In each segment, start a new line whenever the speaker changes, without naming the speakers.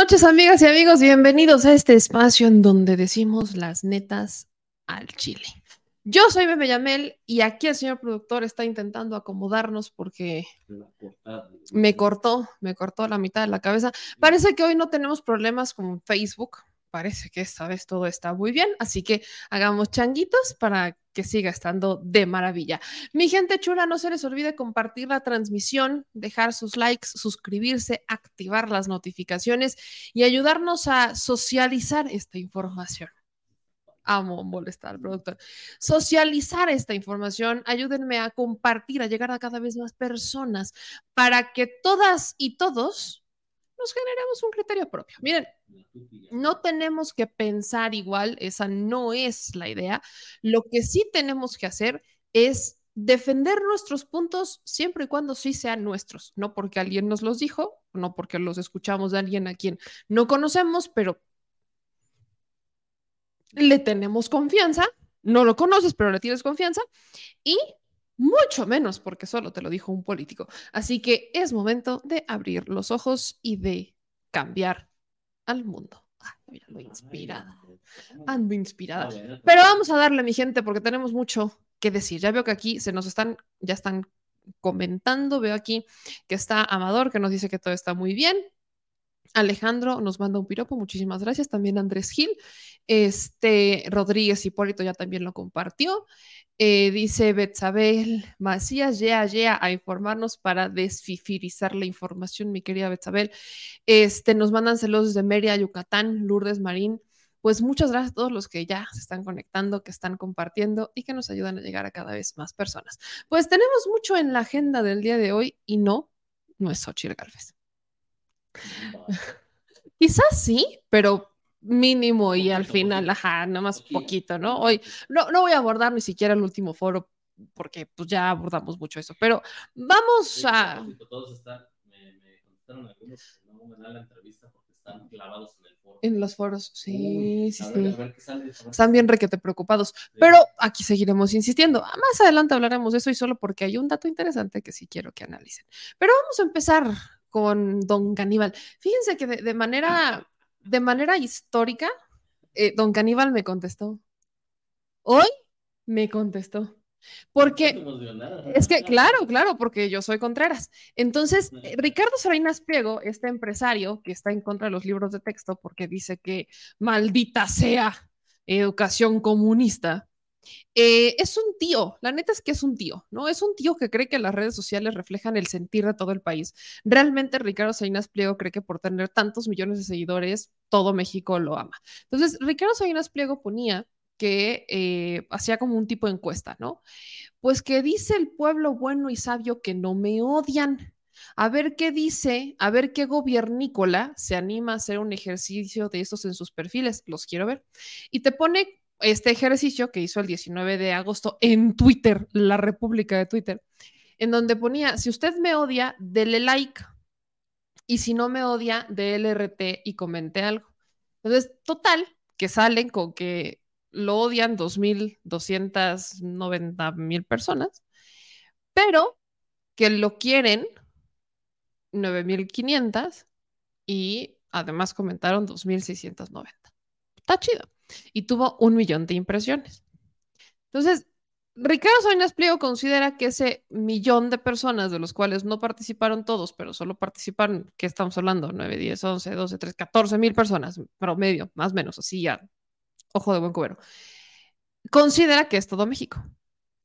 Buenas noches, amigas y amigos. Bienvenidos a este espacio en donde decimos las netas al chile. Yo soy Bebe Yamel y aquí el señor productor está intentando acomodarnos porque me cortó, me cortó la mitad de la cabeza. Parece que hoy no tenemos problemas con Facebook. Parece que esta vez todo está muy bien, así que hagamos changuitos para que siga estando de maravilla. Mi gente chula, no se les olvide compartir la transmisión, dejar sus likes, suscribirse, activar las notificaciones y ayudarnos a socializar esta información. Amo molestar productor. Socializar esta información, ayúdenme a compartir, a llegar a cada vez más personas para que todas y todos nos generemos un criterio propio. Miren, no tenemos que pensar igual, esa no es la idea. Lo que sí tenemos que hacer es defender nuestros puntos siempre y cuando sí sean nuestros, no porque alguien nos los dijo, no porque los escuchamos de alguien a quien no conocemos, pero le tenemos confianza, no lo conoces, pero le tienes confianza y mucho menos porque solo te lo dijo un político. Así que es momento de abrir los ojos y de cambiar al mundo. Ay, lo inspirada. Ando inspirada. Pero vamos a darle, mi gente, porque tenemos mucho que decir. Ya veo que aquí se nos están, ya están comentando. Veo aquí que está Amador, que nos dice que todo está muy bien. Alejandro nos manda un piropo, muchísimas gracias. También Andrés Gil. Este Rodríguez Hipólito ya también lo compartió. Eh, dice Betzabel Macías, ya, ya, a informarnos para desfifirizar la información, mi querida Betzabel. Este, nos mandan celos de Meria, Yucatán, Lourdes Marín. Pues muchas gracias a todos los que ya se están conectando, que están compartiendo y que nos ayudan a llegar a cada vez más personas. Pues tenemos mucho en la agenda del día de hoy y no, no es Xochitl Galvez. Quizás sí, pero mínimo y al final, ajá, nada más poquito, ¿no? Hoy no, no voy a abordar ni siquiera el último foro porque pues ya abordamos mucho eso, pero vamos a... Todos están, me, contestaron algunos no me dan la entrevista porque están clavados en el foro. En los foros, sí, sí, sí. Están bien requete preocupados, pero aquí seguiremos insistiendo. Ah, más adelante hablaremos de eso y solo porque hay un dato interesante que sí quiero que analicen. Pero vamos a empezar con Don Caníbal. Fíjense que de manera de manera histórica, eh, don Caníbal me contestó. Hoy me contestó. Porque es que, claro, claro, porque yo soy Contreras. Entonces, eh, Ricardo Salinas Pliego, este empresario que está en contra de los libros de texto porque dice que maldita sea educación comunista, eh, es un tío, la neta es que es un tío, ¿no? Es un tío que cree que las redes sociales reflejan el sentir de todo el país. Realmente Ricardo Salinas Pliego cree que por tener tantos millones de seguidores, todo México lo ama. Entonces, Ricardo Salinas Pliego ponía que eh, hacía como un tipo de encuesta, ¿no? Pues que dice el pueblo bueno y sabio que no me odian. A ver qué dice, a ver qué gobiernícola se anima a hacer un ejercicio de estos en sus perfiles. Los quiero ver. Y te pone este ejercicio que hizo el 19 de agosto en Twitter, la República de Twitter, en donde ponía, si usted me odia, dele like. Y si no me odia, déle RT y comente algo. Entonces, total, que salen con que lo odian 2.290 mil personas, pero que lo quieren 9.500 y además comentaron 2.690. Está chido y tuvo un millón de impresiones. Entonces, Ricardo Salinas Pliego considera que ese millón de personas, de los cuales no participaron todos, pero solo participaron, ¿qué estamos hablando? 9, 10, 11, 12, 13, 14 mil personas, promedio, más o menos, así ya, ojo de buen cubero. Considera que es todo México.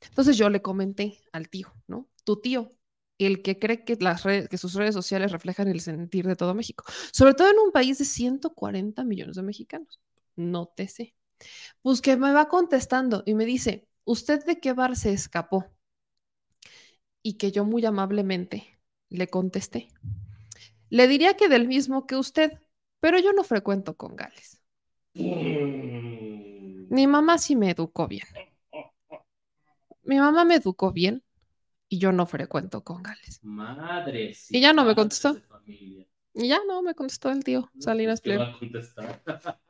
Entonces yo le comenté al tío, ¿no? Tu tío, el que cree que, las redes, que sus redes sociales reflejan el sentir de todo México, sobre todo en un país de 140 millones de mexicanos nótese. Pues que me va contestando y me dice, ¿usted de qué bar se escapó? Y que yo muy amablemente le contesté. Le diría que del mismo que usted, pero yo no frecuento con Gales. Mi mamá sí me educó bien. Mi mamá me educó bien y yo no frecuento con Gales. Madre. Y ya no me contestó. Y ya no me contestó el tío Salinas Pliego.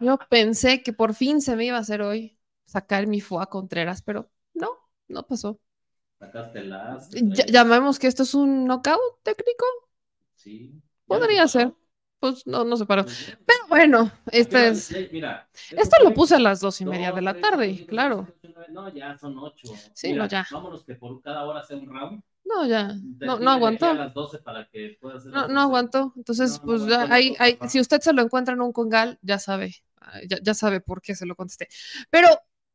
Yo pensé que por fin se me iba a hacer hoy sacar mi FUA Contreras, pero no, no pasó. Sacaste las. llamemos que esto es un knockout técnico. Sí. Podría ser. pues no, no se paró. Pero bueno, este es. Esto lo puse a las dos y media de la tarde, claro.
No, ya son ocho.
Sí, no, ya.
Vámonos que por cada hora sea un round.
No, ya. No, no aguantó. no, no aguantó. Entonces, pues ya, ahí, ahí, si usted se lo encuentra en un congal, ya sabe. Ya, ya sabe por qué se lo contesté. Pero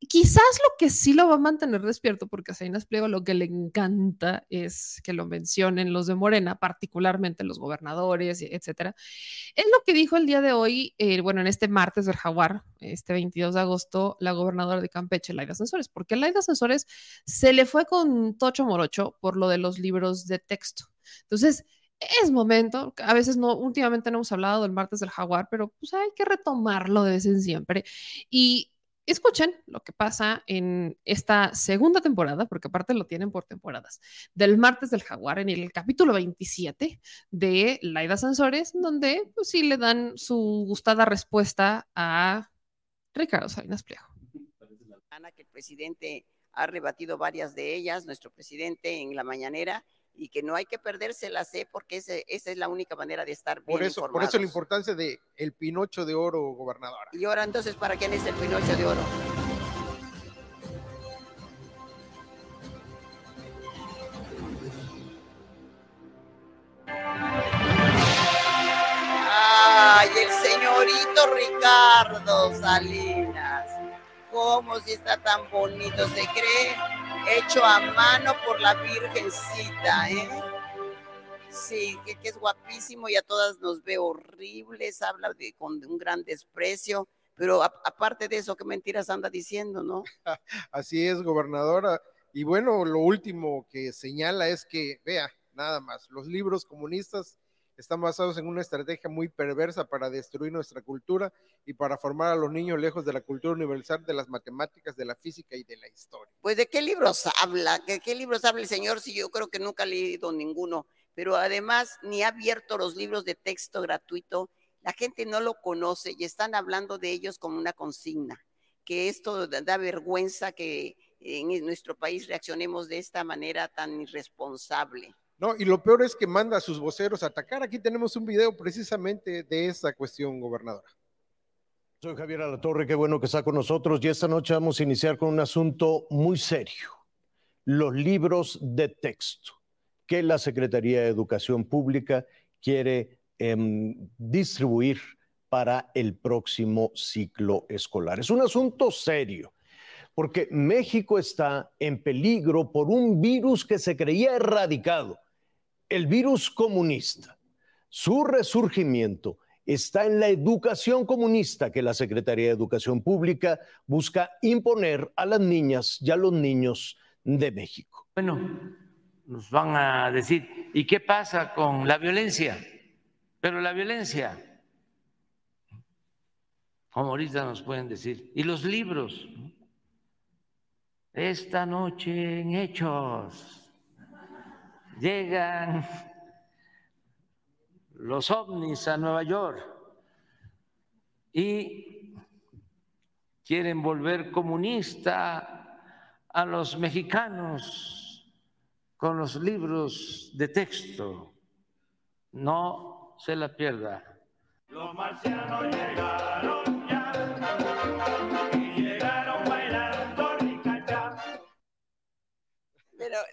Quizás lo que sí lo va a mantener despierto, porque a Salinas Pliego lo que le encanta es que lo mencionen los de Morena, particularmente los gobernadores, etcétera. Es lo que dijo el día de hoy, eh, bueno, en este martes del Jaguar, este 22 de agosto, la gobernadora de Campeche, Laida Sensores, porque Laida Sensores se le fue con Tocho Morocho por lo de los libros de texto. Entonces, es momento, a veces no, últimamente no hemos hablado del martes del jaguar, pero pues hay que retomarlo de vez en siempre. Y escuchen lo que pasa en esta segunda temporada, porque aparte lo tienen por temporadas, del martes del jaguar, en el capítulo 27 de Laida Sansores, donde pues, sí le dan su gustada respuesta a Ricardo Salinas Pliego.
Que el presidente ha rebatido varias de ellas, nuestro presidente en la mañanera, y que no hay que perdérselas, ¿eh? porque ese, esa es la única manera de estar bien
por eso, Por eso la importancia de el Pinocho de Oro, gobernadora.
Y ahora entonces, ¿para quién es el Pinocho de Oro? Ay, el señorito Ricardo Salinas. ¿Cómo si está tan bonito? ¿Se cree? Hecho a mano por la Virgencita, ¿eh? Sí, que, es guapísimo y a todas nos ve horribles, habla con un gran desprecio, pero aparte de eso, qué mentiras anda diciendo, ¿no?
Así es, gobernadora. Y bueno, lo último que señala es que, vea, nada más, los libros comunistas están basados en una estrategia muy perversa para destruir nuestra cultura y para formar a los niños lejos de la cultura universal, de las matemáticas, de la física y de la historia.
Pues de qué libros habla, ¿Qué, qué libros habla el señor? Si yo creo que nunca he leído ninguno, pero además ni ha abierto los libros de texto gratuito, la gente no lo conoce y están hablando de ellos como una consigna, que esto da vergüenza que en nuestro país reaccionemos de esta manera tan irresponsable.
No, y lo peor es que manda a sus voceros a atacar. Aquí tenemos un video precisamente de esa cuestión, gobernadora.
Soy Javier Alatorre, qué bueno que está con nosotros y esta noche vamos a iniciar con un asunto muy serio, los libros de texto que la Secretaría de Educación Pública quiere em, distribuir para el próximo ciclo escolar. Es un asunto serio porque México está en peligro por un virus que se creía erradicado el virus comunista, su resurgimiento está en la educación comunista que la Secretaría de Educación Pública busca imponer a las niñas y a los niños de México.
Bueno, nos van a decir, ¿y qué pasa con la violencia? Pero la violencia, como ahorita nos pueden decir, y los libros, esta noche en Hechos llegan los ovnis a Nueva York y quieren volver comunista a los mexicanos con los libros de texto. No se la pierda. Los marcianos llegaron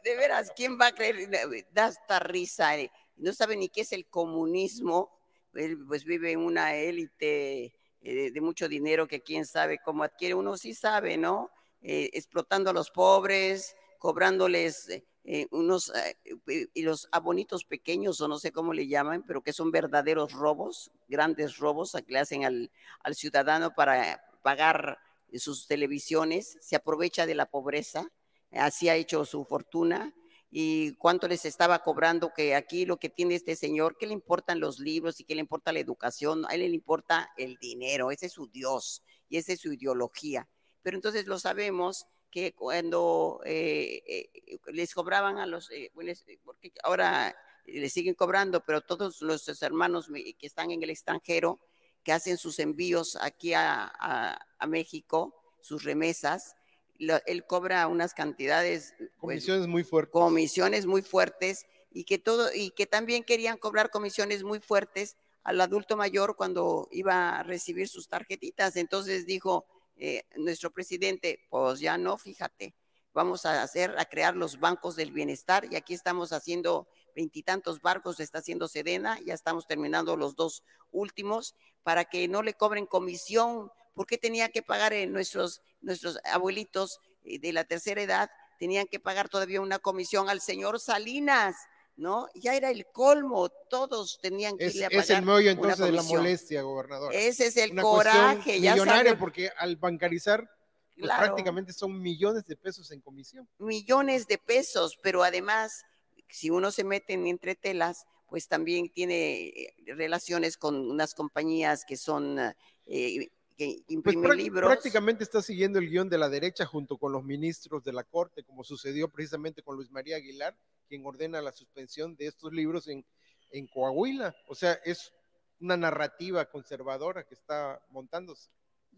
De veras, ¿quién va a creer? Da esta risa. Eh, no sabe ni qué es el comunismo. Pues vive una élite eh, de mucho dinero que quién sabe cómo adquiere. Uno sí sabe, ¿no? Eh, explotando a los pobres, cobrándoles unos, y los abonitos pequeños, o no sé cómo le llaman, pero que son verdaderos robos, grandes robos que le hacen al, al ciudadano para pagar sus televisiones, se aprovecha de la pobreza así ha hecho su fortuna y cuánto les estaba cobrando, que aquí lo que tiene este señor, que le importan los libros y que le importa la educación, a él le importa el dinero, ese es su Dios y esa es su ideología. Pero entonces lo sabemos que cuando eh, eh, les cobraban a los, eh, porque ahora les siguen cobrando, pero todos los hermanos que están en el extranjero, que hacen sus envíos aquí a México, sus remesas, él cobra unas cantidades.
Pues, comisiones muy fuertes.
Comisiones muy fuertes y que todo, y que también querían cobrar comisiones muy fuertes al adulto mayor cuando iba a recibir sus tarjetitas. Entonces dijo eh, nuestro presidente, pues ya no, fíjate, vamos a hacer, a crear los bancos del bienestar y aquí estamos haciendo veintitantos barcos, está haciendo Sedena, ya estamos terminando los dos últimos para que no le cobren comisión. ¿Por qué tenía que pagar eh, nuestros, nuestros abuelitos eh, de la tercera edad? Tenían que pagar todavía una comisión al señor Salinas, ¿no? Ya era el colmo, todos tenían que
Es,
irle a
es
pagar
el meollo
una
entonces de la molestia, gobernador.
Ese es el
Una
coraje, ya
millonaria porque al bancarizar pues,
Claro.
prácticamente son millones de pesos en comisión.
millones de pesos, pero además, si uno se mete en entre telas, pues también tiene eh, relaciones con unas compañías que son, eh, que
Pues
imprimen
prá-
libros.
prácticamente está siguiendo el guion de la derecha junto con los ministros de la Corte, como sucedió precisamente con Luis María Aguilar, quien ordena la suspensión de estos libros en, en Coahuila. O sea, es una narrativa conservadora que está montándose.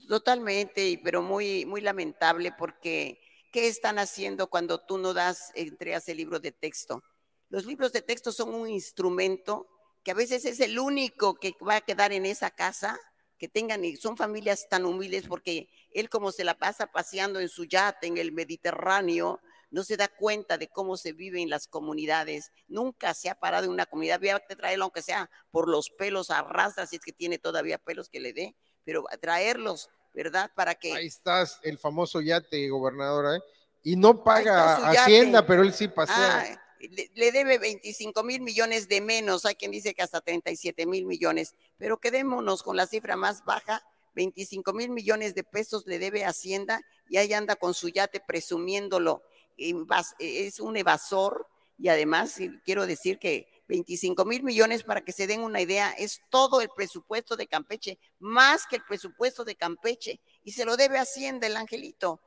Totalmente, pero muy, muy lamentable porque ¿qué están haciendo cuando tú no das, entregas el libro de texto? Los libros de texto son un instrumento que a veces es el único que va a quedar en esa casa, que tengan, y son familias tan humildes porque él como se la pasa paseando en su yate en el Mediterráneo, no se da cuenta de cómo se vive en las comunidades, nunca se ha parado en una comunidad, voy a traerlo aunque sea por los pelos, arrastra si es que tiene todavía pelos que le dé, pero a traerlos, ¿verdad? Para que
Ahí estás, el famoso yate, gobernadora, ¿eh? y no paga. Hacienda, pero él sí pasea.
Ah, le, debe 25 mil millones de menos, hay quien dice que hasta 37 mil millones, pero quedémonos con la cifra más baja, 25 mil millones de pesos le debe Hacienda y ahí anda con su yate presumiéndolo. Es un evasor y además quiero decir que 25 mil millones, para que se den una idea, es todo el presupuesto de Campeche, más que el presupuesto de Campeche, y se lo debe Hacienda el angelito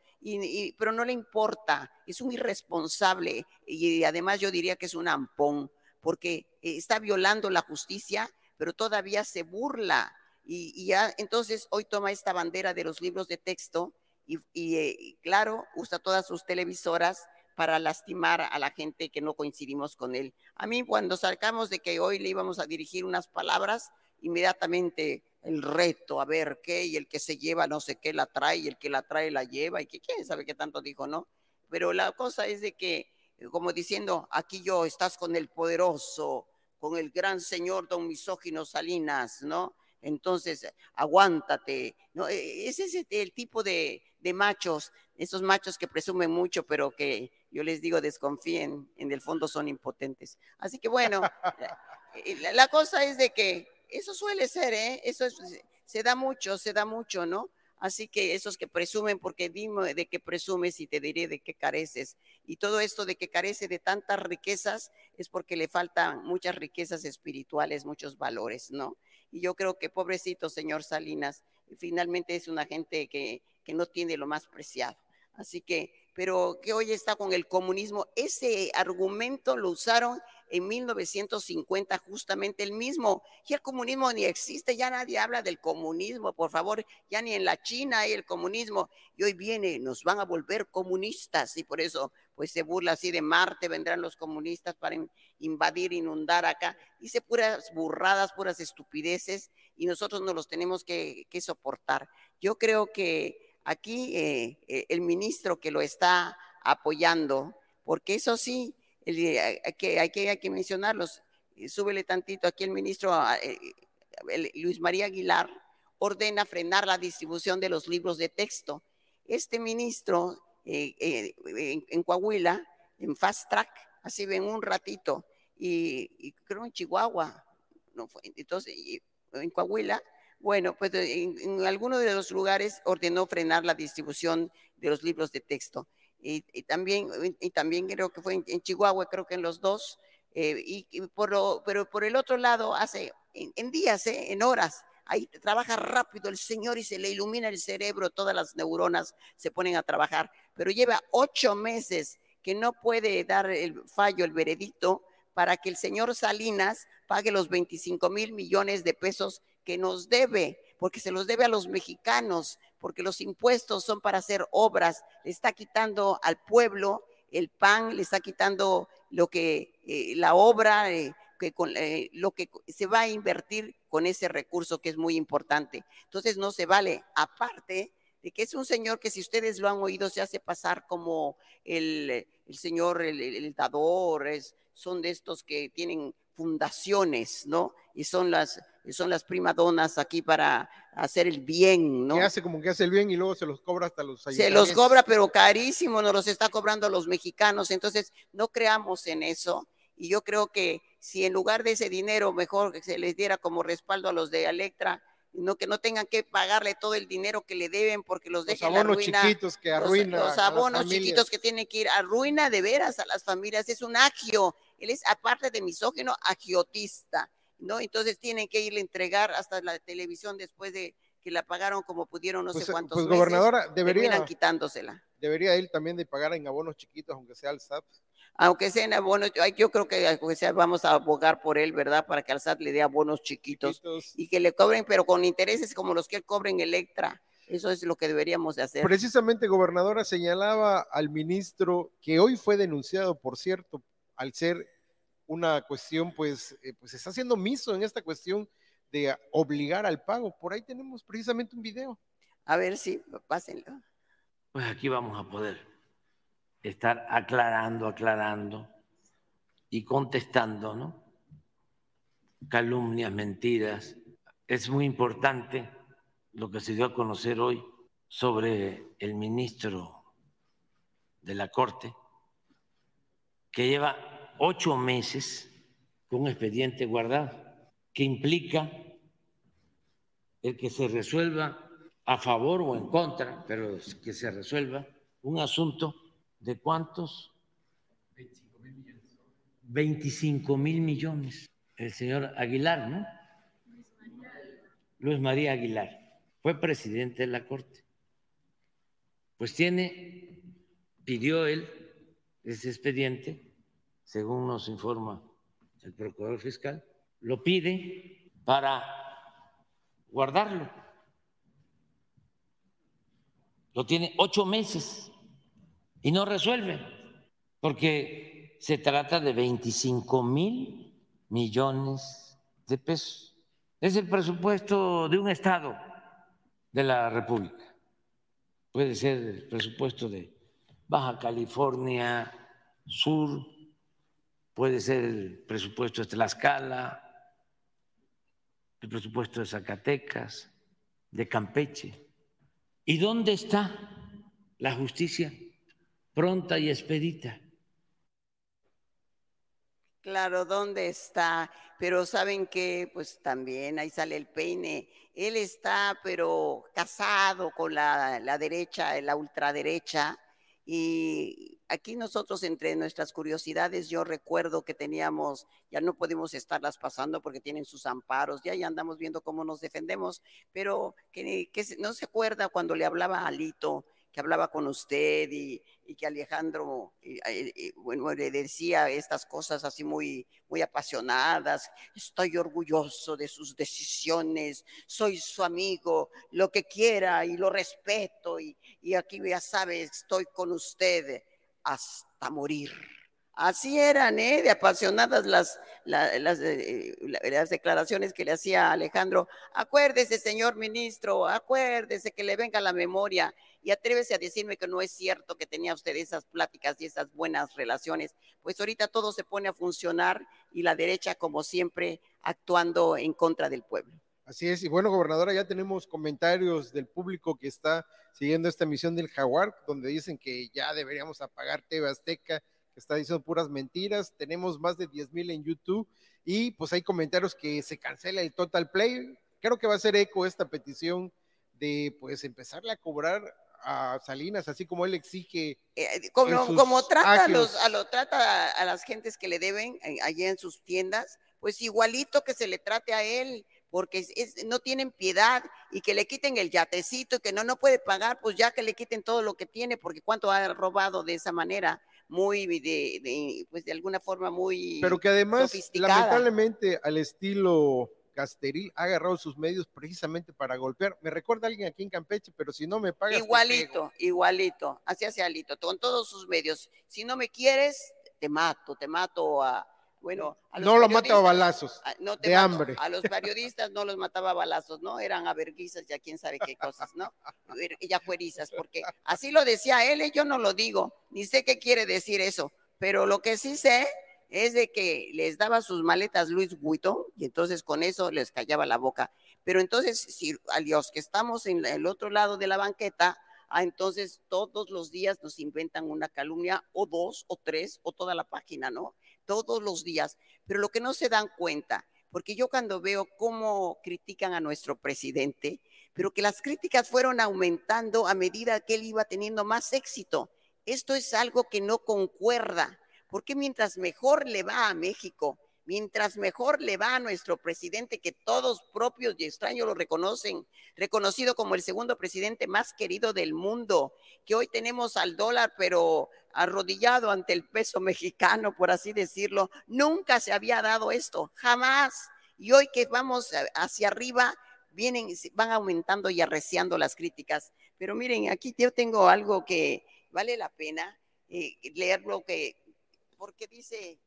pero no le importa, es un irresponsable y además yo diría que es un ampón, porque eh, está violando la justicia, pero todavía se burla. Y, ya entonces hoy toma esta bandera de los libros de texto y, y, eh, y claro, usa todas sus televisoras para lastimar a la gente que no coincidimos con él. A mí cuando sacamos de que hoy le íbamos a dirigir unas palabras, inmediatamente el reto, a ver qué, y el que se lleva no sé qué la trae, y el que la trae la lleva, y que quién sabe qué tanto dijo, ¿no? Pero la cosa es de que, eh, como diciendo, aquí yo estás con el poderoso, con el gran señor don misógino Salinas, ¿no? Entonces, aguántate, ¿no? E- Ese es el tipo de, de machos, esos machos que presumen mucho, pero que yo les digo desconfíen, en el fondo son impotentes. Así que bueno, eh, la, la cosa es de que eso suele ser, ¿eh? Eso es- se da mucho, se da mucho, ¿no? Así que esos que presumen, porque dime de qué presumes y te diré de qué careces. Y todo esto de que carece de tantas riquezas es porque le faltan muchas riquezas espirituales, muchos valores, ¿no? Y yo creo que pobrecito señor Salinas, finalmente es una gente que, que no tiene lo más preciado. Así que, pero que hoy está con el comunismo, ese argumento lo usaron en 1950 justamente el mismo. Y el comunismo ni existe, ya nadie habla del comunismo, por favor, ya ni en la China hay el comunismo. Y hoy viene, nos van a volver comunistas y por eso pues se burla así de Marte, vendrán los comunistas para in- invadir, inundar acá. Dice puras burradas, puras estupideces y nosotros no los tenemos que, que soportar. Yo creo que aquí eh, eh, el ministro que lo está apoyando, porque eso sí, el, que, hay, que, hay que mencionarlos, eh, súbele tantito aquí el ministro ah, eh, el- Luis María Aguilar ordena frenar la distribución de los libros de texto. Este ministro eh, eh, en, en Coahuila, en Fast Track, así ven un ratito, y, y creo en Chihuahua, no fue, entonces y- en Coahuila, bueno, pues en, en alguno de los lugares ordenó frenar la distribución de los libros de texto. Y, también, y también creo que fue en, Chihuahua, creo que en los dos, eh, y, y por lo, pero por el otro lado, hace en, en días, eh, en horas, ahí trabaja rápido el señor y se le ilumina el cerebro, todas las neuronas se ponen a trabajar, pero lleva ocho meses que no puede dar el fallo, el veredicto, para que el señor Salinas pague los 25 mil millones de pesos que nos debe, porque se los debe a los mexicanos, porque los impuestos son para hacer obras, le está quitando al pueblo el pan, le está quitando lo que eh, la obra, eh, con, eh, lo que se va a invertir con ese recurso que es muy importante. Entonces no se vale. Aparte de que es un señor que si ustedes lo han oído se hace pasar como el, señor, el dador, es, son de estos que tienen fundaciones, ¿no? Y son las, son las primadonas aquí para hacer el bien, ¿no?
Que hace como que hace el bien y luego se los cobra hasta los
Se los cobra, pero carísimo, nos los está cobrando a los mexicanos. Entonces, no creamos en eso. Y yo creo que si en lugar de ese dinero, mejor que se les diera como respaldo a los de Electra, no que no tengan que pagarle todo el dinero que le deben porque los
Los
dejen en la
abonos
ruina.
chiquitos que
Los-
arruinan.
Los,
a las
abonos chiquitos que tienen que ir a ruina de veras a las familias. Es un agio. Él es, aparte de misógeno, agiotista, ¿no? Entonces tienen que irle a entregar hasta la televisión después de que la pagaron como pudieron no
Pues,
sé cuántos
pues,
meses,
gobernadora, debería,
quitándosela.
debería él también de pagar en abonos chiquitos, aunque sea al SAT.
Aunque sean abonos, yo, yo creo que aunque sea, vamos a abogar por él, ¿verdad? Para que al SAT le dé abonos chiquitos
chiquitos.
y que le cobren, pero con intereses como los que él cobra en Electra. Eso es lo que deberíamos de hacer.
Precisamente, gobernadora, señalaba al ministro que hoy fue denunciado, por cierto, al ser una cuestión, pues, eh, pues está haciendo miso en esta cuestión de obligar al pago. Por ahí tenemos precisamente un video.
A ver si, pásenlo.
Pues aquí vamos a poder estar aclarando, aclarando y contestando, ¿no? Calumnias, mentiras. Es muy importante lo que se dio a conocer hoy sobre el ministro de la Corte, que lleva ocho meses con un expediente guardado, que implica el que se resuelva a favor o en contra, pero que se resuelva un asunto de cuántos 25 mil millones. El señor Aguilar, ¿no? Luis María Aguilar fue presidente de la Corte. Pues tiene, pidió él ese expediente, según nos informa el procurador fiscal, lo pide para guardarlo. Lo tiene ocho meses y no resuelve, porque se trata de 25 mil millones de pesos. Es el presupuesto de un Estado de la República. Puede ser el presupuesto de Baja California Sur, puede ser el presupuesto de Tlaxcala, el presupuesto de Zacatecas, de Campeche. ¿Y dónde está la justicia pronta y expedita?
Claro, ¿dónde está? Pero saben que, pues también ahí sale el peine. Él está, pero casado con la, la derecha, la ultraderecha. Y aquí nosotros, entre nuestras curiosidades, yo recuerdo que teníamos, ya no podemos estarlas pasando porque tienen sus amparos, ya, ya andamos viendo cómo nos defendemos, pero que, que no se acuerda cuando le hablaba a Alito, que hablaba con usted y, y que Alejandro, y- y- y, bueno, le decía estas cosas así muy, muy apasionadas. Estoy orgulloso de sus decisiones, soy su amigo, lo que quiera y lo respeto y, y aquí ya sabe, estoy con usted hasta morir. Así eran, ¿eh? De apasionadas las, la- las, eh, la- las declaraciones que le hacía Alejandro. Acuérdese, señor ministro, acuérdese que le venga la memoria y atrévese a decirme que no es cierto que tenía usted esas pláticas y esas buenas relaciones. Pues ahorita todo se pone a funcionar y la derecha, como siempre, actuando en contra del pueblo.
Así es, y bueno, gobernadora, ya tenemos comentarios del público que está siguiendo esta emisión del Jaguar, donde dicen que ya deberíamos apagar TV Azteca, que está diciendo puras mentiras. Tenemos más de 10 mil en YouTube y pues hay comentarios que se cancela el Total Play. Creo que va a ser eco esta petición de pues empezarle a cobrar a Salinas, así como él exige.
Eh, como, como trata, a, los, a, lo, trata a las gentes que le deben eh, allá en sus tiendas, pues igualito que se le trate a él, porque es- es- no tienen piedad y que le quiten el yatecito y que no, no puede pagar, pues ya que le quiten todo lo que tiene, porque cuánto ha robado de esa manera, muy, de, de, pues de alguna forma muy
Pero que además, lamentablemente, al estilo Casteril, ha agarrado sus medios precisamente para golpear. Me recuerda a alguien aquí en Campeche, pero si no me pagas.
Igualito, igualito, así hace Alito, con todos sus medios. Si no me quieres, te mato, te mato a, Bueno, a los
No lo mata a
periodistas-
balazos.
Ah, no te
de
mato.
hambre.
A los periodistas no los mataba a balazos, ¿no? Eran averguizas, ya quién sabe qué cosas, ¿no? Ya fuerizas, porque así lo decía él, y yo no lo digo, ni sé qué quiere decir eso, pero lo que sí sé es de que les daba sus maletas Luis Vuitton y entonces con eso les callaba la boca. Pero entonces, si a los que estamos en el otro lado de la banqueta, ah, entonces todos los días nos inventan una calumnia o dos o tres o toda la página, ¿no? Todos los días. Pero lo que no se dan cuenta, porque yo cuando veo cómo critican a nuestro presidente, pero que las críticas fueron aumentando a medida que él iba teniendo más éxito. Esto es algo que no concuerda, porque mientras mejor le va a México, mientras mejor le va a nuestro presidente, que todos propios y extraños lo reconocen, reconocido como el segundo presidente más querido del mundo, que hoy tenemos al dólar, pero arrodillado ante el peso mexicano, por así decirlo, nunca se había dado esto, jamás. Y hoy que vamos hacia arriba, vienen, van aumentando y arreciando las críticas. Pero miren, aquí yo tengo algo que vale la pena eh, leerlo, que, porque dice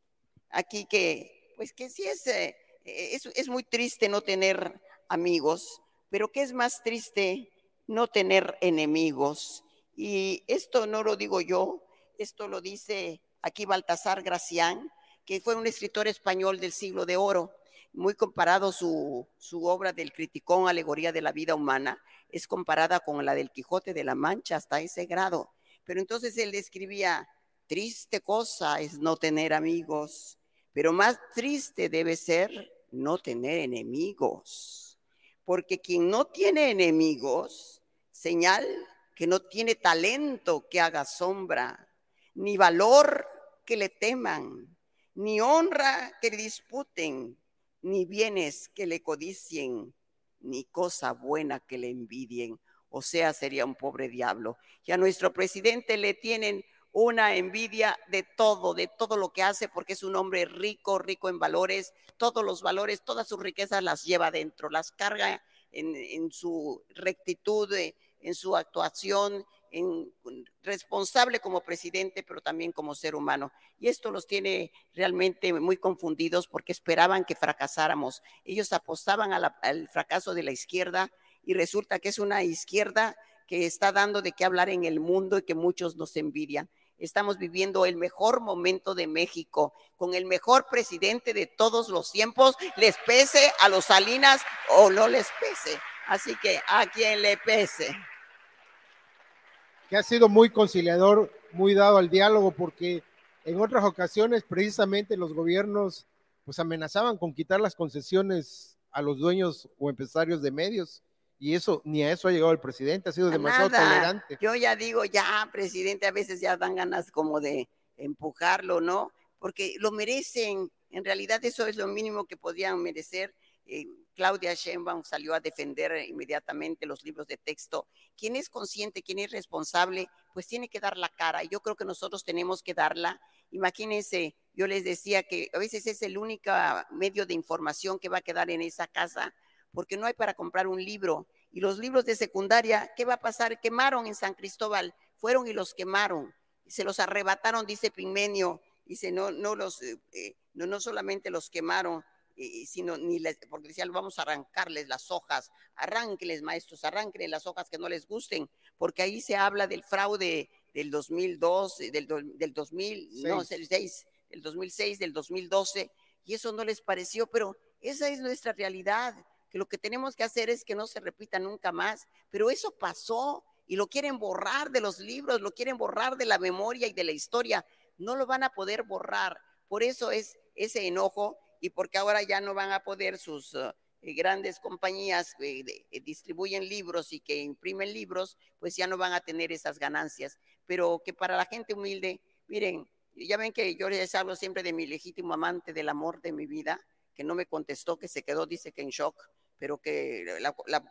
aquí que, pues que sí es, eh, es, es muy triste no tener amigos, pero que es más triste no tener enemigos. Y esto no lo digo yo, esto lo dice aquí Baltasar Gracián, que fue un escritor español del siglo de oro, muy comparado su, su obra del Criticón, Alegoría de la Vida Humana, es comparada con la del Quijote de la Mancha hasta ese grado. Pero entonces él escribía, triste cosa es no tener amigos, pero más triste debe ser no tener enemigos, porque quien no tiene enemigos, señal que no tiene talento que haga sombra, ni valor que le teman, ni honra que le disputen, ni bienes que le codicien, ni cosa buena que le envidien. O sea, sería un pobre diablo. Y a nuestro presidente le tienen una envidia de todo, de todo lo que hace, porque es un hombre rico, rico en valores, todos los valores, todas sus riquezas las lleva dentro, las carga en, su rectitud, eh, en su actuación, en, responsable como presidente, pero también como ser humano. Y esto los tiene realmente muy confundidos porque esperaban que fracasáramos. Ellos apostaban la- al fracaso de la izquierda y resulta que es una izquierda que está dando de qué hablar en el mundo y que muchos nos envidian. Estamos viviendo el mejor momento de México, con el mejor presidente de todos los tiempos, les pese a los Salinas o no les pese. Así que a quien le pese.
que ha sido muy conciliador, muy dado al diálogo, porque en otras ocasiones precisamente los gobiernos pues amenazaban con quitar las concesiones a los dueños o empresarios de medios y eso ni a eso ha llegado el presidente, ha sido
A
demasiado
nada.
tolerante.
Yo ya digo, ya, presidente, a veces ya dan ganas como de empujarlo, ¿no? Porque lo merecen. En realidad eso es lo mínimo que podían merecer. Eh, Claudia Sheinbaum salió a defender inmediatamente los libros de texto. Quien es consciente, quien es responsable, pues tiene que dar la cara. Yo creo que nosotros tenemos que darla. Imagínense, yo les decía que a veces es el único medio de información que va a quedar en esa casa, porque no hay para comprar un libro. Y los libros de secundaria, ¿qué va a pasar? Quemaron en San Cristóbal, fueron y los quemaron. Y se los arrebataron, dice Pigmenio. Dice, no, no los, eh, eh, no, no solamente los quemaron, eh, sino ni les, porque decían, vamos a arrancarles las hojas, arránqueles maestros, arránquenles las hojas que no les gusten, porque ahí se habla del fraude del 2002, eh, del, del 2000, no,
Seis.
el 6, del 2006, del 2012, y eso no les pareció, pero esa es nuestra realidad, que lo que tenemos que hacer es que no se repita nunca más, pero eso pasó y lo quieren borrar de los libros, lo quieren borrar de la memoria y de la historia, no lo van a poder borrar, por eso es ese enojo y porque ahora ya no van a poder sus uh, eh, grandes compañías que de- eh, distribuyen libros y que imprimen libros, pues ya no van a tener esas ganancias. Pero que para la gente humilde, miren, ya ven que yo les hablo siempre de mi legítimo amante del amor de mi vida, que no me contestó, que se quedó, dice que en shock, pero que la, la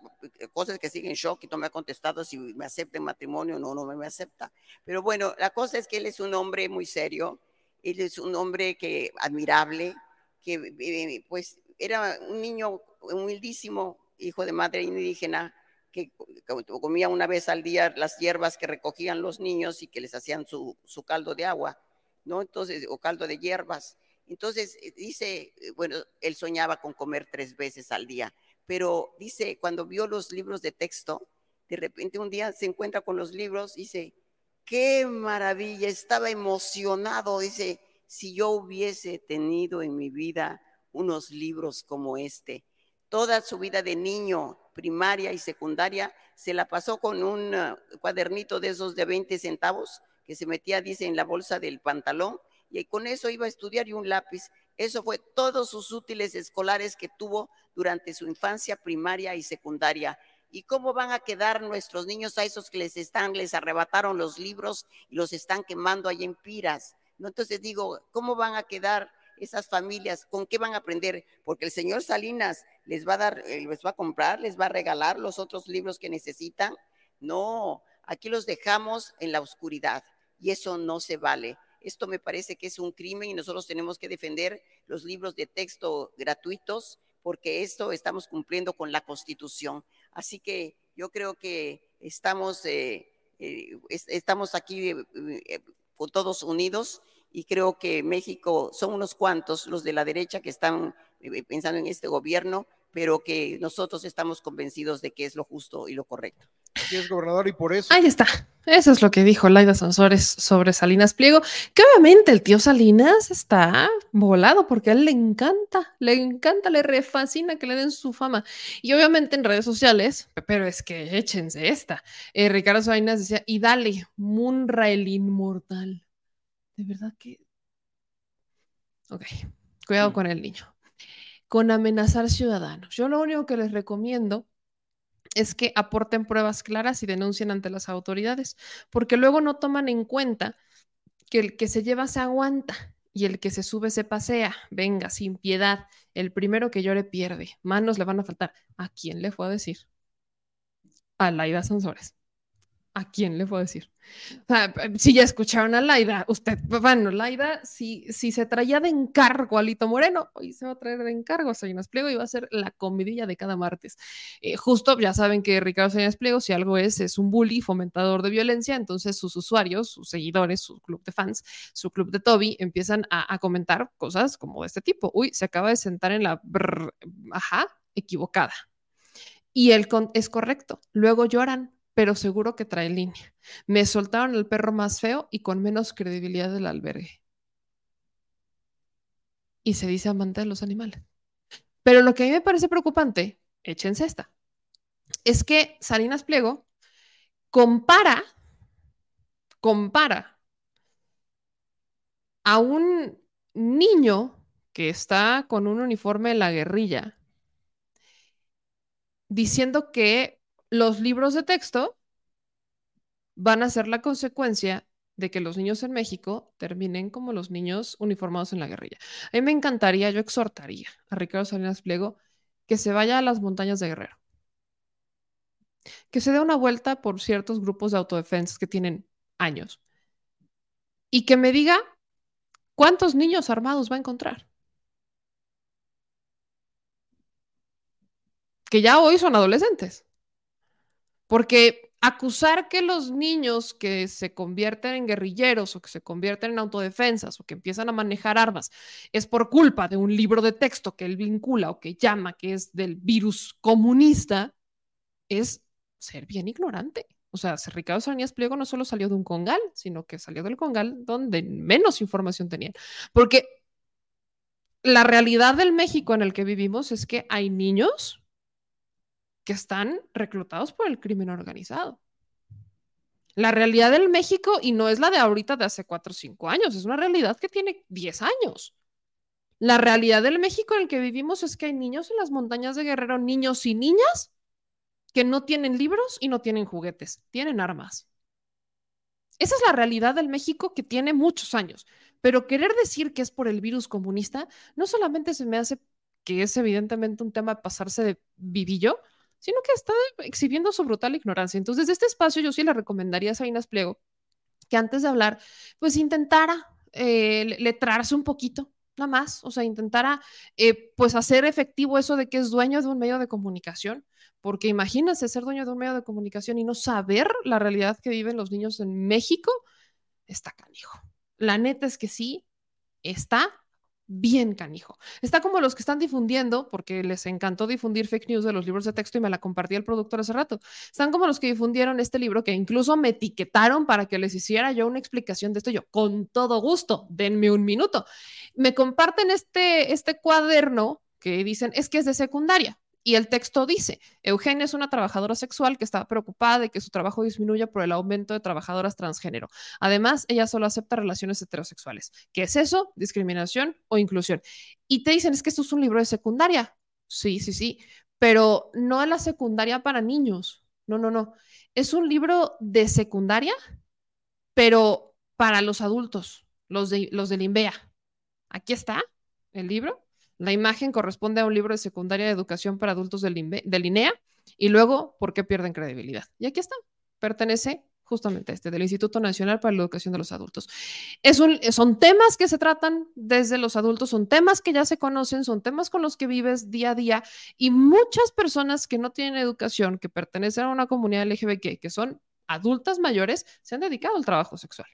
cosa es que sigue en shock y no me ha contestado si me acepta en matrimonio o no, no me acepta. Pero bueno, la cosa es que él es un hombre muy serio, él es un hombre que admirable, que eh, pues era un niño humildísimo, hijo de madre indígena, que co- comía una vez al día las hierbas que recogían los niños y que les hacían su, su caldo de agua, ¿no? Entonces, o caldo de hierbas. Entonces eh, dice, eh, bueno, él soñaba con comer tres veces al día, pero dice, cuando vio los libros de texto, de repente un día se encuentra con los libros, dice, qué maravilla, estaba emocionado, dice, si yo hubiese tenido en mi vida unos libros como este. Toda su vida de niño, primaria y secundaria, se la pasó con un uh, cuadernito de esos de 20 centavos que se metía, dice, en la bolsa del pantalón y con eso iba a estudiar y un lápiz. Eso fue todos sus útiles escolares que tuvo durante su infancia primaria y secundaria. ¿Y cómo van a quedar nuestros niños a esos que les están, les arrebataron los libros y los están quemando ahí en Piras? ¿No? Entonces digo, ¿cómo van a quedar esas familias? ¿Con qué van a aprender? Porque el señor Salinas les va a dar, eh, les va a comprar, les va a regalar los otros libros que necesitan. No, aquí los dejamos en la oscuridad y eso no se vale. Esto me parece que es un crimen y nosotros tenemos que defender los libros de texto gratuitos porque esto estamos cumpliendo con la Constitución. Así que yo creo que estamos, eh, eh, estamos aquí eh, todos unidos y creo que México son unos cuantos los de la derecha que están pensando en este gobierno, pero que nosotros estamos convencidos de que es lo justo y lo correcto.
Así es, gobernador, y por eso.
Ahí está. Eso es lo que dijo Laida Sansores sobre Salinas Pliego, que obviamente el tío Salinas está volado porque a él le encanta, le encanta, le refascina que le den su fama. Y obviamente en redes sociales, pero es que échense esta. Eh, Ricardo Salinas decía, y dale, Munra el inmortal. De verdad que... Ok, cuidado con el niño. Con amenazar ciudadanos. Yo lo único que les recomiendo es que aporten pruebas claras y denuncien ante las autoridades, porque luego no toman en cuenta que el que se lleva se aguanta y el que se sube se pasea. Venga, sin piedad. El primero que llore pierde. Manos le van a faltar. ¿A quién le fue a decir? A Laida Sansores. ¿A quién le puedo decir? si ya escucharon a Laida, usted, bueno, Laida, si, si se traía de encargo a Lito Moreno, hoy se va a traer de encargo a Salinas Pliego y va a ser la comidilla de cada martes. Eh, justo, ya saben que Ricardo Salinas Pliego, si algo es, es un bully, fomentador de violencia, entonces sus usuarios, sus seguidores, su club de fans, su club de Toby, empiezan a, comentar cosas como de este tipo. Uy, se acaba de sentar en la, ajá, equivocada. Y él es correcto. Luego lloran pero seguro que trae línea. Me soltaron el perro más feo y con menos credibilidad del albergue. Y se dice amante de los animales. Pero lo que a mí me parece preocupante, échense esta, es que Salinas Pliego compara, compara a un niño que está con un uniforme de la guerrilla, diciendo que los libros de texto van a ser la consecuencia de que los niños en México terminen como los niños uniformados en la guerrilla. A mí me encantaría, yo exhortaría a Ricardo Salinas Pliego que se vaya a las montañas de Guerrero, que se dé una vuelta por ciertos grupos de autodefensa que tienen años y que me diga cuántos niños armados va a encontrar. Que ya hoy son adolescentes. Porque acusar que los niños que se convierten en guerrilleros o que se convierten en autodefensas o que empiezan a manejar armas es por culpa de un libro de texto que él vincula o que llama que es del virus comunista, es ser bien ignorante. O sea, Ricardo Salinas Pliego no solo salió de un congal, sino que salió del congal donde menos información tenían. Porque la realidad del México en el que vivimos es que hay niños que están reclutados por el crimen organizado. La realidad del México, y no es la de ahorita de hace cuatro o cinco años, es una realidad que tiene 10 años. La realidad del México en el que vivimos es que hay niños en las montañas de Guerrero, niños y niñas que no tienen libros y no tienen juguetes, tienen armas. Esa es la realidad del México que tiene muchos años. Pero querer decir que es por el virus comunista, no solamente se me hace que es evidentemente un tema de pasarse de vivillo, sino que está exhibiendo su brutal ignorancia. Entonces, desde este espacio yo sí le recomendaría a Salinas Pliego que antes de hablar, pues intentara eh, letrarse un poquito, nada más, o sea, intentara eh, pues hacer efectivo eso de que es dueño de un medio de comunicación, porque imagínense ser dueño de un medio de comunicación y no saber la realidad que viven los niños en México, está canijo. La neta es que sí, está bien canijo. Está como los que están difundiendo, porque les encantó difundir fake news de los libros de texto y me la compartía el productor hace rato. Están como los que difundieron este libro que incluso me etiquetaron para que les hiciera yo una explicación de esto. Yo, con todo gusto, denme un minuto. Me comparten este, este cuaderno que dicen, es que es de secundaria. Y el texto dice, Eugenia es una trabajadora sexual que está preocupada de que su trabajo disminuya por el aumento de trabajadoras transgénero. Además, ella solo acepta relaciones heterosexuales. ¿Qué es eso? Discriminación o inclusión. Y te dicen, es que esto es un libro de secundaria. Sí, sí, sí, pero no es la secundaria para niños. No, no, no. Es un libro de secundaria, pero para los adultos, los de, los del INVEA. Aquí está el libro la imagen corresponde a un libro de secundaria de educación para adultos del, INEA y luego, ¿por qué pierden credibilidad? Y aquí está, pertenece justamente este, del Instituto Nacional para la Educación de los Adultos. Es un, son temas que se tratan desde los adultos, son temas que ya se conocen, son temas con los que vives día a día y muchas personas que no tienen educación, que pertenecen a una comunidad LGBT, que son adultas mayores, se han dedicado al trabajo sexual.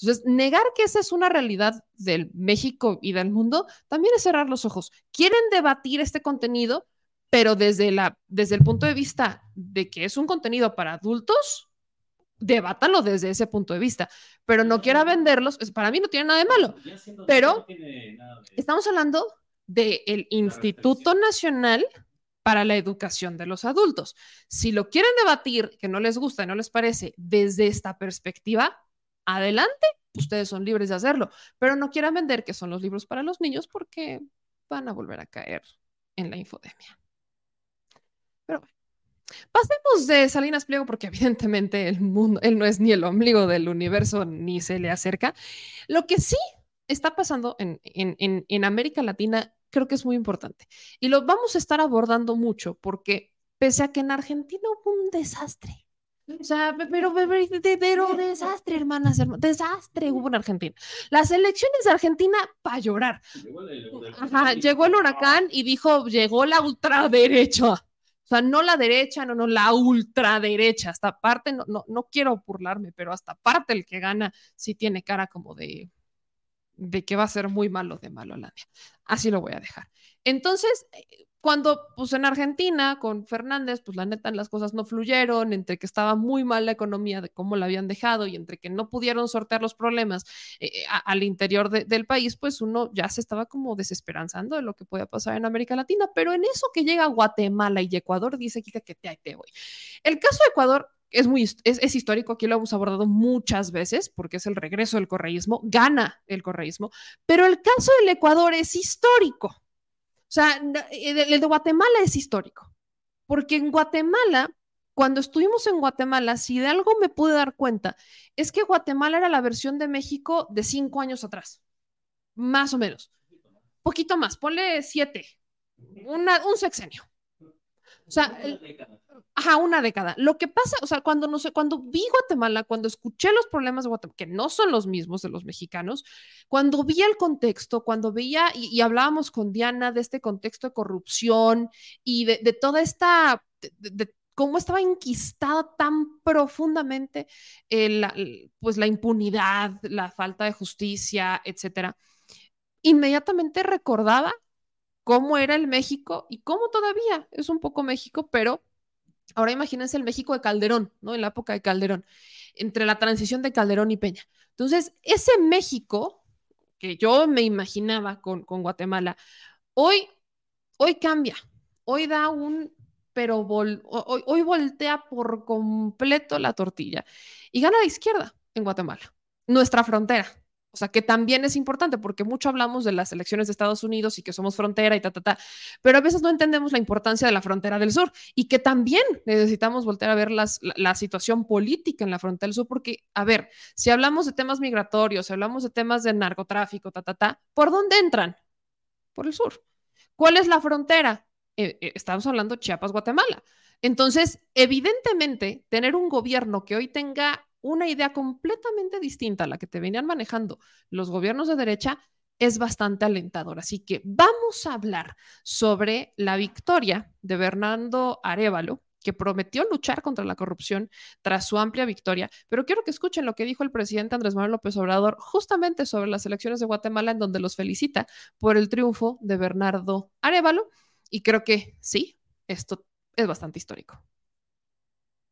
Entonces, negar que esa es una realidad del México y del mundo también es cerrar los ojos. Quieren debatir este contenido, pero desde, la, desde el punto de vista de que es un contenido para adultos, debátalo desde ese punto de vista, pero no quiera venderlos, para mí no tiene nada de malo, pero estamos hablando del Instituto Nacional para la Educación de los Adultos. Si lo quieren debatir, que no les gusta no les parece desde esta perspectiva, adelante, ustedes son libres de hacerlo, pero no quieran vender que son los libros para los niños porque van a volver a caer en la infodemia. Pero bueno, pasemos de Salinas Pliego porque evidentemente el mundo, él no es ni el ombligo del universo ni se le acerca. Lo que sí está pasando en, en, en América Latina creo que es muy importante y lo vamos a estar abordando mucho porque pese a que en Argentina hubo un desastre, o sea, pero, pero, desastre, hermanas, desastre hubo en Argentina. Las elecciones de Argentina para llorar. Ajá, llegó el huracán y dijo, llegó la ultraderecha. O sea, no la derecha, no, no, la ultraderecha. Hasta parte, no, no, no quiero burlarme, pero hasta parte el que gana sí tiene cara como de, de que va a ser muy malo de malo la Así lo voy a dejar. Entonces, cuando, pues en Argentina, con Fernández, pues la neta las cosas no fluyeron, entre que estaba muy mal la economía de cómo la habían dejado y entre que no pudieron sortear los problemas eh, al interior del país, pues uno ya se estaba como desesperanzando de lo que podía pasar en América Latina. Pero en eso que llega Guatemala y Ecuador, dice Kika que te, te voy. El caso de Ecuador es muy es, es, histórico, aquí lo hemos abordado muchas veces porque es el regreso del correísmo, gana el correísmo, pero el caso del Ecuador es histórico. O sea, el de Guatemala es histórico, porque en Guatemala, cuando estuvimos en Guatemala, si de algo me pude dar cuenta, es que Guatemala era la versión de México de cinco años atrás, más o menos. Poquito más, ponle siete, un sexenio. O sea, ajá, una década. Lo que pasa, o sea, cuando no sé, cuando vi Guatemala, cuando escuché los problemas de Guatemala, que no son los mismos de los mexicanos, cuando vi el contexto, cuando veía y, hablábamos con Diana de este contexto de corrupción y de, toda esta, de, cómo estaba enquistada tan profundamente pues la impunidad, la falta de justicia, etcétera. Inmediatamente recordaba cómo era el México y cómo todavía es un poco México, pero ahora imagínense el México de Calderón, ¿no? En la época de Calderón, entre la transición de Calderón y Peña. Entonces, ese México que yo me imaginaba con, Guatemala, hoy, hoy cambia, hoy da un, pero hoy, hoy voltea por completo la tortilla y gana la izquierda en Guatemala, nuestra frontera, o sea, que también es importante porque mucho hablamos de las elecciones de Estados Unidos y que somos frontera y ta, ta, ta, pero a veces no entendemos la importancia de la frontera del sur y que también necesitamos volver a ver las, la, situación política en la frontera del sur porque, a ver, si hablamos de temas migratorios, si hablamos de temas de narcotráfico, ta, ta, ta, ¿por dónde entran? Por el sur. ¿Cuál es la frontera? Eh, eh, estamos hablando Chiapas, Guatemala. Entonces, evidentemente, tener un gobierno que hoy tenga una idea completamente distinta a la que te venían manejando los gobiernos de derecha, es bastante alentador. Así que vamos a hablar sobre la victoria de Bernardo Arevalo que prometió luchar contra la corrupción tras su amplia victoria. Pero quiero que escuchen lo que dijo el presidente Andrés Manuel López Obrador justamente sobre las elecciones de Guatemala, en donde los felicita por el triunfo de Bernardo Arevalo. Y creo que sí, esto es bastante histórico.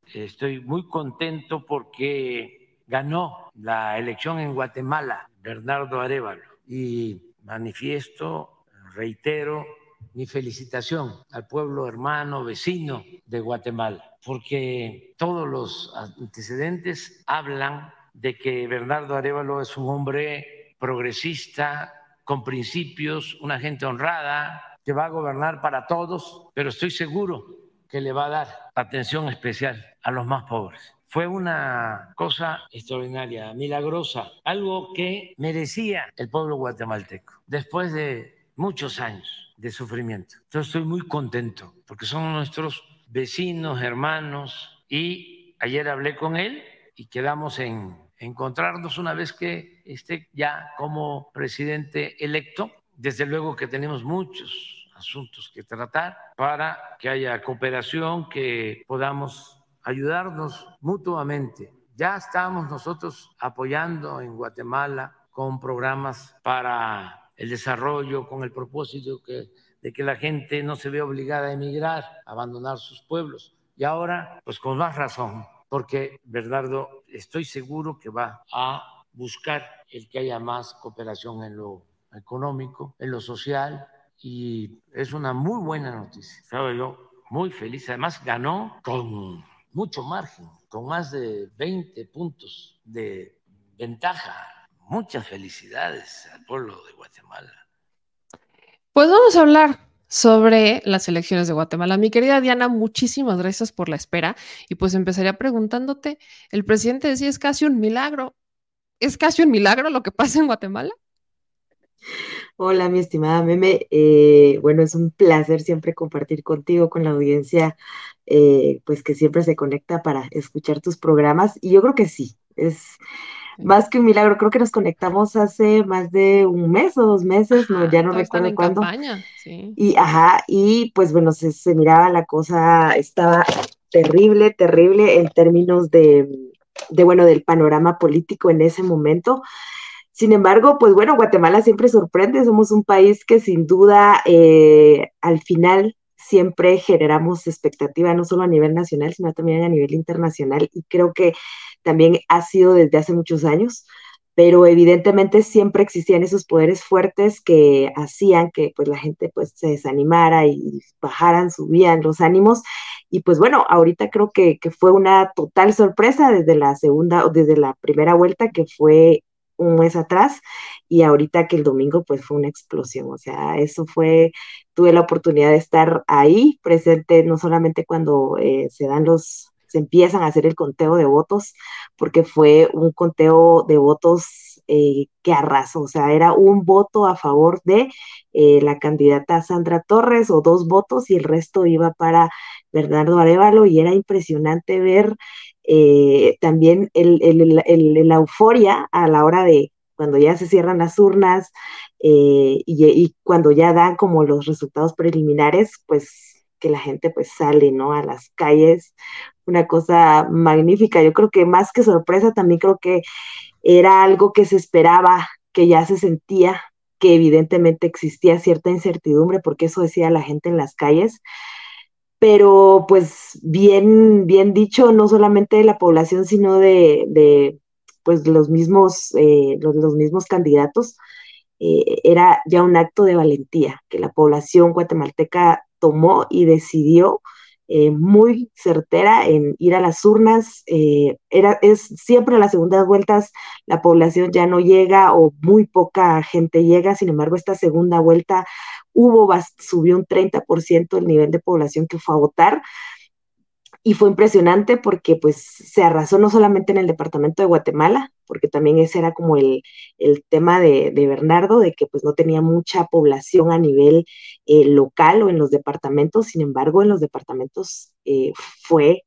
Estoy muy contento porque ganó la elección en Guatemala Bernardo Arevalo. Y manifiesto, reitero, mi felicitación al pueblo hermano, vecino de Guatemala, porque todos los antecedentes hablan de que Bernardo Arevalo es un hombre progresista, con principios, una gente honrada, que va a gobernar para todos, pero estoy seguro que le va a dar atención especial a los más pobres. Fue una cosa extraordinaria, milagrosa, algo que merecía el pueblo guatemalteco después de muchos años de sufrimiento. Entonces estoy muy contento porque son nuestros vecinos, hermanos y ayer hablé con él y quedamos en encontrarnos una vez que esté ya como presidente electo. Desde luego que tenemos muchos asuntos que tratar para que haya cooperación, que podamos ayudarnos mutuamente. Ya estamos nosotros apoyando en Guatemala con programas para el desarrollo, con el propósito de que la gente no se vea obligada a emigrar, a abandonar sus pueblos. Y ahora, pues con más razón, porque Bernardo, estoy seguro que va a buscar el que haya más cooperación en lo económico, en lo social, y es una muy buena noticia. Estaba yo muy feliz. Además, ganó con mucho margen, con más de 20 puntos de ventaja. Muchas felicidades al pueblo de Guatemala.
Pues vamos a hablar sobre las elecciones de Guatemala. Mi querida Diana, muchísimas gracias por la espera. Y pues empezaría preguntándote, el presidente decía, es casi un milagro. ¿Es casi un milagro lo que pasa en Guatemala?
Hola, mi estimada Meme. Eh, bueno, es un placer siempre compartir contigo, con la audiencia, eh, pues que siempre se conecta para escuchar tus programas. Y yo creo que sí, es más que un milagro. Creo que nos conectamos hace más de un mes o dos meses, no, ya no recuerdo cuándo. Y ajá, y pues bueno, se, se miraba la cosa, estaba terrible, terrible en términos de, de, bueno, del panorama político en ese momento. Sin embargo, pues bueno, Guatemala siempre sorprende, somos un país que sin duda eh, al final siempre generamos expectativa, no solo a nivel nacional, sino también a nivel internacional, y creo que también ha sido desde hace muchos años, pero evidentemente siempre existían esos poderes fuertes que hacían que pues la gente pues se desanimara y bajaran, subían los ánimos, y pues bueno, ahorita creo que, que fue una total sorpresa desde la segunda, o desde la primera vuelta, que fue un mes atrás y ahorita que el domingo pues fue una explosión, o sea, eso fue, tuve la oportunidad de estar ahí presente no solamente cuando eh, se dan los, se empiezan a hacer el conteo de votos, porque fue un conteo de votos eh, que arrasó, o sea, era un voto a favor de eh, la candidata Sandra Torres o dos votos y el resto iba para Bernardo Arevalo y era impresionante ver eh, también el, la euforia a la hora de cuando ya se cierran las urnas eh, y, cuando ya dan como los resultados preliminares, pues que la gente pues sale, ¿no? A las calles, una cosa magnífica. Yo creo que más que sorpresa, también creo que era algo que se esperaba, que ya se sentía, que evidentemente existía cierta incertidumbre, porque eso decía la gente en las calles, pero pues bien, bien dicho, no solamente de la población, sino de, de pues los mismos, eh, los, mismos candidatos, eh, era ya un acto de valentía que la población guatemalteca tomó y decidió eh, muy certera en ir a las urnas. Eh, era, es siempre en las segundas vueltas la población ya no llega o muy poca gente llega, sin embargo, esta segunda vuelta hubo, subió un 30% el nivel de población que fue a votar y fue impresionante porque pues se arrasó no solamente en el departamento de Guatemala, porque también ese era como el, el tema de, de, Bernardo, de que pues no tenía mucha población a nivel eh, local o en los departamentos, sin embargo en los departamentos eh, fue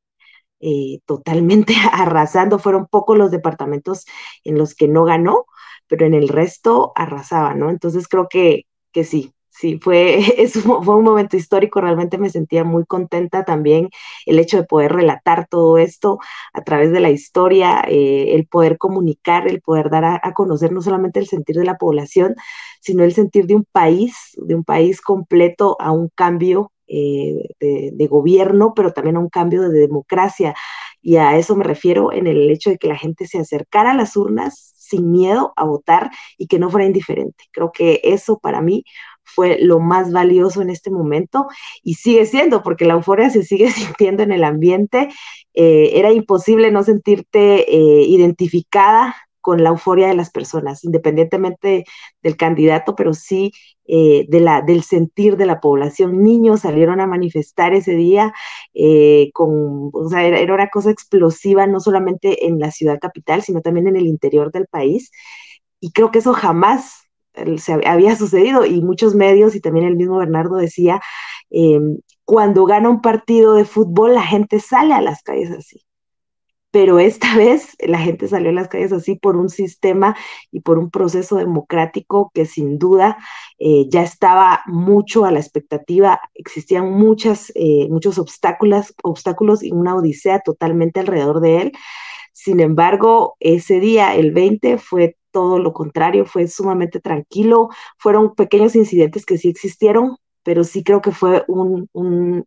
eh, totalmente arrasando, fueron pocos los departamentos en los que no ganó, pero en el resto arrasaba, ¿no? Entonces creo que, que sí, sí, fue, fue un momento histórico, realmente me sentía muy contenta también el hecho de poder relatar todo esto a través de la historia, eh, el poder comunicar, el poder dar a, conocer no solamente el sentir de la población, sino el sentir de un país, de un país completo a un cambio eh, de, de, gobierno, pero también a un cambio de democracia. Y a eso me refiero en el hecho de que la gente se acercara a las urnas sin miedo a votar y que no fuera indiferente. Creo que eso para mí fue lo más valioso en este momento y sigue siendo, porque la euforia se sigue sintiendo en el ambiente. Eh, era imposible no sentirte eh, identificada con la euforia de las personas, independientemente del candidato, pero sí eh, de la, del sentir de la población. Niños salieron a manifestar ese día, con, o sea, era, una cosa explosiva, no solamente en la ciudad capital, sino también en el interior del país. Y creo que eso jamás se había sucedido y muchos medios y también el mismo Bernardo decía, em, cuando gana un partido de fútbol la gente sale a las calles así. Pero esta vez la gente salió a las calles así por un sistema y por un proceso democrático que sin duda eh, ya estaba mucho a la expectativa, existían muchas, eh, muchos obstáculos, obstáculos y una odisea totalmente alrededor de él. Sin embargo, ese día, el 20, fue todo lo contrario, fue sumamente tranquilo, fueron pequeños incidentes que sí existieron, pero sí creo que fue un,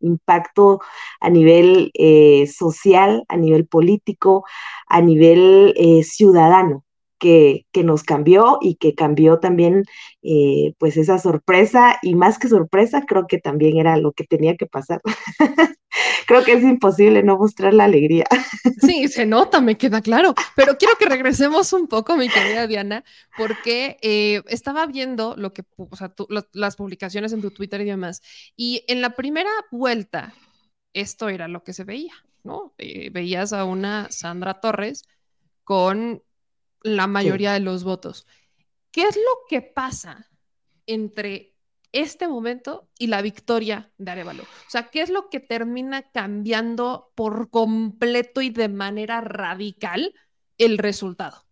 impacto a nivel eh, social, a nivel político, a nivel eh, ciudadano. Que, nos cambió y que cambió también eh, pues esa sorpresa y más que sorpresa creo que también era lo que tenía que pasar. creo que es imposible no mostrar la alegría.
Sí, se nota, me queda claro. Pero quiero que regresemos un poco, mi querida Diana, porque eh, estaba viendo lo que, o sea, las publicaciones en tu Twitter y demás. Y en la primera vuelta, esto era lo que se veía, ¿no? Eh, veías a una Sandra Torres con la mayoría de los votos. ¿Qué es lo que pasa entre este momento y la victoria de Arevalo? O sea, ¿qué es lo que termina cambiando por completo y de manera radical el resultado?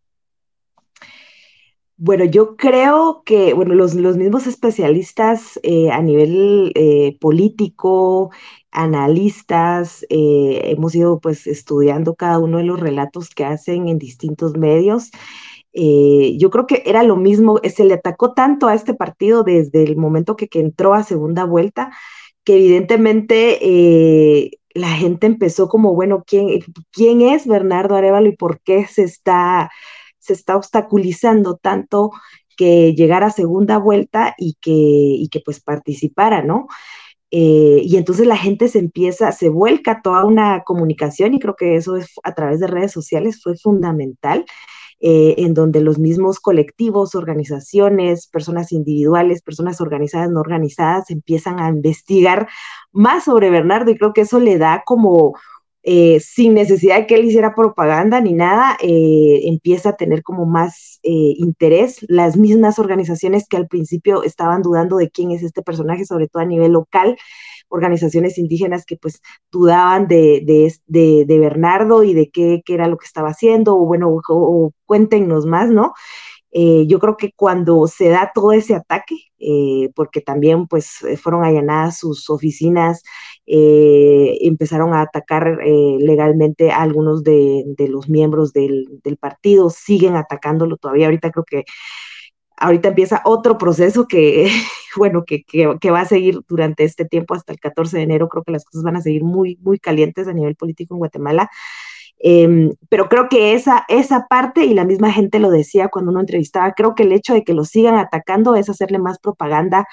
Bueno, yo creo que, bueno, los, mismos especialistas eh, a nivel eh, político, analistas, eh, hemos ido pues estudiando cada uno de los relatos que hacen en distintos medios eh, yo creo que era lo mismo, se le atacó tanto a este partido desde el momento que, entró a segunda vuelta, que evidentemente eh, la gente empezó como, bueno, ¿quién, ¿quién es Bernardo Arevalo y por qué se está, se está obstaculizando tanto que llegara a segunda vuelta y que, y que pues participara, ¿no? Eh, y entonces la gente se empieza, se vuelca toda una comunicación y creo que eso es, a través de redes sociales fue fundamental eh, en donde los mismos colectivos, organizaciones, personas individuales, personas organizadas, no organizadas, empiezan a investigar más sobre Bernardo y creo que eso le da como eh, sin necesidad de que él hiciera propaganda ni nada, eh, empieza a tener como más interés. Las mismas organizaciones que al principio estaban dudando de quién es este personaje, sobre todo a nivel local, organizaciones indígenas que pues dudaban de, de, de, Bernardo y de qué, qué, era lo que estaba haciendo, o bueno, o, cuéntenos más, ¿no? Eh, yo creo que cuando se da todo ese ataque, eh, porque también pues eh, fueron allanadas sus oficinas, empezaron a atacar legalmente a algunos de, de los miembros del, del, partido, siguen atacándolo todavía. Ahorita creo que ahorita empieza otro proceso que, bueno, que, que, va a seguir durante este tiempo hasta el 14 de enero. Creo que las cosas van a seguir muy, muy calientes a nivel político en Guatemala. Em, pero creo que esa, esa parte, y la misma gente lo decía cuando uno entrevistaba, creo que el hecho de que lo sigan atacando es hacerle más propaganda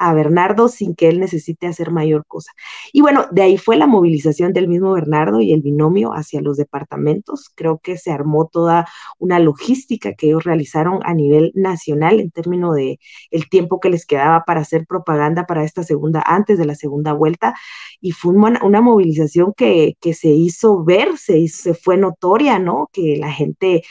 a Bernardo sin que él necesite hacer mayor cosa. Y bueno, de ahí fue la movilización del mismo Bernardo y el binomio hacia los departamentos. Creo que se armó toda una logística que ellos realizaron a nivel nacional en términos de el tiempo que les quedaba para hacer propaganda para esta segunda, antes de la segunda vuelta. Y fue una, movilización que, se hizo ver, se, se fue notoria, ¿no? Que la gente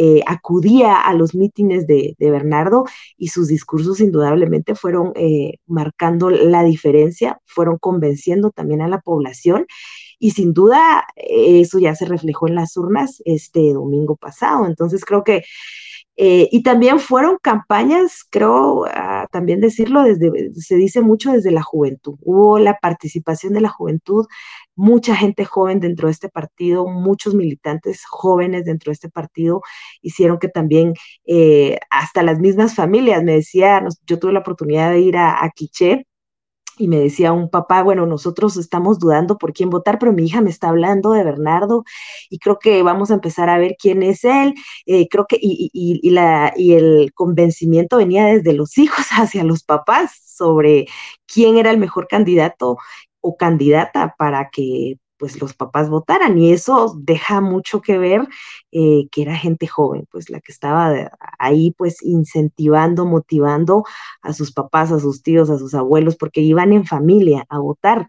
eh, acudía a los mítines de, Bernardo y sus discursos indudablemente fueron eh, marcando la diferencia, fueron convenciendo también a la población y sin duda eso ya se reflejó en las urnas este domingo pasado. Entonces creo que, eh, y también fueron campañas, creo, ah, también decirlo, desde, se dice mucho desde la juventud. Hubo la participación de la juventud, mucha gente joven dentro de este partido, muchos militantes jóvenes dentro de este partido hicieron que también eh, hasta las mismas familias, me decía, yo tuve la oportunidad de ir a, a Quiché, y me decía un papá, bueno, nosotros estamos dudando por quién votar, pero mi hija me está hablando de Bernardo y creo que vamos a empezar a ver quién es él. Eh, creo que, y, y, y, la, y el convencimiento venía desde los hijos hacia los papás sobre quién era el mejor candidato o candidata para que pues los papás votaran y eso deja mucho que ver eh, que era gente joven, pues la que estaba ahí pues incentivando, motivando a sus papás, a sus tíos, a sus abuelos, porque iban en familia a votar.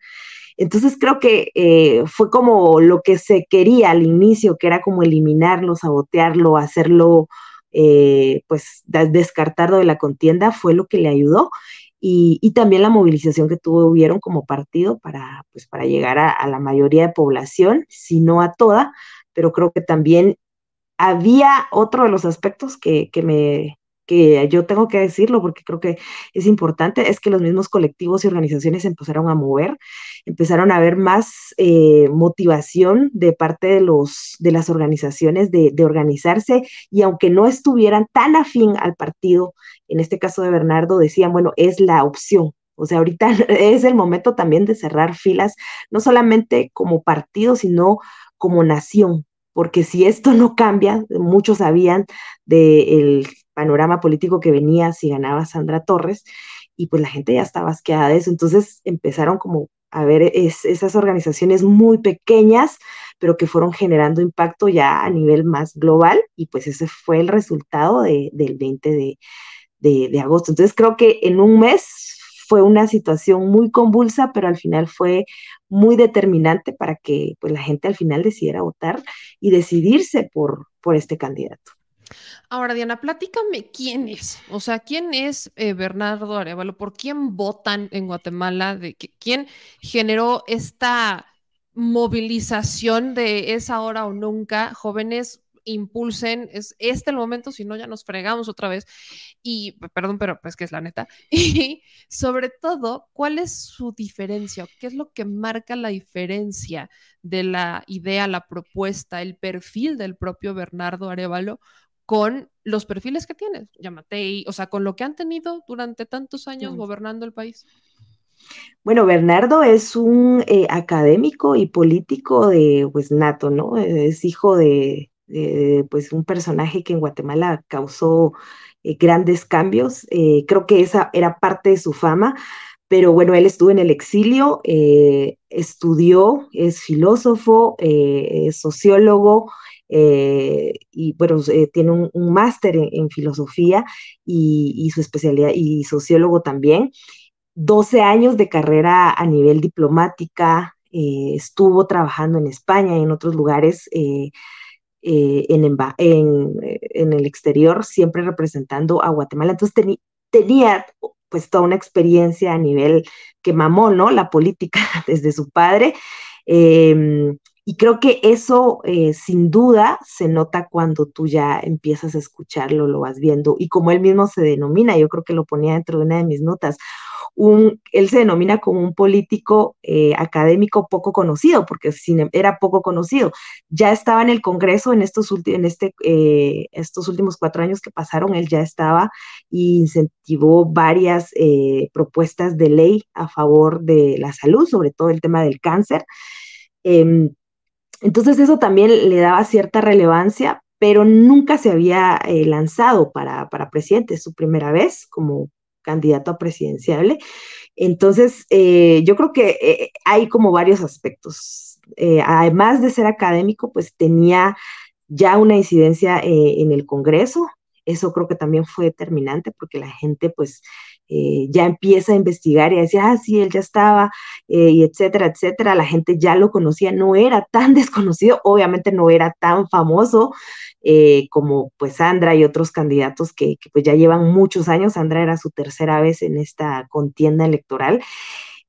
Entonces creo que eh, fue como lo que se quería al inicio, que era como eliminarlo, sabotearlo, hacerlo, eh, pues descartarlo de la contienda, fue lo que le ayudó y, también la movilización que tuvieron como partido para, pues, para llegar a, la mayoría de población, si no a toda, pero creo que también había otro de los aspectos que, que me, que yo tengo que decirlo porque creo que es importante, es que los mismos colectivos y organizaciones empezaron a mover, empezaron a haber más eh, motivación de parte de, los, de las organizaciones de, de, organizarse y aunque no estuvieran tan afín al partido, en este caso de Bernardo, decían, bueno, es la opción, o sea, ahorita es el momento también de cerrar filas, no solamente como partido, sino como nación, porque si esto no cambia, muchos sabían del panorama político que venía si ganaba Sandra Torres, y pues la gente ya estaba asqueada de eso. Entonces empezaron como a ver esas organizaciones muy pequeñas, pero que fueron generando impacto ya a nivel más global, y pues ese fue el resultado del 20 de, de agosto. Entonces creo que en un mes fue una situación muy convulsa, pero al final fue muy determinante para que pues, la gente al final decidiera votar y decidirse por, por este candidato.
Ahora, Diana, platícame quién es, o sea, quién es eh, Bernardo Arevalo, por quién votan en Guatemala, de quién generó esta movilización de esa hora o nunca, jóvenes impulsen, es este el momento, si no ya nos fregamos otra vez. Y, perdón, pero pues que es la neta. Y sobre todo, ¿cuál es su diferencia? ¿Qué es lo que marca la diferencia de la idea, la propuesta, el perfil del propio Bernardo Arevalo con los perfiles que tiene, Yamatei, o sea, con lo que han tenido durante tantos años gobernando el país?
Bueno, Bernardo es un eh, académico y político de pues nato, ¿no? Es hijo de, pues un personaje que en Guatemala causó eh, grandes cambios. Eh, creo que esa era parte de su fama, pero bueno, él estuvo en el exilio, estudió, es filósofo, es sociólogo. Y bueno, tiene un, máster en, filosofía y, y, su especialidad y sociólogo también. 12 años de carrera a nivel diplomática, estuvo trabajando en España y en otros lugares eh, en, eh, en, el exterior, siempre representando a Guatemala. Entonces tenía pues toda una experiencia a nivel que mamó, ¿no? La política desde su padre. Y creo que eso eh, sin duda se nota cuando tú ya empiezas a escucharlo, lo vas viendo. Y como él mismo se denomina, yo creo que lo ponía dentro de una de mis notas, él se denomina como un político eh, académico poco conocido, porque era poco conocido. Ya estaba en el Congreso en estos, en este, eh, últimos cuatro años que pasaron, él ya estaba y incentivó varias eh, propuestas de ley a favor de la salud, sobre todo el tema del cáncer. Em, entonces eso también le daba cierta relevancia, pero nunca se había lanzado para, para presidente, es su primera vez como candidato a presidenciable. Entonces, eh, yo creo que eh, hay como varios aspectos. Eh, además de ser académico, pues tenía ya una incidencia en el Congreso. Eso creo que también fue determinante porque la gente pues ya empieza a investigar y a decir, ah, sí, él ya estaba, y etcétera, etcétera. La gente ya lo conocía, no era tan desconocido, obviamente no era tan famoso, eh, como pues Sandra y otros candidatos que, pues ya llevan muchos años. Sandra era su tercera vez en esta contienda electoral.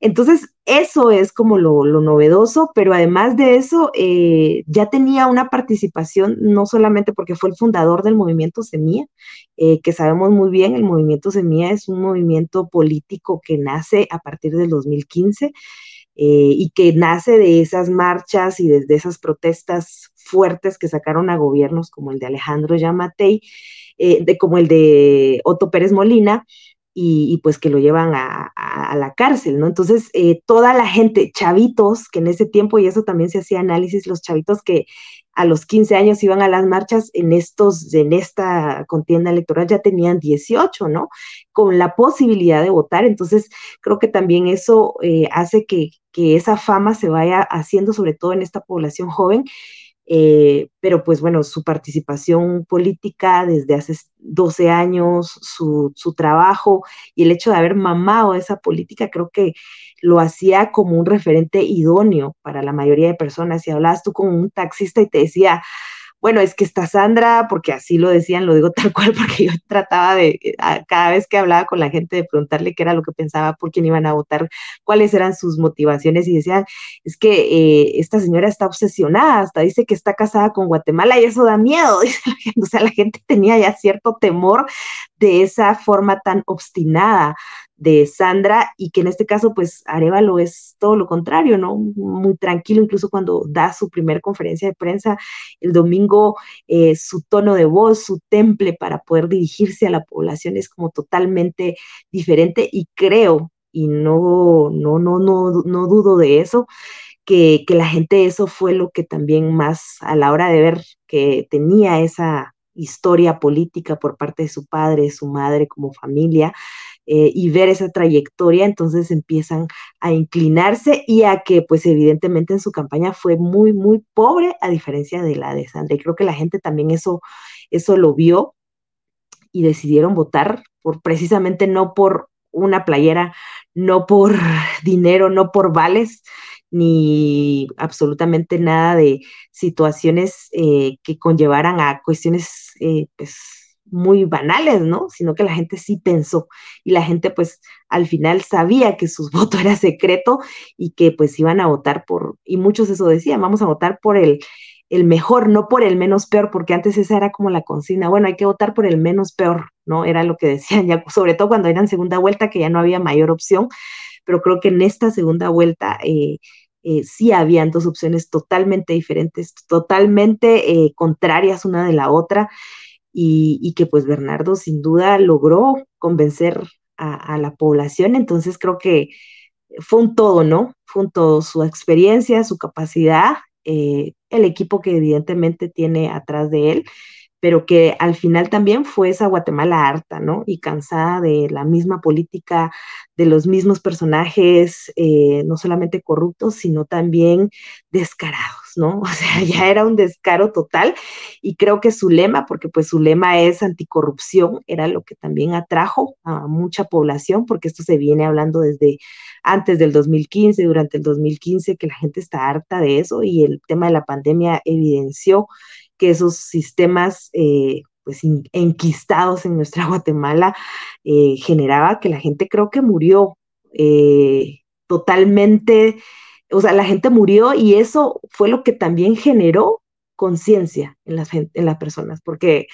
Entonces, eso es como lo, novedoso, pero además de eso, eh, ya tenía una participación, no solamente porque fue el fundador del movimiento Semilla, eh, que sabemos muy bien, el movimiento Semilla es un movimiento político que nace a partir del 2015 eh, y que nace de esas marchas y desde esas protestas fuertes que sacaron a gobiernos como el de Alejandro Yamatei, de, como el de Otto Pérez Molina, y, pues que lo llevan a, la cárcel, ¿no? Entonces, eh, toda la gente, chavitos, que en ese tiempo, y eso también se hacía análisis, los chavitos que a los 15 años iban a las marchas, en, estos, en esta contienda electoral ya tenían 18, ¿no? Con la posibilidad de votar. Entonces, creo que también eso eh, hace que, que esa fama se vaya haciendo, sobre todo en esta población joven, eh, pero pues bueno, su participación política desde hace 12 años, su, su, trabajo y el hecho de haber mamado esa política, creo que lo hacía como un referente idóneo para la mayoría de personas. Si hablabas tú con un taxista y te decía, bueno, es que está Sandra, porque así lo decían, lo digo tal cual, porque yo trataba de, eh, cada vez que hablaba con la gente, de preguntarle qué era lo que pensaba, por quién iban a votar, cuáles eran sus motivaciones, y decían, es que eh, esta señora está obsesionada, hasta dice que está casada con Guatemala, y eso da miedo, dice la gente, o sea, la gente tenía ya cierto temor de esa forma tan obstinada de Sandra y que en este caso pues Arevalo es todo lo contrario, ¿no? Muy tranquilo, incluso cuando da su primer conferencia de prensa el domingo, eh, su tono de voz, su temple para poder dirigirse a la población es como totalmente diferente y creo, y no, no, no, no, no dudo de eso, que, que la gente eso fue lo que también más a la hora de ver que tenía esa historia política por parte de su padre, su madre como familia, eh, y ver esa trayectoria, entonces empiezan a inclinarse y a que pues evidentemente en su campaña fue muy, muy pobre a diferencia de la de Sandra. Y creo que la gente también eso, eso lo vio y decidieron votar por precisamente no por una playera, no por dinero, no por vales, ni absolutamente nada de situaciones eh, que conllevaran a cuestiones eh, pues, muy banales, ¿no? Sino que la gente sí pensó y la gente pues al final sabía que su voto era secreto y que pues iban a votar por, y muchos eso decían, vamos a votar por el, el mejor, no por el menos peor, porque antes esa era como la consigna, bueno, hay que votar por el menos peor, ¿no? Era lo que decían ya, sobre todo cuando eran segunda vuelta, que ya no había mayor opción, pero creo que en esta segunda vuelta... Eh, eh, sí habían dos opciones totalmente diferentes, totalmente eh, contrarias una de la otra, y, que pues Bernardo sin duda logró convencer a, la población. Entonces creo que fue un todo, ¿no? Fue un todo, su experiencia, su capacidad, eh, el equipo que evidentemente tiene atrás de él pero que al final también fue esa Guatemala harta, ¿no? Y cansada de la misma política, de los mismos personajes, eh, no solamente corruptos, sino también descarados, ¿no? O sea, ya era un descaro total y creo que su lema, porque pues su lema es anticorrupción, era lo que también atrajo a mucha población, porque esto se viene hablando desde antes del 2015, durante el 2015, que la gente está harta de eso y el tema de la pandemia evidenció que esos sistemas eh, pues enquistados en nuestra Guatemala eh, generaba que la gente creo que murió eh, totalmente, o sea, la gente murió y eso fue lo que también generó conciencia en las, en las personas, porque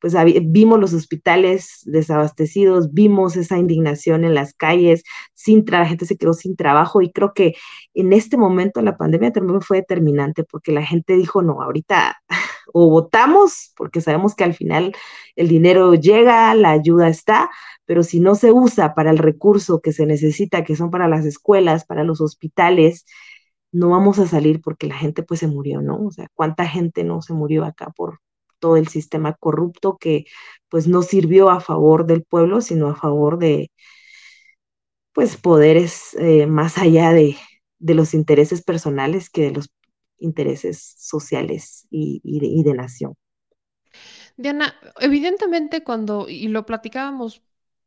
pues vimos los hospitales desabastecidos, vimos esa indignación en las calles, sin la gente se quedó sin trabajo y creo que en este momento la pandemia también fue determinante porque la gente dijo, no, ahorita o votamos, porque sabemos que al final el dinero llega, la ayuda está, pero si no se usa para el recurso que se necesita, que son para las escuelas, para los hospitales, no vamos a salir porque la gente pues se murió, ¿no? O sea, ¿cuánta gente no se murió acá por, todo el sistema corrupto que pues no sirvió a favor del pueblo, sino a favor de pues poderes eh, más allá de, los intereses personales que de los intereses sociales y, de, nación.
Diana, evidentemente cuando, y lo platicábamos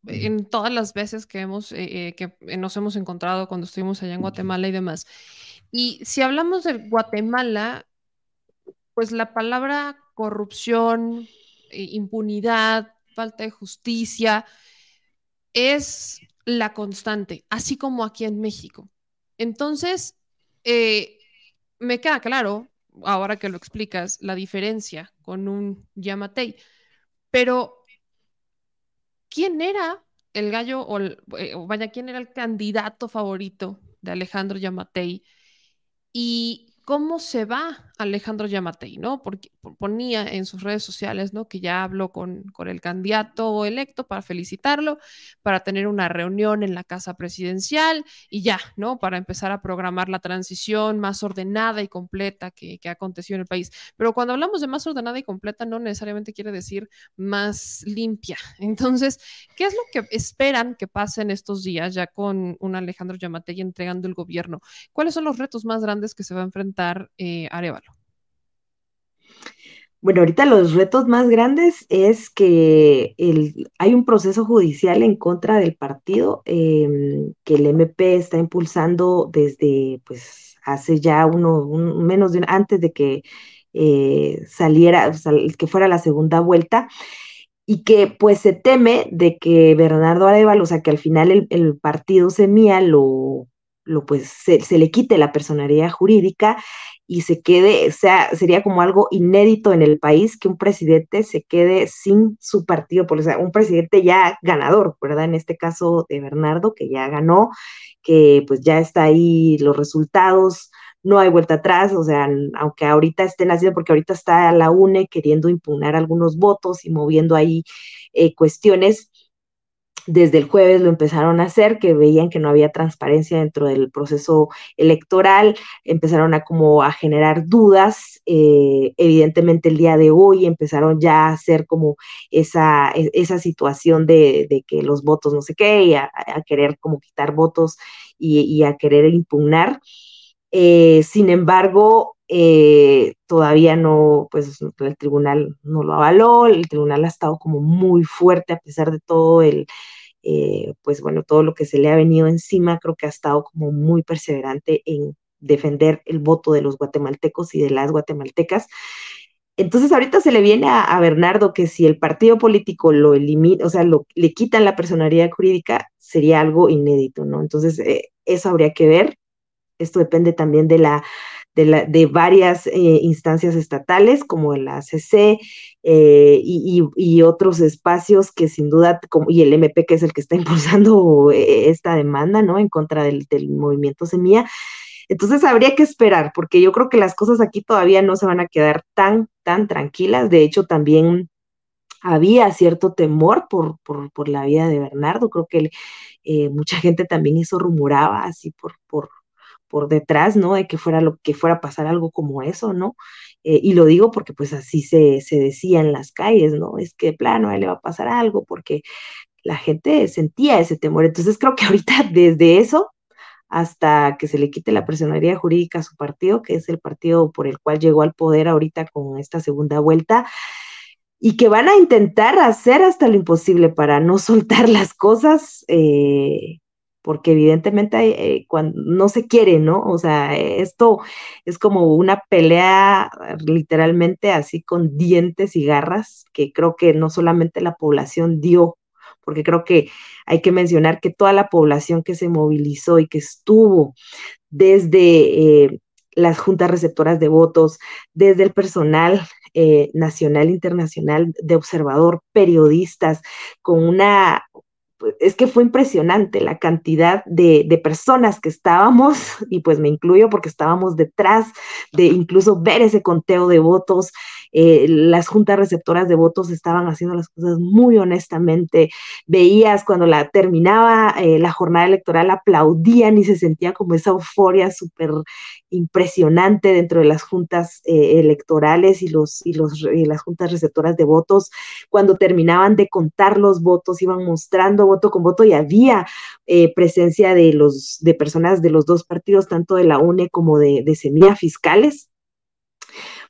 en todas las veces que hemos eh, eh, que nos hemos encontrado cuando estuvimos allá en Guatemala y demás. Y si hablamos de Guatemala, pues la palabra corrupción, eh, impunidad, falta de justicia, es la constante, así como aquí en México. Entonces, eh, me queda claro, ahora que lo explicas, la diferencia con un Yamatei. Pero, ¿quién era el gallo, o, eh, vaya, quién era el candidato favorito de Alejandro Yamatei? Y cómo se va Alejandro Yamatei, ¿no? Porque ponía en sus redes sociales, ¿no? Que ya habló con, con, el candidato electo para felicitarlo, para tener una reunión en la casa presidencial y ya, ¿no? Para empezar a programar la transición más ordenada y completa que, que aconteció en el país. Pero cuando hablamos de más ordenada y completa, no necesariamente quiere decir más limpia. Entonces, ¿qué es lo que esperan que pasen estos días ya con un Alejandro Yamatei entregando el gobierno? ¿Cuáles son los retos más grandes que se va a enfrentar eh, Arevalo?
Bueno, ahorita los retos más grandes es que el, hay un proceso judicial en contra del partido eh, que el MP está impulsando desde, pues, hace ya uno, un, menos de un, antes de que eh, saliera, sal, que fuera la segunda vuelta y que pues se teme de que Bernardo Arevalo, o sea, que al final el, el partido Semilla lo, lo pues se, se, le quite la personalidad jurídica y se quede, o sea, sería como algo inédito en el país que un presidente se quede sin su partido, o sea, un presidente ya ganador, ¿verdad? En este caso de Bernardo, que ya ganó, que pues ya está ahí los resultados, no hay vuelta atrás, o sea, aunque ahorita estén haciendo, porque ahorita está la UNE queriendo impugnar algunos votos y moviendo ahí eh, cuestiones, desde el jueves lo empezaron a hacer, que veían que no había transparencia dentro del proceso electoral, empezaron a como a generar dudas, eh, evidentemente el día de hoy empezaron ya a hacer como esa, e, esa situación de, de que los votos no sé qué, y a, querer como quitar votos y, y a querer impugnar. Eh, sin embargo, eh, todavía no, pues el tribunal no lo avaló, el tribunal ha estado como muy fuerte a pesar de todo el, eh, pues bueno, todo lo que se le ha venido encima, creo que ha estado como muy perseverante en defender el voto de los guatemaltecos y de las guatemaltecas. Entonces ahorita se le viene a, Bernardo que si el partido político lo elimina, o sea, lo, le quitan la personalidad jurídica, sería algo inédito, ¿no? Entonces, eh, eso habría que ver. Esto depende también de la de, la, de varias eh, instancias estatales como la CC eh, y, otros espacios que sin duda, como, y el MP que es el que está impulsando eh, esta demanda, ¿no? En contra del, del movimiento Semilla. Entonces habría que esperar, porque yo creo que las cosas aquí todavía no se van a quedar tan, tan tranquilas. De hecho, también había cierto temor por, por, por la vida de Bernardo. Creo que eh, mucha gente también eso rumoraba así por, por, por detrás, ¿no? De que fuera lo que fuera a pasar algo como eso, ¿no? Eh, y lo digo porque pues así se, se, decía en las calles, ¿no? Es que plano a él le va a pasar algo porque la gente sentía ese temor. Entonces creo que ahorita desde eso hasta que se le quite la personalidad jurídica a su partido, que es el partido por el cual llegó al poder ahorita con esta segunda vuelta, y que van a intentar hacer hasta lo imposible para no soltar las cosas, eh, porque evidentemente eh, cuando no se quiere, ¿no? O sea, esto es como una pelea literalmente así con dientes y garras, que creo que no solamente la población dio, porque creo que hay que mencionar que toda la población que se movilizó y que estuvo desde eh, las juntas receptoras de votos, desde el personal eh, nacional, internacional, de observador, periodistas, con una es que fue impresionante la cantidad de, de, personas que estábamos, y pues me incluyo porque estábamos detrás de incluso ver ese conteo de votos. Eh, las juntas receptoras de votos estaban haciendo las cosas muy honestamente. Veías cuando la terminaba eh, la jornada electoral, aplaudían y se sentía como esa euforia súper impresionante dentro de las juntas eh, electorales y, los, y, los, y las juntas receptoras de votos. Cuando terminaban de contar los votos, iban mostrando voto con voto y había eh, presencia de los de personas de los dos partidos, tanto de la UNE como de, de Semilla fiscales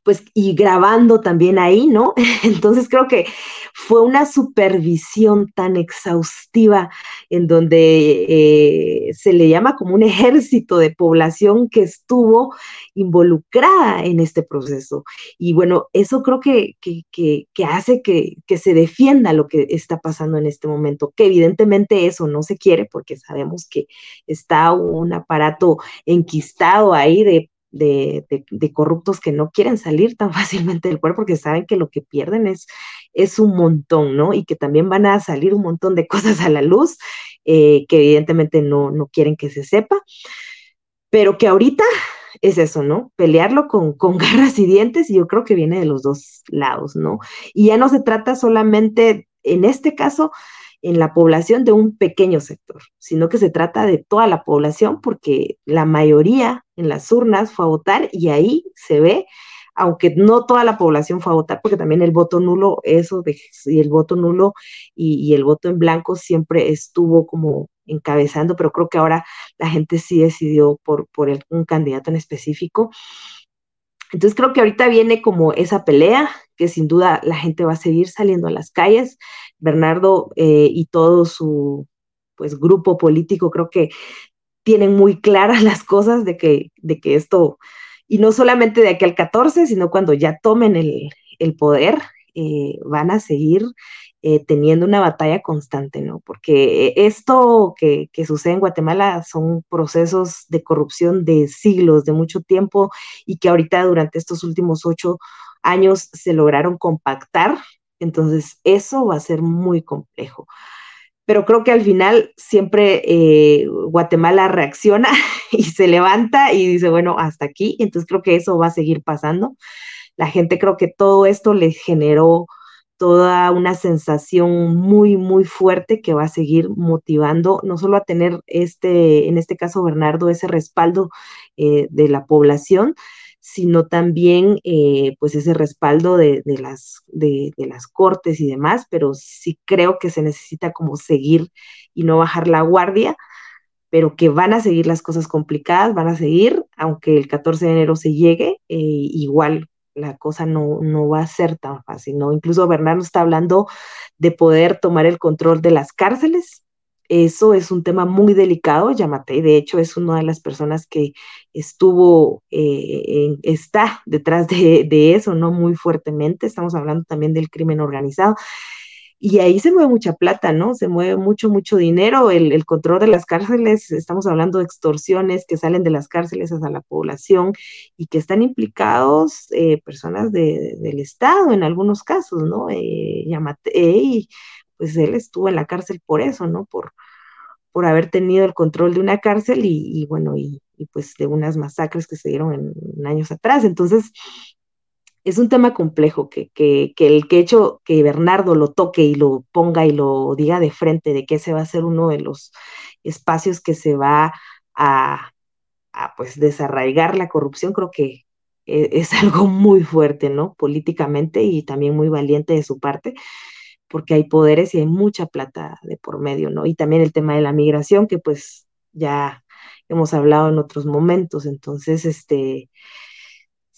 pues, y grabando también ahí, ¿no? Entonces creo que fue una supervisión tan exhaustiva en donde eh, se le llama como un ejército de población que estuvo involucrada en este proceso. Y bueno, eso creo que, que, hace que, que se defienda lo que está pasando en este momento, que evidentemente eso no se quiere porque sabemos que está un aparato enquistado ahí de de, corruptos que no quieren salir tan fácilmente del cuerpo porque saben que lo que pierden es, es un montón, ¿no? Y que también van a salir un montón de cosas a la luz eh, que evidentemente no, no quieren que se sepa, pero que ahorita es eso, ¿no? Pelearlo con, con garras y dientes y yo creo que viene de los dos lados, ¿no? Y ya no se trata solamente, en este caso, en la población de un pequeño sector, sino que se trata de toda la población porque la mayoría en las urnas fue a votar y ahí se ve, aunque no toda la población fue a votar, porque también el voto nulo, eso de y el voto nulo y, el voto en blanco siempre estuvo como encabezando, pero creo que ahora la gente sí decidió por, por un candidato en específico. Entonces creo que ahorita viene como esa pelea, que sin duda la gente va a seguir saliendo a las calles. Bernardo eh, y todo su pues grupo político creo que tienen muy claras las cosas de que, de que esto, y no solamente de aquí al 14, sino cuando ya tomen el, poder, eh, van a seguir eh, teniendo una batalla constante, ¿no? Porque esto que, que, sucede en Guatemala son procesos de corrupción de siglos, de mucho tiempo, y que ahorita durante estos últimos ocho años se lograron compactar, entonces eso va a ser muy complejo. Pero creo que al final siempre eh, Guatemala reacciona y se levanta y dice, bueno, hasta aquí, entonces creo que eso va a seguir pasando. La gente creo que todo esto le generó toda una sensación muy, muy fuerte que va a seguir motivando, no solo a tener este, en este caso Bernardo, ese respaldo eh, de la población, sino también eh, pues ese respaldo de, las, de, las cortes y demás, pero sí creo que se necesita como seguir y no bajar la guardia, pero que van a seguir las cosas complicadas, van a seguir, aunque el 14 de enero se llegue, eh, igual la cosa no, no va a ser tan fácil, ¿no? Incluso Bernardo está hablando de poder tomar el control de las cárceles, eso es un tema muy delicado, Yamate, de hecho es una de las personas que estuvo, eh, está detrás de, eso, ¿no? Muy fuertemente, estamos hablando también del crimen organizado. Y ahí se mueve mucha plata, ¿no? Se mueve mucho, mucho dinero. El, control de las cárceles, estamos hablando de extorsiones que salen de las cárceles hacia la población y que están implicados eh, personas del Estado en algunos casos, ¿no? Eh, y pues él estuvo en la cárcel por eso, ¿no? Por, por haber tenido el control de una cárcel y, bueno, y, pues de unas masacres que se dieron en, años atrás. Entonces, es un tema complejo que, que, que, el que hecho que Bernardo lo toque y lo ponga y lo diga de frente de que ese va a ser uno de los espacios que se va a, a pues desarraigar la corrupción, creo que e, es algo muy fuerte, ¿no? Políticamente y también muy valiente de su parte porque hay poderes y hay mucha plata de por medio, ¿no? Y también el tema de la migración, que pues ya hemos hablado en otros momentos, entonces, este,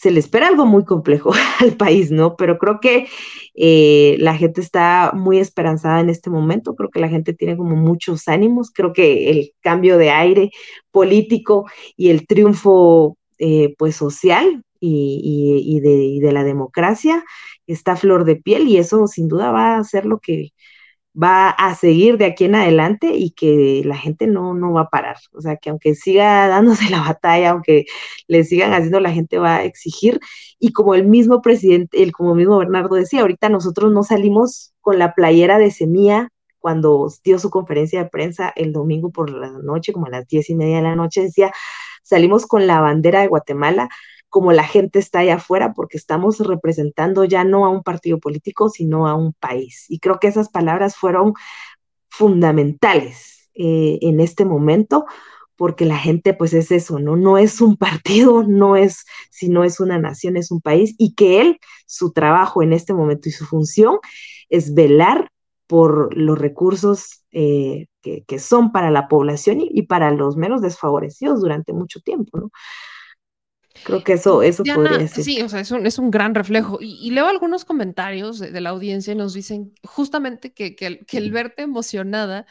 se le espera algo muy complejo al país, ¿no? Pero creo que eh, la gente está muy esperanzada en este momento, creo que la gente tiene como muchos ánimos, creo que el cambio de aire político y el triunfo, eh, pues, social y, de, y de la democracia está flor de piel y eso sin duda va a ser lo que va a seguir de aquí en adelante y que la gente no, no va a parar. O sea, que aunque siga dándose la batalla, aunque le sigan haciendo, la gente va a exigir. Y como el mismo presidente, el como mismo Bernardo decía, ahorita nosotros no salimos con la playera de semilla cuando dio su conferencia de prensa el domingo por la noche, como a las diez y media de la noche, decía, salimos con la bandera de Guatemala como la gente está allá afuera, porque estamos representando ya no a un partido político, sino a un país. Y creo que esas palabras fueron fundamentales eh, en este momento, porque la gente pues es eso, ¿no? No es un partido, no es, sino es una nación, es un país, y que él, su trabajo en este momento y su función es velar por los recursos eh, que, son para la población y, y, para los menos desfavorecidos durante mucho tiempo, ¿no? Creo que eso, eso
Diana,
podría ser.
sí, o sea, es un, es un gran reflejo. Y, y leo algunos comentarios de, de la audiencia y nos dicen justamente que, que el, que el verte emocionada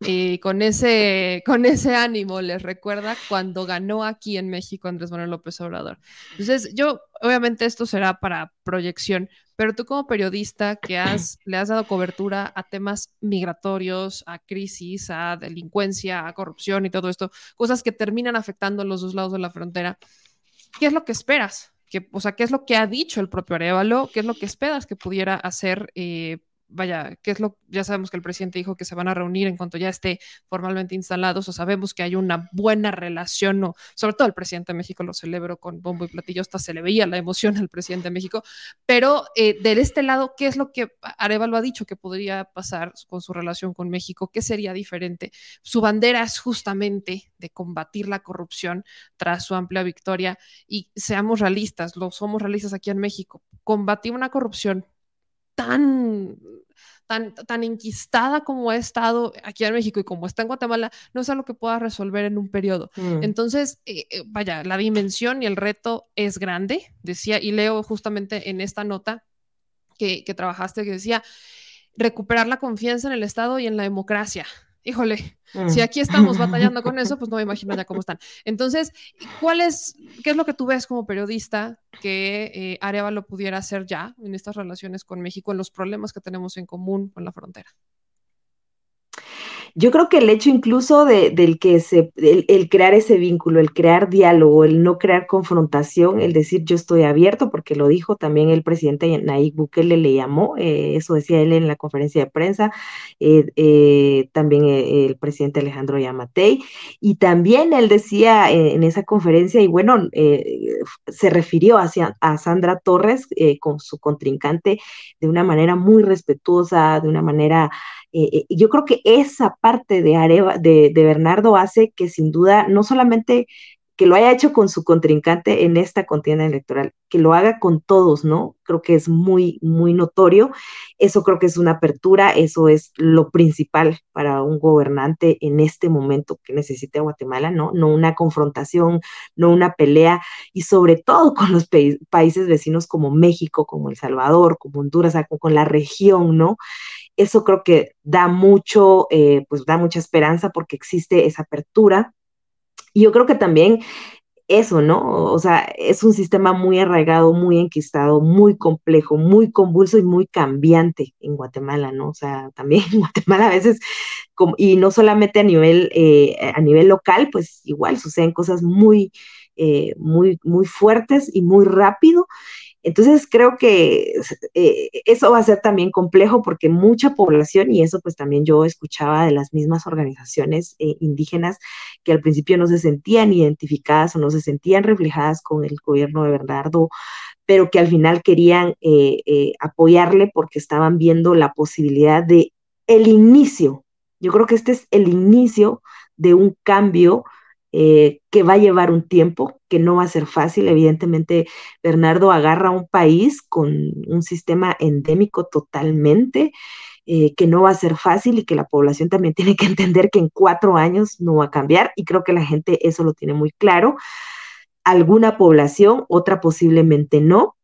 eh, con, ese, con ese ánimo les recuerda cuando ganó aquí en México Andrés Manuel López Obrador. Entonces, yo, obviamente esto será para proyección, pero tú como periodista que has, le has dado cobertura a temas migratorios, a crisis, a delincuencia, a corrupción y todo esto, cosas que terminan afectando a los dos lados de la frontera, ¿qué es lo que esperas? ¿Qué, o sea, ¿qué es lo que ha dicho el propio Arevalo? ¿Qué es lo que esperas que pudiera hacer eh, vaya, ¿qué es lo? Ya sabemos que el presidente dijo que se van a reunir en cuanto ya esté formalmente instalados, o sabemos que hay una buena relación, o sobre todo el presidente de México lo celebro con bombo y platillo, hasta se le veía la emoción al presidente de México, pero eh, de este lado, ¿qué es lo que Arevalo ha dicho que podría pasar con su relación con México? ¿Qué sería diferente? Su bandera es justamente de combatir la corrupción tras su amplia victoria y seamos realistas, lo somos realistas aquí en México, combatir una corrupción tan, tan, tan enquistada como ha estado aquí en México y como está en Guatemala, no es algo que pueda resolver en un periodo.
Mm.
Entonces, eh, eh, vaya, la dimensión y el reto es grande, decía, y leo justamente en esta nota que, que trabajaste, que decía, recuperar la confianza en el Estado y en la democracia híjole,
Mm.
si aquí estamos batallando con eso, pues no me imagino ya cómo están. Entonces, ¿cuál es, qué es lo que tú ves como periodista que eh, Arevalo pudiera hacer ya en estas relaciones con México, en los problemas que tenemos en común con la frontera?
Yo creo que el hecho incluso de, del que se, el, el, crear ese vínculo, el crear diálogo, el no crear confrontación, el decir yo estoy abierto, porque lo dijo también el presidente Nayib Bukele le llamó, eh, eso decía él en la conferencia de prensa, eh, eh, también el presidente Alejandro Yamatei, y también él decía en esa conferencia, y bueno, se refirió hacia, a Sandra Torres con su contrincante de una manera muy respetuosa, de una manera eh, yo creo que esa parte de, Areva, de, de, Bernardo hace que sin duda no solamente que lo haya hecho con su contrincante en esta contienda electoral, que lo haga con todos, ¿no? Creo que es muy, muy notorio. Eso creo que es una apertura, eso es lo principal para un gobernante en este momento que necesita Guatemala, ¿no? No una confrontación, no una pelea, y sobre todo con los países vecinos como México, como El Salvador, como Honduras, con la región, ¿no? Eso creo que da mucho, eh, pues da mucha esperanza porque existe esa apertura. Y yo creo que también eso, ¿no? O sea, es un sistema muy arraigado, muy enquistado, muy complejo, muy convulso y muy cambiante en Guatemala, ¿no? O sea, también en Guatemala a veces, y no solamente a nivel, eh, a nivel local, pues igual suceden cosas muy, eh, muy, muy fuertes y muy rápido. Entonces creo que eh, eso va a ser también complejo porque mucha población, y eso pues también yo escuchaba de las mismas organizaciones eh, indígenas que al principio no se sentían identificadas o no se sentían reflejadas con el gobierno de Bernardo, pero que al final querían eh, apoyarle porque estaban viendo la posibilidad de el inicio. Yo creo que este es el inicio de un cambio eh, que va a llevar un tiempo, que no va a ser fácil. Evidentemente, Bernardo agarra un país con un sistema endémico totalmente, eh, que no va a ser fácil y que la población también tiene que entender que en cuatro años no va a cambiar y creo que la gente eso lo tiene muy claro. Alguna población, otra posiblemente no,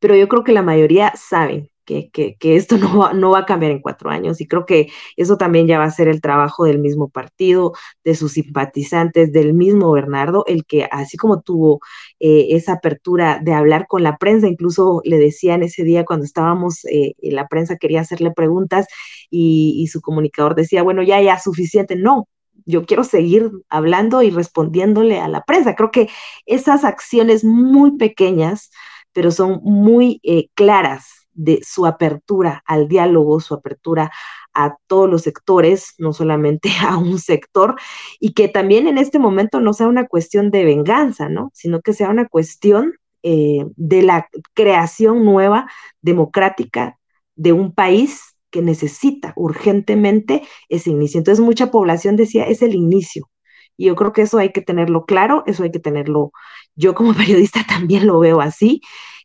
pero yo creo que la mayoría saben que, que, que, esto no va, no va a cambiar en cuatro años y creo que eso también ya va a ser el trabajo del mismo partido, de sus simpatizantes, del mismo Bernardo, el que así como tuvo eh, esa apertura de hablar con la prensa, incluso le decían ese día cuando estábamos, eh, la prensa quería hacerle preguntas y, su comunicador decía, bueno, ya, ya, suficiente, no, yo quiero seguir hablando y respondiéndole a la prensa. Creo que esas acciones muy pequeñas, pero son muy eh, claras de su apertura al diálogo, su apertura a todos los sectores, no solamente a un sector, y que también en este momento no sea una cuestión de venganza, ¿no? Sino que sea una cuestión eh, de la creación nueva, democrática, de un país que necesita urgentemente ese inicio. Entonces mucha población decía, es el inicio. Y yo creo que eso hay que tenerlo claro, eso hay que tenerlo, yo como periodista también lo veo así,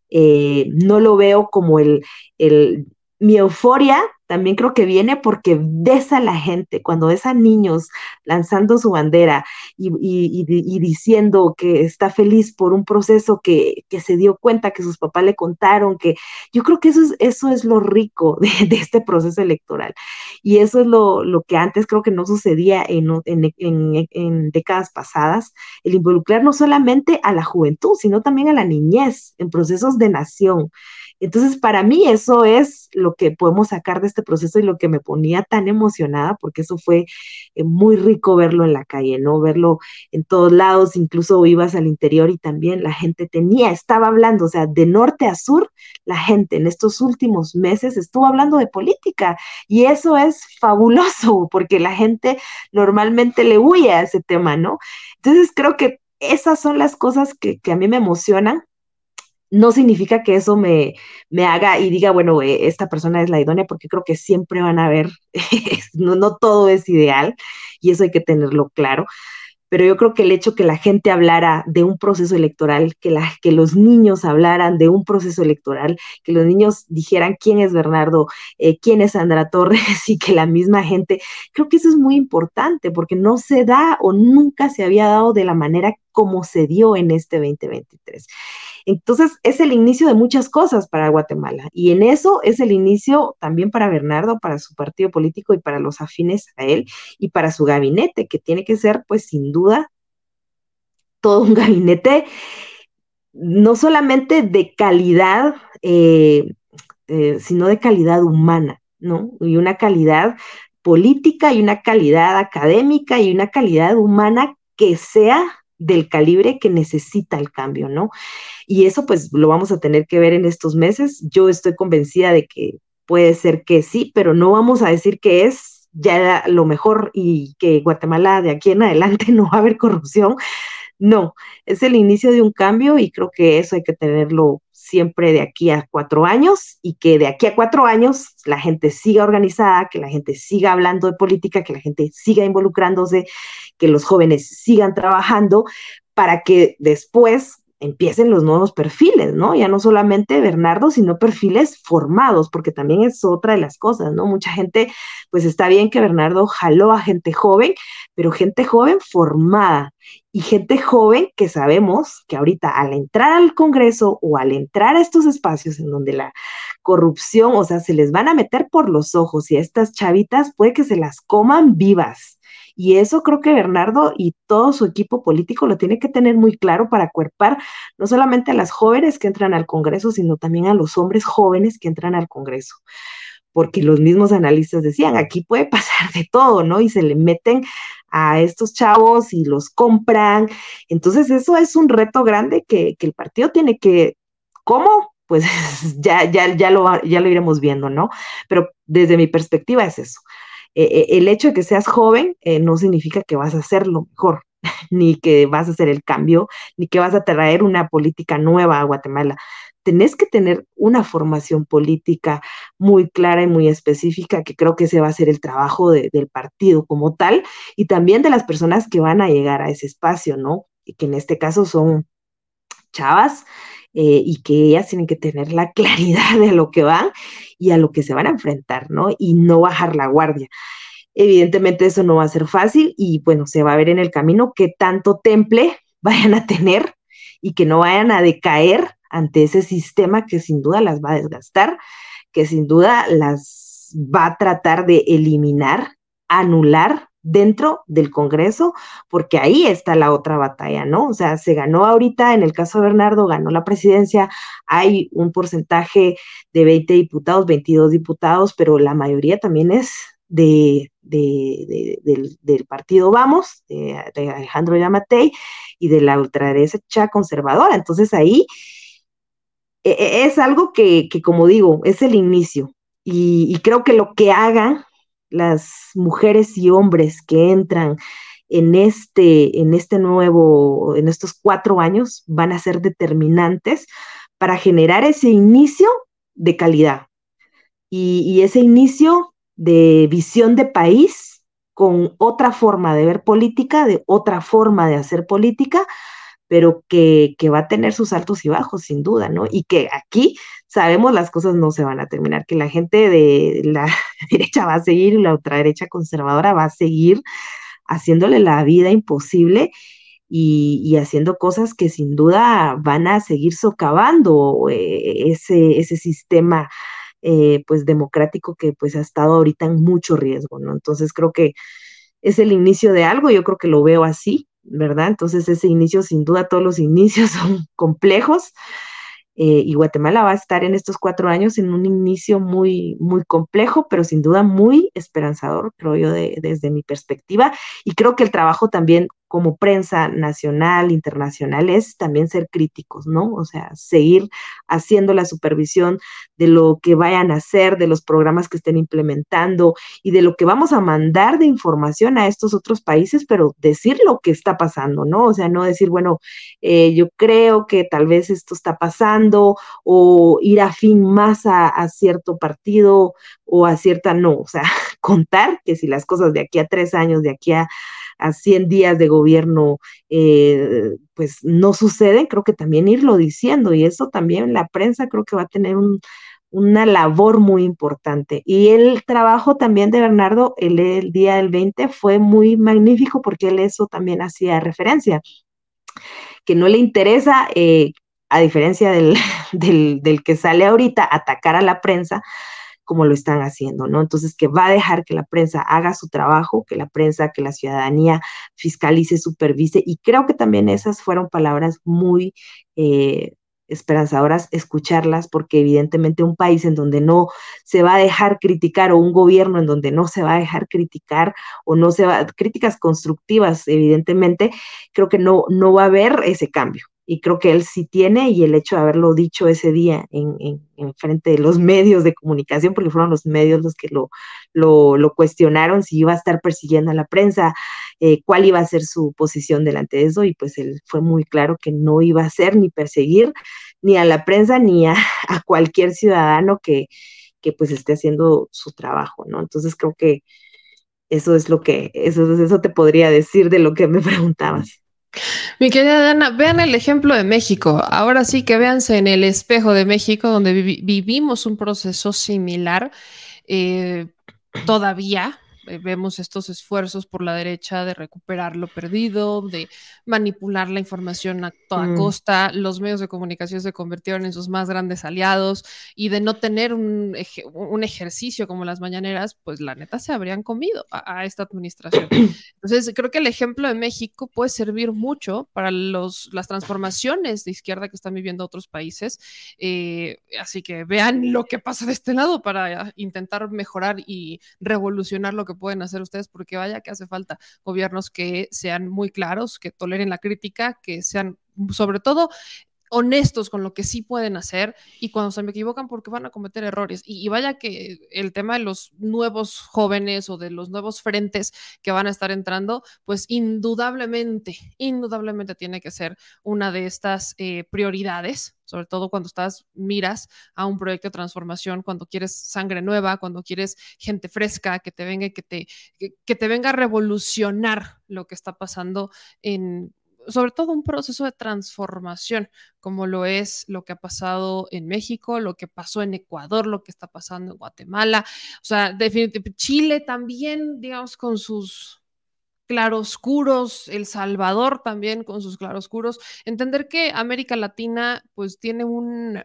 eh, no lo veo como el, el, mi euforia también creo que viene porque ves a la gente, cuando ves a niños lanzando su bandera y, diciendo que está feliz por un proceso que, se dio cuenta, que sus papás le contaron, que yo creo que eso es, eso es lo rico de, este proceso electoral. Y eso es lo, que antes creo que no sucedía en, en décadas pasadas, el involucrar no solamente a la juventud, sino también a la niñez en procesos de nación. Entonces, para mí eso es lo que podemos sacar de este proceso y lo que me ponía tan emocionada, porque eso fue eh, muy rico verlo en la calle, ¿no? Verlo en todos lados, incluso ibas al interior y también la gente tenía, estaba hablando, o sea, de norte a sur, la gente en estos últimos meses estuvo hablando de política y eso es fabuloso, porque la gente normalmente le huye a ese tema, ¿no? Entonces, creo que esas son las cosas que a mí me emocionan no significa que eso me, me haga y diga, bueno, eh, esta persona es la idónea, porque creo que siempre van a haber, no, no todo es ideal y eso hay que tenerlo claro pero yo creo que el hecho que la gente hablara de un proceso electoral, que, que los niños hablaran de un proceso electoral, que los niños dijeran quién es Bernardo, eh, quién es Sandra Torres y que la misma gente, creo que eso es muy importante porque no se da o nunca se había dado de la manera como se dio en este 2023. Entonces, es el inicio de muchas cosas para Guatemala y en eso es el inicio también para Bernardo, para su partido político y para los afines a él y para su gabinete, que tiene que ser, pues, sin duda, todo un gabinete no solamente de calidad, eh, eh, sino de calidad humana, ¿no? Y una calidad política y una calidad académica y una calidad humana que sea del calibre que necesita el cambio, ¿no? Y eso pues lo vamos a tener que ver en estos meses. Yo estoy convencida de que puede ser que sí, pero no vamos a decir que es ya lo mejor y que Guatemala de aquí en adelante no va a haber corrupción. No, es el inicio de un cambio y creo que eso hay que tenerlo siempre de aquí a cuatro años y que de aquí a cuatro años la gente siga organizada, que la gente siga hablando de política, que la gente siga involucrándose, que los jóvenes sigan trabajando para que después empiecen los nuevos perfiles, ¿no? Ya no solamente Bernardo, sino perfiles formados, porque también es otra de las cosas, ¿no? Mucha gente, pues está bien que Bernardo jaló a gente joven, pero gente joven formada y gente joven que sabemos que ahorita al entrar al Congreso o al entrar a estos espacios en donde la corrupción, o sea, se les van a meter por los ojos y a estas chavitas puede que se las coman vivas y eso creo que Bernardo y todo su equipo político lo tiene que tener muy claro para cuerpar no solamente a las jóvenes que entran al Congreso, sino también a los hombres jóvenes que entran al Congreso. Porque los mismos analistas decían, aquí puede pasar de todo, ¿no? Y se le meten a estos chavos y los compran. Entonces eso es un reto grande que, el partido tiene que, ¿cómo? Pues ya, ya, ya, lo, ya lo iremos viendo, ¿no? Pero desde mi perspectiva es eso. Eh, eh, el hecho de que seas joven eh, no significa que vas a hacer lo mejor, ni que vas a hacer el cambio, ni que vas a traer una política nueva a Guatemala. Tenés que tener una formación política muy clara y muy específica, que creo que ese va a ser el trabajo del partido como tal, y también de las personas que van a llegar a ese espacio, ¿no? Y que en este caso son chavas eh, y que ellas tienen que tener la claridad de lo que van y a lo que se van a enfrentar, ¿no? Y no bajar la guardia. Evidentemente eso no va a ser fácil y bueno, se va a ver en el camino que tanto temple vayan a tener y que no vayan a decaer ante ese sistema que sin duda las va a desgastar, que sin duda las va a tratar de eliminar, anular dentro del Congreso, porque ahí está la otra batalla, ¿no? O sea, se ganó ahorita, en el caso de Bernardo, ganó la presidencia, hay un porcentaje de 20 diputados, 22 diputados, pero la mayoría también es de, del, partido Vamos, de, Alejandro Yamatei, y de la ultraderecha conservadora. Entonces ahí e, e, es algo que, como digo, es el inicio. Y, creo que lo que haga las mujeres y hombres que entran en este, en este nuevo, en estos cuatro años, van a ser determinantes para generar ese inicio de calidad y, ese inicio de visión de país con otra forma de ver política, de otra forma de hacer política, pero que, que va a tener sus altos y bajos, sin duda, ¿no? Y que aquí sabemos las cosas no se van a terminar, que la gente de la derecha va a seguir y la ultraderecha conservadora va a seguir haciéndole la vida imposible y, haciendo cosas que sin duda van a seguir socavando eh, ese, ese sistema eh, pues democrático que pues ha estado ahorita en mucho riesgo, ¿no? Entonces creo que es el inicio de algo, yo creo que lo veo así, ¿verdad? Entonces ese inicio, sin duda todos los inicios son complejos, eh, y Guatemala va a estar en estos cuatro años en un inicio muy, muy complejo, pero sin duda muy esperanzador, creo yo, desde mi perspectiva. Y creo que el trabajo también como prensa nacional, internacional, es también ser críticos, ¿no? O sea, seguir haciendo la supervisión de lo que vayan a hacer, de los programas que estén implementando y de lo que vamos a mandar de información a estos otros países, pero decir lo que está pasando, ¿no? O sea, no decir, bueno, eh, yo creo que tal vez esto está pasando o ir a fin más a, a cierto partido o a cierta, no, o sea, contar que si las cosas de aquí a tres años, de aquí a a 100 días de gobierno, eh, pues no suceden, creo que también irlo diciendo y eso también la prensa creo que va a tener una labor muy importante. Y el trabajo también de Bernardo el, el día del 20 fue muy magnífico porque él eso también hacía referencia, que no le interesa, eh, a diferencia del, del, del que sale ahorita, atacar a la prensa, como lo están haciendo, ¿no? Entonces, que va a dejar que la prensa haga su trabajo, que la prensa, que la ciudadanía fiscalice, supervise, y creo que también esas fueron palabras muy eh, esperanzadoras escucharlas, porque evidentemente un país en donde no se va a dejar criticar o un gobierno en donde no se va a dejar criticar o no se va, críticas constructivas, evidentemente, creo que no, no va a haber ese cambio y creo que él sí tiene y el hecho de haberlo dicho ese día en, en, frente de los medios de comunicación, porque fueron los medios los que lo, lo, cuestionaron si iba a estar persiguiendo a la prensa, eh, cuál iba a ser su posición delante de eso y pues él fue muy claro que no iba a ser ni perseguir ni a la prensa ni a, cualquier ciudadano que, que pues esté haciendo su trabajo, ¿no? Entonces creo que eso es lo que, eso, eso te podría decir de lo que me preguntabas.
Mi querida Dana, vean el ejemplo de México. Ahora sí que véanse en el espejo de México, donde vivimos un proceso similar eh, todavía vemos estos esfuerzos por la derecha de recuperar lo perdido, de manipular la información a toda mm. costa, los medios de comunicación se convirtieron en sus más grandes aliados y de no tener un, ejercicio como las mañaneras, pues la neta se habrían comido a, esta administración. Entonces, creo que el ejemplo de México puede servir mucho para los, las transformaciones de izquierda que están viviendo otros países. Eh, así que vean lo que pasa de este lado para intentar mejorar y revolucionar lo que pueden hacer ustedes, porque vaya que hace falta gobiernos que sean muy claros, que toleren la crítica, que sean sobre todo honestos con lo que sí pueden hacer y cuando se me equivocan porque van a cometer errores. Y, vaya que el tema de los nuevos jóvenes o de los nuevos frentes que van a estar entrando, pues indudablemente, indudablemente tiene que ser una de estas eh, prioridades, sobre todo cuando estás, miras a un proyecto de transformación, cuando quieres sangre nueva, cuando quieres gente fresca que te venga que te, que te venga a revolucionar lo que está pasando en sobre todo un proceso de transformación, como lo es lo que ha pasado en México, lo que pasó en Ecuador, lo que está pasando en Guatemala, o sea, definitivamente Chile también, digamos, con sus claroscuros, El Salvador también con sus claroscuros, entender que América Latina pues tiene un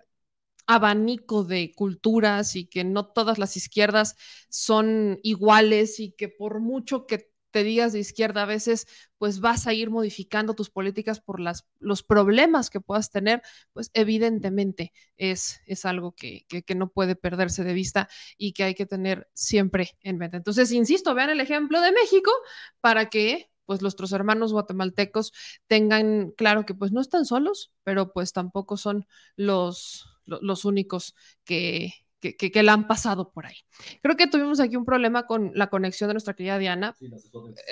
abanico de culturas y que no todas las izquierdas son iguales y que por mucho que te digas de izquierda, a veces pues vas a ir modificando tus políticas por las, los problemas que puedas tener, pues evidentemente es, es algo que, que, no puede perderse de vista y que hay que tener siempre en mente. Entonces, insisto, vean el ejemplo de México para que pues nuestros hermanos guatemaltecos tengan claro que pues no están solos, pero pues tampoco son los, los únicos que, que, la han pasado por ahí. Creo que tuvimos aquí un problema con la conexión de nuestra querida Diana.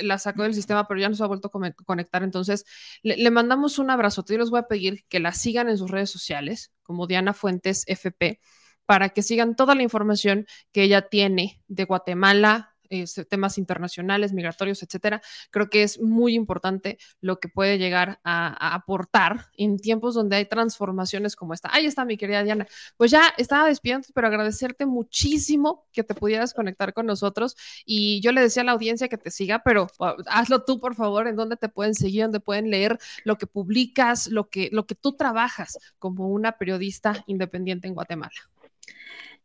la, sacó del sistema, pero ya nos ha vuelto a conectar. Entonces, le, mandamos un abrazo. Yo les voy a pedir que la sigan en sus redes sociales, como Diana Fuentes FP, para que sigan toda la información que ella tiene de Guatemala, eh, temas internacionales, migratorios, etcétera. Creo que es muy importante lo que puede llegar a, aportar en tiempos donde hay transformaciones como esta. Ahí está mi querida Diana. Pues ya estaba despidiendo, pero agradecerte muchísimo que te pudieras conectar con nosotros. Y yo le decía a la audiencia que te siga, pero uh, hazlo tú, por favor, en dónde te pueden seguir, dónde pueden leer lo que publicas, lo que, lo que tú trabajas como una periodista independiente en Guatemala.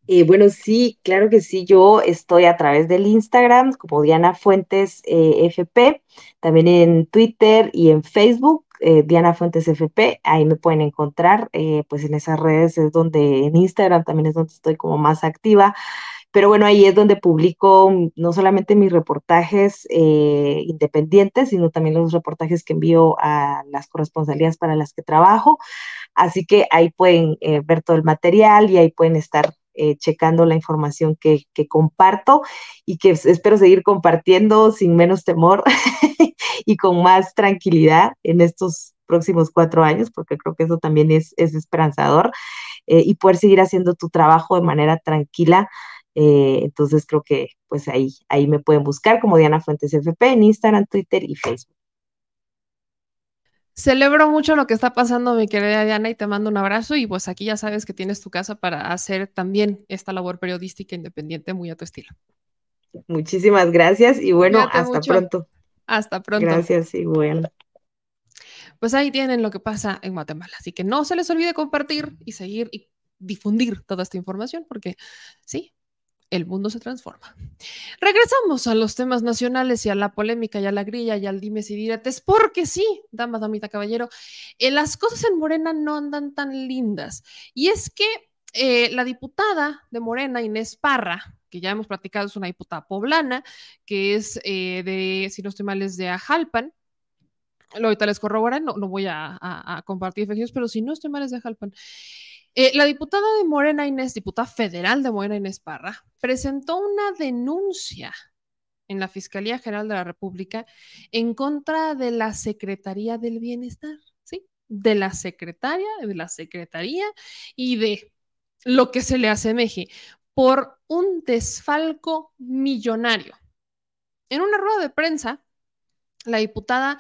Eh, bueno, sí, claro que sí. Yo estoy a través del Instagram como Diana Fuentes eh, FP, también en Twitter y en Facebook, eh, Diana Fuentes FP. Ahí me pueden encontrar, pues en esas redes es donde, en Instagram también es donde estoy como más activa. Pero bueno, ahí es donde publico no solamente mis reportajes independientes, sino también los reportajes que envío a las corresponsalías para las que trabajo. Así que ahí pueden ver todo el material y ahí pueden estar eh, checando la información que, comparto y que espero seguir compartiendo sin menos temor y con más tranquilidad en estos próximos cuatro años, porque creo que eso también es, es esperanzador, eh, y poder seguir haciendo tu trabajo de manera tranquila. Eh, entonces creo que pues ahí, ahí me pueden buscar como Diana Fuentes FP en Instagram, Twitter y Facebook.
Celebro mucho lo que está pasando, mi querida Diana, y te mando un abrazo. Y pues aquí ya sabes que tienes tu casa para hacer también esta labor periodística independiente muy a tu estilo.
Muchísimas gracias y bueno, Cuídate hasta mucho. pronto.
Hasta pronto.
Gracias y bueno.
Pues ahí tienen lo que pasa en Guatemala. Así que no se les olvide compartir y seguir y difundir toda esta información, porque sí, el mundo se transforma. Regresamos a los temas nacionales y a la polémica y a la grilla y al dimes y diretes, porque sí, dama, damita, caballero, eh, las cosas en Morena no andan tan lindas. Y es que eh, la diputada de Morena, Inés Parra, que ya hemos platicado, es una diputada poblana, que es eh, de, si no estoy mal, es de Ajalpan, ahorita les corroboran, no, no voy a compartir efectos, pero si no estoy mal es de Ajalpan. Eh, la diputada de Morena Inés, diputada federal de Morena Inés Parra, presentó una denuncia en la Fiscalía General de la República en contra de la Secretaría del Bienestar, ¿sí? De la secretaria, de la Secretaría y de lo que se le asemeje por un desfalco millonario. En una rueda de prensa, la diputada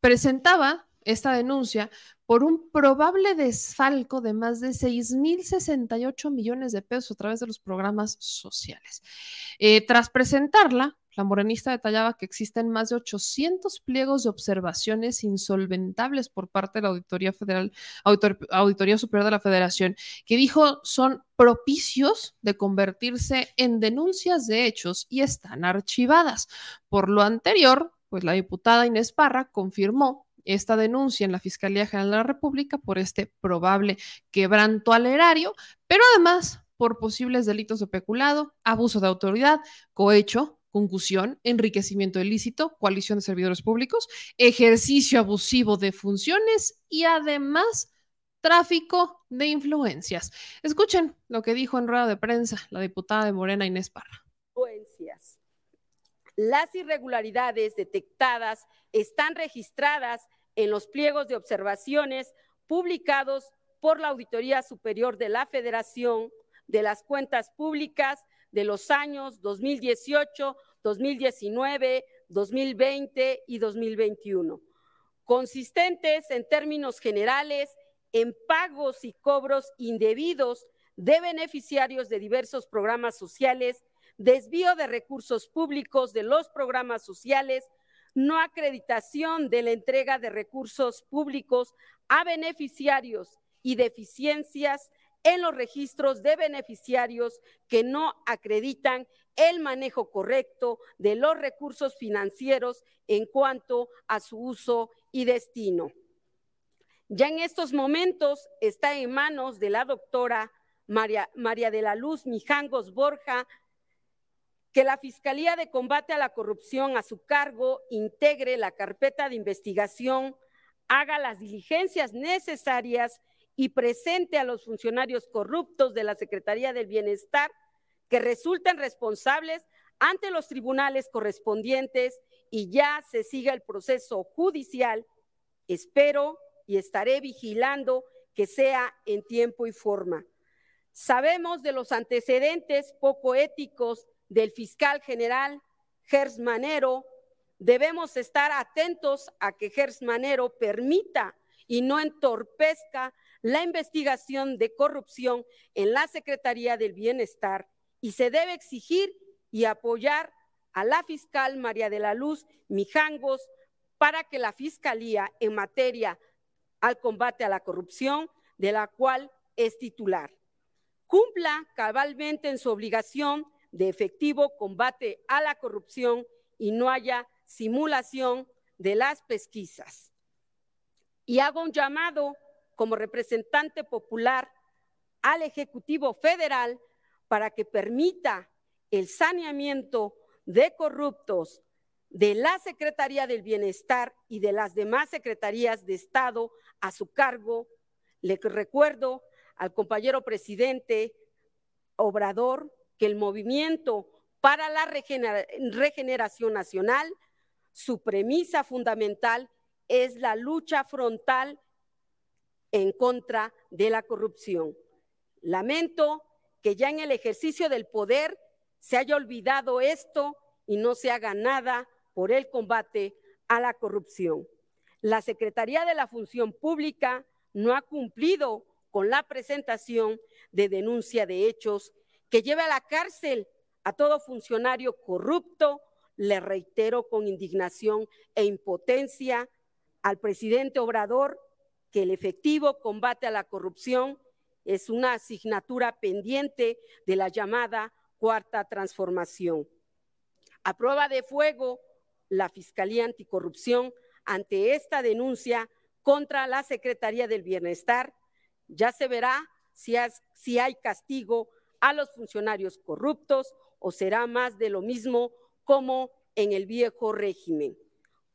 presentaba esta denuncia por un probable desfalco de más de 6.068 millones de pesos a través de los programas sociales. Eh, tras presentarla, la morenista detallaba que existen más de 800 pliegos de observaciones insolventables por parte de la Auditoría Federal, Auditor, Auditoría Superior de la Federación, que dijo son propicios de convertirse en denuncias de hechos y están archivadas. Por lo anterior, pues la diputada Inés Parra confirmó esta denuncia en la Fiscalía General de la República por este probable quebranto al erario, pero además por posibles delitos de peculado, abuso de autoridad, cohecho, concusión, enriquecimiento ilícito, coalición de servidores públicos, ejercicio abusivo de funciones y además tráfico de influencias. Escuchen lo que dijo en rueda de prensa la diputada de Morena Inés Parra.
Las irregularidades detectadas están registradas en los pliegos de observaciones publicados por la Auditoría Superior de la Federación de las Cuentas Públicas de los años 2018, 2019, 2020 y 2021, consistentes en términos generales en pagos y cobros indebidos de beneficiarios de diversos programas sociales desvío de recursos públicos de los programas sociales, no acreditación de la entrega de recursos públicos a beneficiarios y deficiencias en los registros de beneficiarios que no acreditan el manejo correcto de los recursos financieros en cuanto a su uso y destino. Ya en estos momentos está en manos de la doctora María, María de la Luz Mijangos Borja, que la Fiscalía de Combate a la Corrupción a su cargo integre la carpeta de investigación, haga las diligencias necesarias y presente a los funcionarios corruptos de la Secretaría del Bienestar que resulten responsables ante los tribunales correspondientes y ya se siga el proceso judicial. Espero y estaré vigilando que sea en tiempo y forma. Sabemos de los antecedentes poco éticos del fiscal general Gers Manero, debemos estar atentos a que Gers Manero permita y no entorpezca la investigación de corrupción en la Secretaría del Bienestar. Y se debe exigir y apoyar a la fiscal María de la Luz Mijangos para que la Fiscalía en materia al combate a la corrupción, de la cual es titular, cumpla cabalmente en su obligación de efectivo combate a la corrupción y no haya simulación de las pesquisas. Y hago un llamado como representante popular al Ejecutivo Federal para que permita el saneamiento de corruptos de la Secretaría del Bienestar y de las demás secretarías de Estado a su cargo. Le recuerdo al compañero presidente Obrador que el movimiento para la regeneración nacional, su premisa fundamental es la lucha frontal en contra de la corrupción. Lamento que ya en el ejercicio del poder se haya olvidado esto y no se haga nada por el combate a la corrupción. La Secretaría de la Función Pública no ha cumplido con la presentación de denuncia de hechos que lleve a la cárcel a todo funcionario corrupto. Le reitero con indignación e impotencia al presidente Obrador que el efectivo combate a la corrupción es una asignatura pendiente de la llamada cuarta transformación. A prueba de fuego, la Fiscalía Anticorrupción ante esta denuncia contra la Secretaría del Bienestar. Ya se verá si, si hay castigo a los funcionarios corruptos o será más de lo mismo como en el viejo régimen.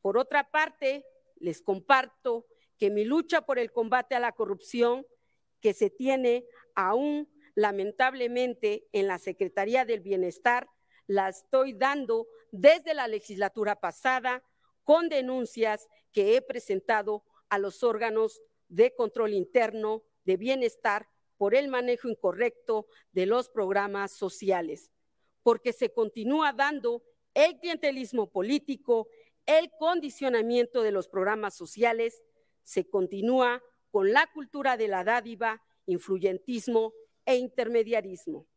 Por otra parte, les comparto que mi lucha por el combate a la corrupción que se tiene aún lamentablemente en la Secretaría del Bienestar la estoy dando desde la legislatura pasada con denuncias que he presentado a los órganos de control interno de bienestar por el manejo incorrecto de los programas sociales, porque se continúa dando el clientelismo político, el condicionamiento de los programas sociales, se continúa con la cultura de la dádiva, influyentismo e intermediarismo.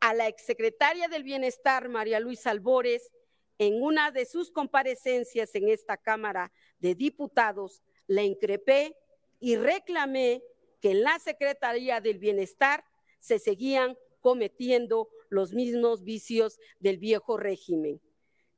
A la exsecretaria del Bienestar, María Luisa Albores, en una de sus comparecencias en esta Cámara de Diputados, le increpé y reclamé que en la Secretaría del Bienestar se seguían cometiendo los mismos vicios del viejo régimen.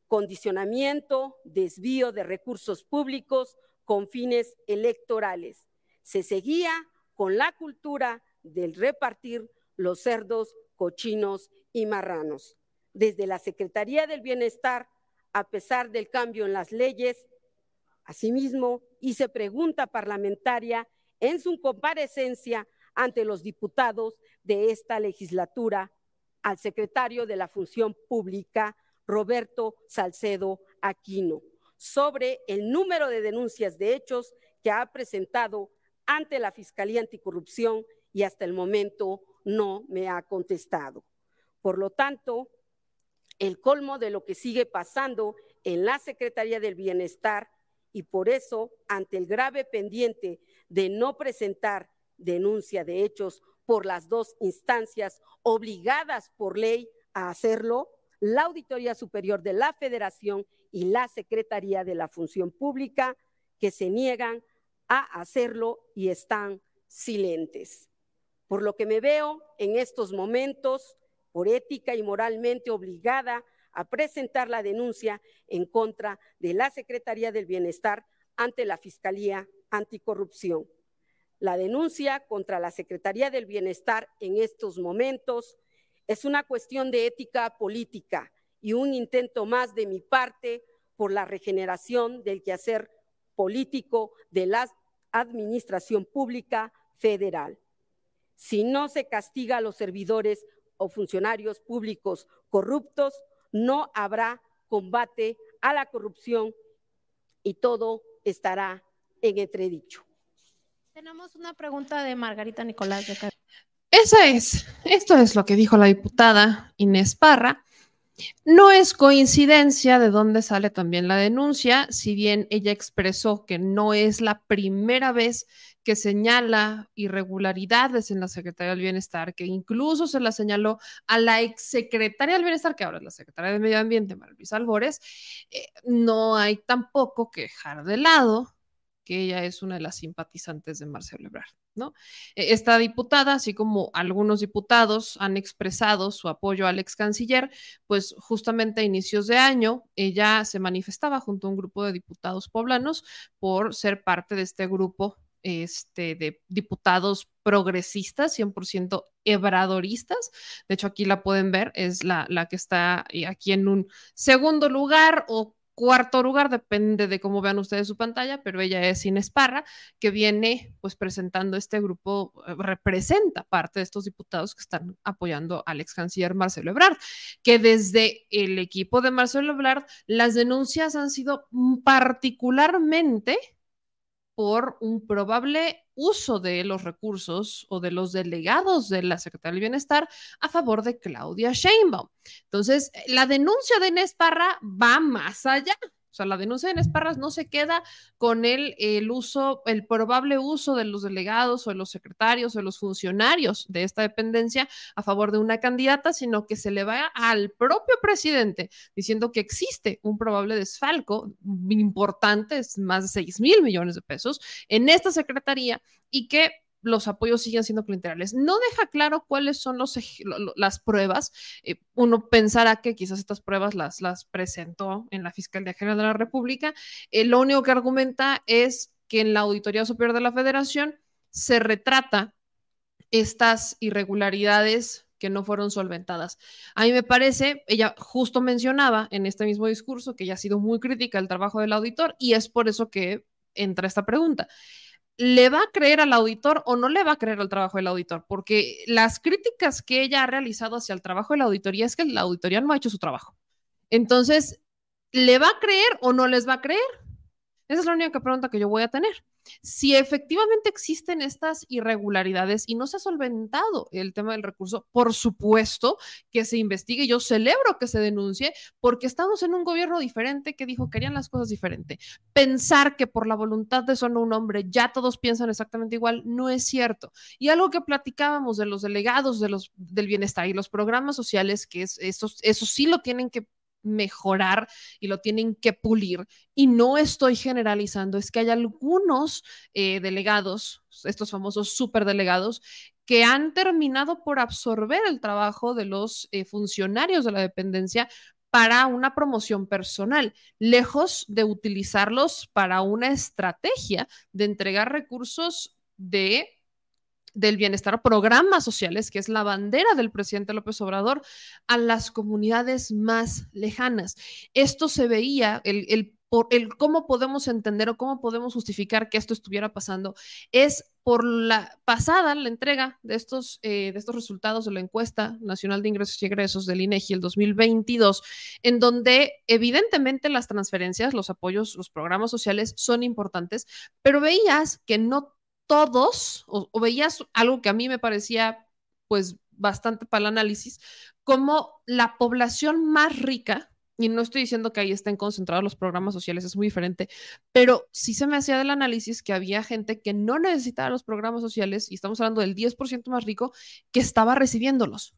Condicionamiento, desvío de recursos públicos con fines electorales. Se seguía con la cultura del repartir los cerdos cochinos y marranos. Desde la Secretaría del Bienestar, a pesar del cambio en las leyes, asimismo hice pregunta parlamentaria en su comparecencia ante los diputados de esta legislatura al secretario de la Función Pública, Roberto Salcedo Aquino, sobre el número de denuncias de hechos que ha presentado ante la Fiscalía Anticorrupción y hasta el momento no me ha contestado. Por lo tanto, el colmo de lo que sigue pasando en la Secretaría del Bienestar y por eso, ante el grave pendiente de no presentar denuncia de hechos por las dos instancias obligadas por ley a hacerlo, la Auditoría Superior de la Federación y la Secretaría de la Función Pública, que se niegan a hacerlo y están silentes. Por lo que me veo en estos momentos, por ética y moralmente obligada a presentar la denuncia en contra de la Secretaría del Bienestar ante la Fiscalía Anticorrupción. La denuncia contra la Secretaría del Bienestar en estos momentos es una cuestión de ética política y un intento más de mi parte por la regeneración del quehacer político de la Administración Pública Federal. Si no se castiga a los servidores o funcionarios públicos corruptos, no habrá combate a la corrupción y todo estará en entredicho.
Tenemos una pregunta de Margarita Nicolás de
Esa es, esto es lo que dijo la diputada Inés Parra. No es coincidencia de dónde sale también la denuncia, si bien ella expresó que no es la primera vez que señala irregularidades en la Secretaría del Bienestar, que incluso se la señaló a la exsecretaria del Bienestar, que ahora es la secretaria de Medio Ambiente, María Luisa Albores, eh, no hay tampoco que dejar de lado que ella es una de las simpatizantes de Marcelo Ebrard, ¿no? E, Esta diputada, así como algunos diputados han expresado su apoyo al ex canciller, pues justamente a inicios de año ella se manifestaba junto a un grupo de diputados poblanos por ser parte de este grupo este, de diputados progresistas, 100% ebradoristas. De hecho, aquí la pueden ver, es la, la que está eh, aquí en un segundo lugar o cuarto lugar, depende de cómo vean ustedes su pantalla, pero ella es Inés Parra, que viene pues presentando este grupo, eh, representa parte de estos diputados que están apoyando al ex canciller Marcelo Ebrard, que desde el equipo de Marcelo Ebrard las denuncias han sido particularmente por un probable uso de los recursos o de los delegados de la Secretaría del Bienestar a favor de Claudia Sheinbaum. Entonces, la denuncia de Inés Parra va más allá. O sea, la denuncia de Inés Parras no se queda con el, el uso, el probable uso de los delegados o de los secretarios o de los funcionarios de esta dependencia a favor de una candidata, sino que se le va al propio presidente diciendo que existe un probable desfalco importante, es más de 6 mil millones de pesos, en esta secretaría y que los apoyos siguen siendo clientelares. No deja claro cuáles son las pruebas. Eh, uno pensará que quizás estas pruebas las, las presentó en la Fiscalía General de la República. Eh, lo único que argumenta es que en la Auditoría Superior de la Federación se retrata estas irregularidades que no fueron solventadas. A mí me parece, ella justo mencionaba en este mismo discurso que ella ha sido muy crítica del trabajo del auditor y es por eso que entra esta pregunta. ¿Le va a creer al auditor o no le va a creer al trabajo del auditor? Porque las críticas que ella ha realizado hacia el trabajo de la auditoría es que la auditoría no ha hecho su trabajo. Entonces, ¿le va a creer o no les va a creer? Esa es la única pregunta que yo voy a tener. Si efectivamente existen estas irregularidades y no se ha solventado el tema del recurso, por supuesto que se investigue. Yo celebro que se denuncie porque estamos en un gobierno diferente que dijo que harían las cosas diferente. Pensar que por la voluntad de solo un hombre ya todos piensan exactamente igual no es cierto. Y algo que platicábamos de los delegados de los, del bienestar y los programas sociales, que es, eso, eso sí lo tienen que mejorar y lo tienen que pulir. Y no estoy generalizando, es que hay algunos eh, delegados, estos famosos superdelegados, que han terminado por absorber el trabajo de los eh, funcionarios de la dependencia para una promoción personal, lejos de utilizarlos para una estrategia de entregar recursos de del bienestar, programas sociales, que es la bandera del presidente López Obrador, a las comunidades más lejanas. Esto se veía, el, el, por, el cómo podemos entender o cómo podemos justificar que esto estuviera pasando, es por la pasada, la entrega de estos, eh, de estos resultados de la encuesta nacional de ingresos y egresos del INEGI el 2022, en donde evidentemente las transferencias, los apoyos, los programas sociales son importantes, pero veías que no todos, o, veías algo que a mí me parecía pues bastante para el análisis, como la población más rica, y no estoy diciendo que ahí estén concentrados los programas sociales, es muy diferente, pero sí se me hacía del análisis que había gente que no necesitaba los programas sociales, y estamos hablando del 10% más rico, que estaba recibiéndolos.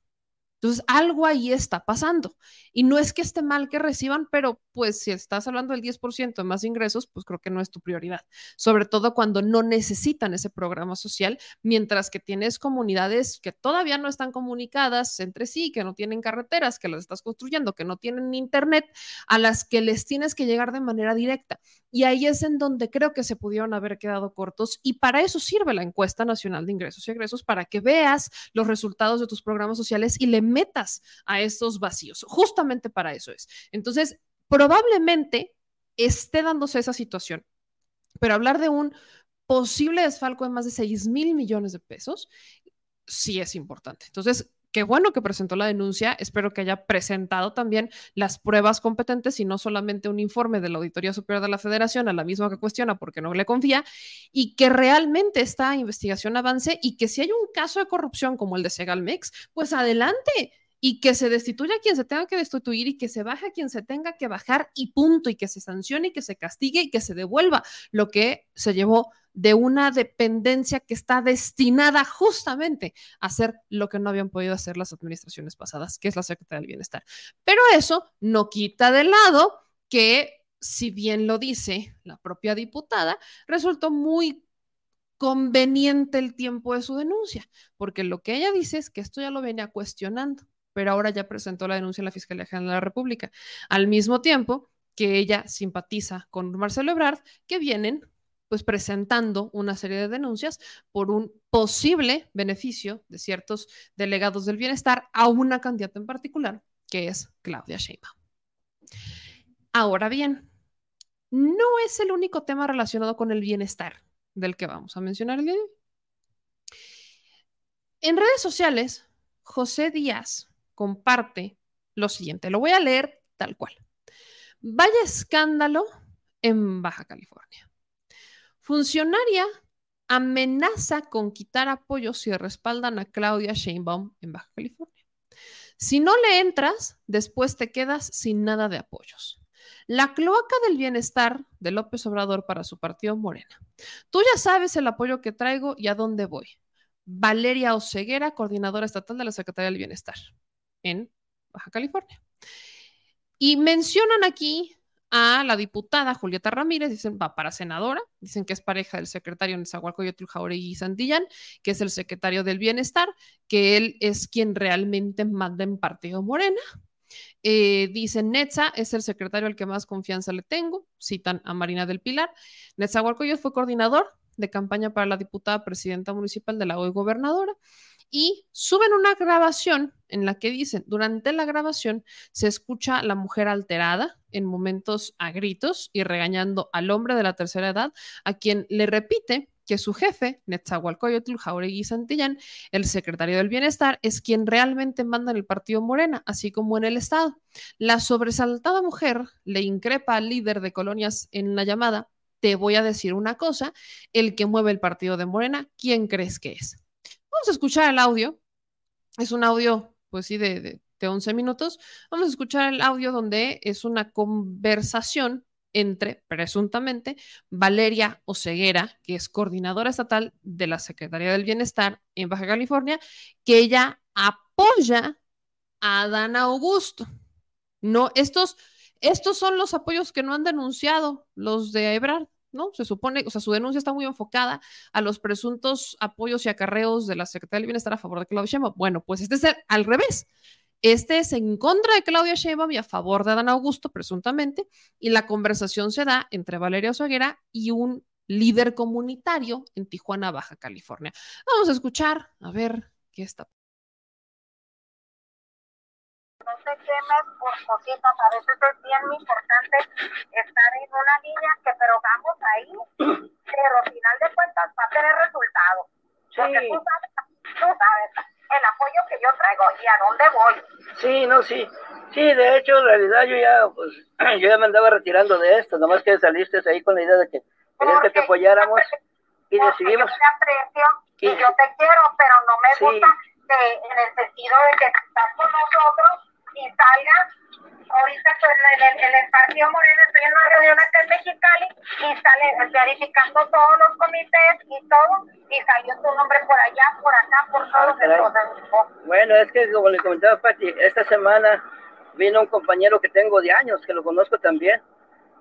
Entonces, algo ahí está pasando. Y no es que esté mal que reciban, pero pues si estás hablando del 10% de más ingresos, pues creo que no es tu prioridad. Sobre todo cuando no necesitan ese programa social, mientras que tienes comunidades que todavía no están comunicadas entre sí, que no tienen carreteras, que las estás construyendo, que no tienen internet, a las que les tienes que llegar de manera directa. Y ahí es en donde creo que se pudieron haber quedado cortos. Y para eso sirve la encuesta nacional de ingresos y egresos, para que veas los resultados de tus programas sociales y le metas a estos vacíos. Justamente para eso es. Entonces, probablemente esté dándose esa situación, pero hablar de un posible desfalco de más de 6 mil millones de pesos sí es importante. Entonces, qué bueno que presentó la denuncia. Espero que haya presentado también las pruebas competentes y no solamente un informe de la Auditoría Superior de la Federación, a la misma que cuestiona porque no le confía, y que realmente esta investigación avance y que si hay un caso de corrupción como el de Segalmex, pues adelante y que se destituya a quien se tenga que destituir y que se baje a quien se tenga que bajar y punto, y que se sancione y que se castigue y que se devuelva lo que se llevó de una dependencia que está destinada justamente a hacer lo que no habían podido hacer las administraciones pasadas, que es la Secretaría del Bienestar. Pero eso no quita de lado que, si bien lo dice la propia diputada, resultó muy conveniente el tiempo de su denuncia, porque lo que ella dice es que esto ya lo venía cuestionando, pero ahora ya presentó la denuncia en la Fiscalía General de la República, al mismo tiempo que ella simpatiza con Marcelo Ebrard, que vienen pues presentando una serie de denuncias por un posible beneficio de ciertos delegados del bienestar a una candidata en particular, que es Claudia Sheinbaum. Ahora bien, no es el único tema relacionado con el bienestar del que vamos a mencionar el día de hoy. En redes sociales, José Díaz comparte lo siguiente, lo voy a leer tal cual. Vaya escándalo en Baja California. Funcionaria amenaza con quitar apoyos si respaldan a Claudia Sheinbaum en Baja California. Si no le entras, después te quedas sin nada de apoyos. La cloaca del bienestar de López Obrador para su partido Morena. Tú ya sabes el apoyo que traigo y a dónde voy. Valeria Oceguera, coordinadora estatal de la Secretaría del Bienestar en Baja California. Y mencionan aquí a la diputada Julieta Ramírez, dicen va para senadora, dicen que es pareja del secretario Nezahualcóyotl Jauregui Santillán, que es el secretario del Bienestar, que él es quien realmente manda en Partido Morena. Eh, dicen Netza es el secretario al que más confianza le tengo, citan a Marina del Pilar. Nezahualcóyotl fue coordinador de campaña para la diputada presidenta municipal de la hoy gobernadora y suben una grabación en la que dicen, durante la grabación se escucha la mujer alterada en momentos a gritos y regañando al hombre de la tercera edad, a quien le repite que su jefe, Netzahualcoyotl Jauregui Santillán, el secretario del Bienestar, es quien realmente manda en el partido Morena, así como en el Estado. La sobresaltada mujer le increpa al líder de colonias en la llamada, te voy a decir una cosa, el que mueve el partido de Morena, ¿quién crees que es? Vamos a escuchar el audio. Es un audio, pues sí, de, de, de 11 minutos. Vamos a escuchar el audio donde es una conversación entre, presuntamente, Valeria Oceguera, que es coordinadora estatal de la Secretaría del Bienestar en Baja California, que ella apoya a Adán Augusto. No, estos, estos son los apoyos que no han denunciado los de Ebrard. ¿No? Se supone, o sea, su denuncia está muy enfocada a los presuntos apoyos y acarreos de la Secretaría del Bienestar a favor de Claudia Sheinbaum. Bueno, pues este es al revés. Este es en contra de Claudia Sheinbaum y a favor de Adán Augusto, presuntamente, y la conversación se da entre Valeria Oseguera y un líder comunitario en Tijuana, Baja California. Vamos a escuchar, a ver qué está.
No te quemes por cositas, a veces es bien importante estar en una línea que pero vamos ahí, pero al final de cuentas va a tener resultados. Porque tú sabes, tú sabes el apoyo que yo traigo y a dónde voy.
Sí, no, sí. Sí, de hecho, en realidad yo ya, pues, yo ya me andaba retirando de esto, nomás que saliste ahí con la idea de que querías que te apoyáramos y decidimos.
Yo te aprecio y
Y-
yo te quiero, pero no me
Sí.
gusta que en el sentido de que estás con nosotros y salgas. Ahorita estoy en el, en el Partido Moreno, estoy en una reunión acá en Mexicali y sale verificando todos los comités y todo, y salió tu nombre por allá, por acá, por todos.
caray.
Entonces, oh,
Bueno, es que como le comentaba Pati, esta semana vino un compañero que tengo de años, que lo conozco también.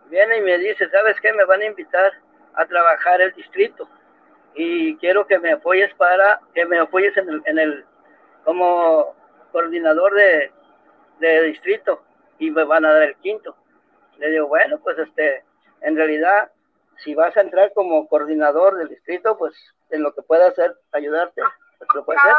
Viene y me dice, ¿sabes qué? Me van a invitar a trabajar el distrito y quiero que me apoyes para, que me apoyes en el, en el como coordinador de, de distrito y me van a dar el quinto. Le digo, bueno, pues este, en realidad, si vas a entrar como coordinador del distrito, pues en lo que pueda hacer, ayudarte, pues lo puedes hacer.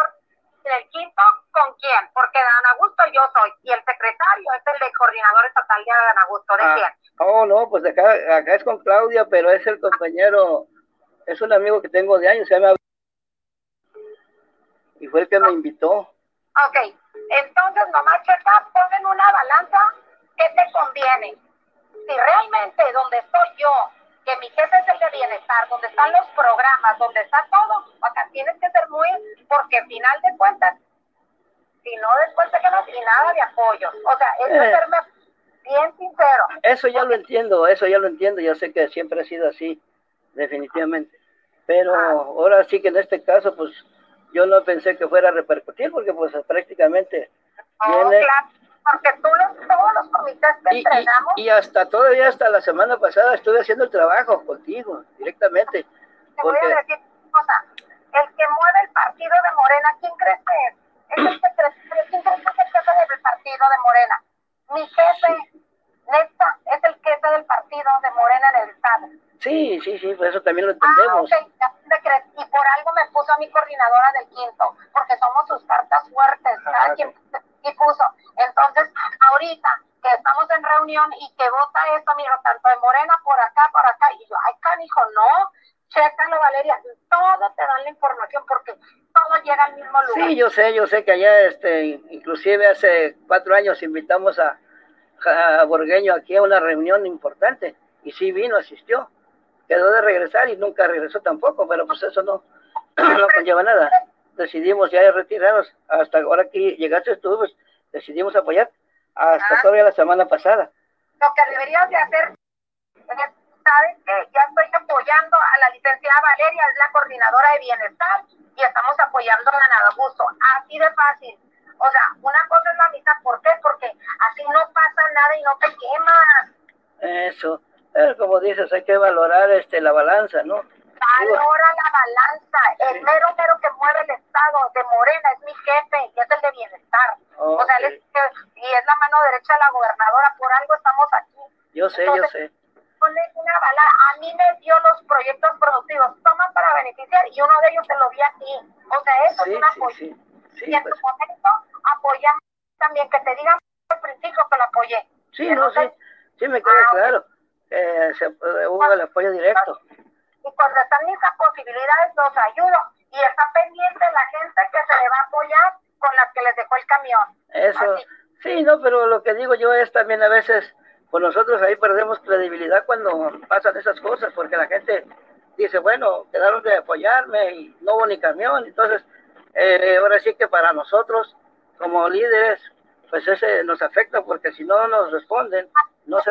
¿El quinto con quién? Porque Dan Augusto yo soy, y el secretario es el de coordinador estatal de Dan Augusto. ¿De
Ah,
quién?
Oh, no, pues acá, acá es con Claudia, pero es el compañero, es un amigo que tengo de años, se llama... Y fue el que me invitó.
Ok, entonces nomás checa, pon en una balanza qué te conviene. Si realmente donde estoy yo, que mi jefe es el de bienestar, donde están los programas, donde está todo, acá tienes que ser muy, porque al final de cuentas, Si no, después te quedas sin nada de apoyo. O sea, es
Eh.
serme bien sincero.
Eso ya lo entiendo, eso ya lo entiendo, yo sé que siempre ha sido así, definitivamente. Pero ahora sí que en este caso, pues yo no pensé que fuera a repercutir, porque pues prácticamente viene...
claro, porque tú los, todos los comités que
Y, y-
entregamos,
y hasta todavía hasta la semana pasada estuve haciendo el trabajo contigo directamente.
te voy a decir una cosa. El que mueve el partido de Morena, ¿quién crees que es? Es el secretario, ¿quién crees que es el jefe del partido de Morena? Mi jefe, neta, es el jefe del partido de Morena en el estado.
Sí, sí, sí, pues eso también lo
Ah,
entendemos.
ok, ya te crees. Y por algo me puso a mi coordinadora del quinto, porque somos sus cartas fuertes, cada
Ah,
quien y puso. Entonces, ahorita que estamos en reunión y que vota esto, mira, tanto de Morena por acá, por acá, y yo, ay, canijo, no, chécalo, Valeria, todo te dan la información porque todo llega al mismo lugar.
Sí, yo sé, yo sé que allá, este, inclusive hace cuatro años invitamos a, a Borgueño aquí a una reunión importante y sí vino, asistió. Quedó de regresar y nunca regresó tampoco, pero pues eso no, no conlleva nada. Decidimos ya retirarnos. Hasta ahora que llegaste tú, pues decidimos apoyar hasta
Ah.
todavía la semana pasada.
Lo que deberías de hacer es, sabes que ya estoy apoyando a la licenciada Valeria, es la coordinadora de bienestar, y estamos apoyando a Nada Gusto. Así de fácil. O sea, una cosa es la mitad, ¿por qué? Porque así no pasa nada y no te quemas.
Eso. Como dices, hay que valorar este la balanza, ¿no?
Valora la balanza. El mero mero que mueve el Estado de Morena es mi jefe y es el de bienestar. O sea, él es, y es la mano derecha de la gobernadora. Por algo estamos aquí.
Yo sé, yo sé.
Una bala. A mí me dio los proyectos productivos. Toma para beneficiar y uno de ellos te lo di aquí. O sea, eso
Sí,
es un apoyo.
sí. Sí,
y en
pues.
tu momento apoyamos también. Que te digan al principio que lo apoyé.
Sí, no, sí, sí me queda claro. Eh, se, eh, hubo el apoyo directo.
y cuando están mis posibilidades los ayudo y está pendiente la gente que se le va a apoyar con las que les dejó el camión.
Eso, sí, no, pero lo que digo yo es también a veces, pues nosotros ahí perdemos credibilidad cuando pasan esas cosas, porque la gente dice, bueno, quedaron de apoyarme y no hubo ni camión, entonces eh, ahora sí que para nosotros como líderes, pues ese nos afecta porque si no nos responden, no se...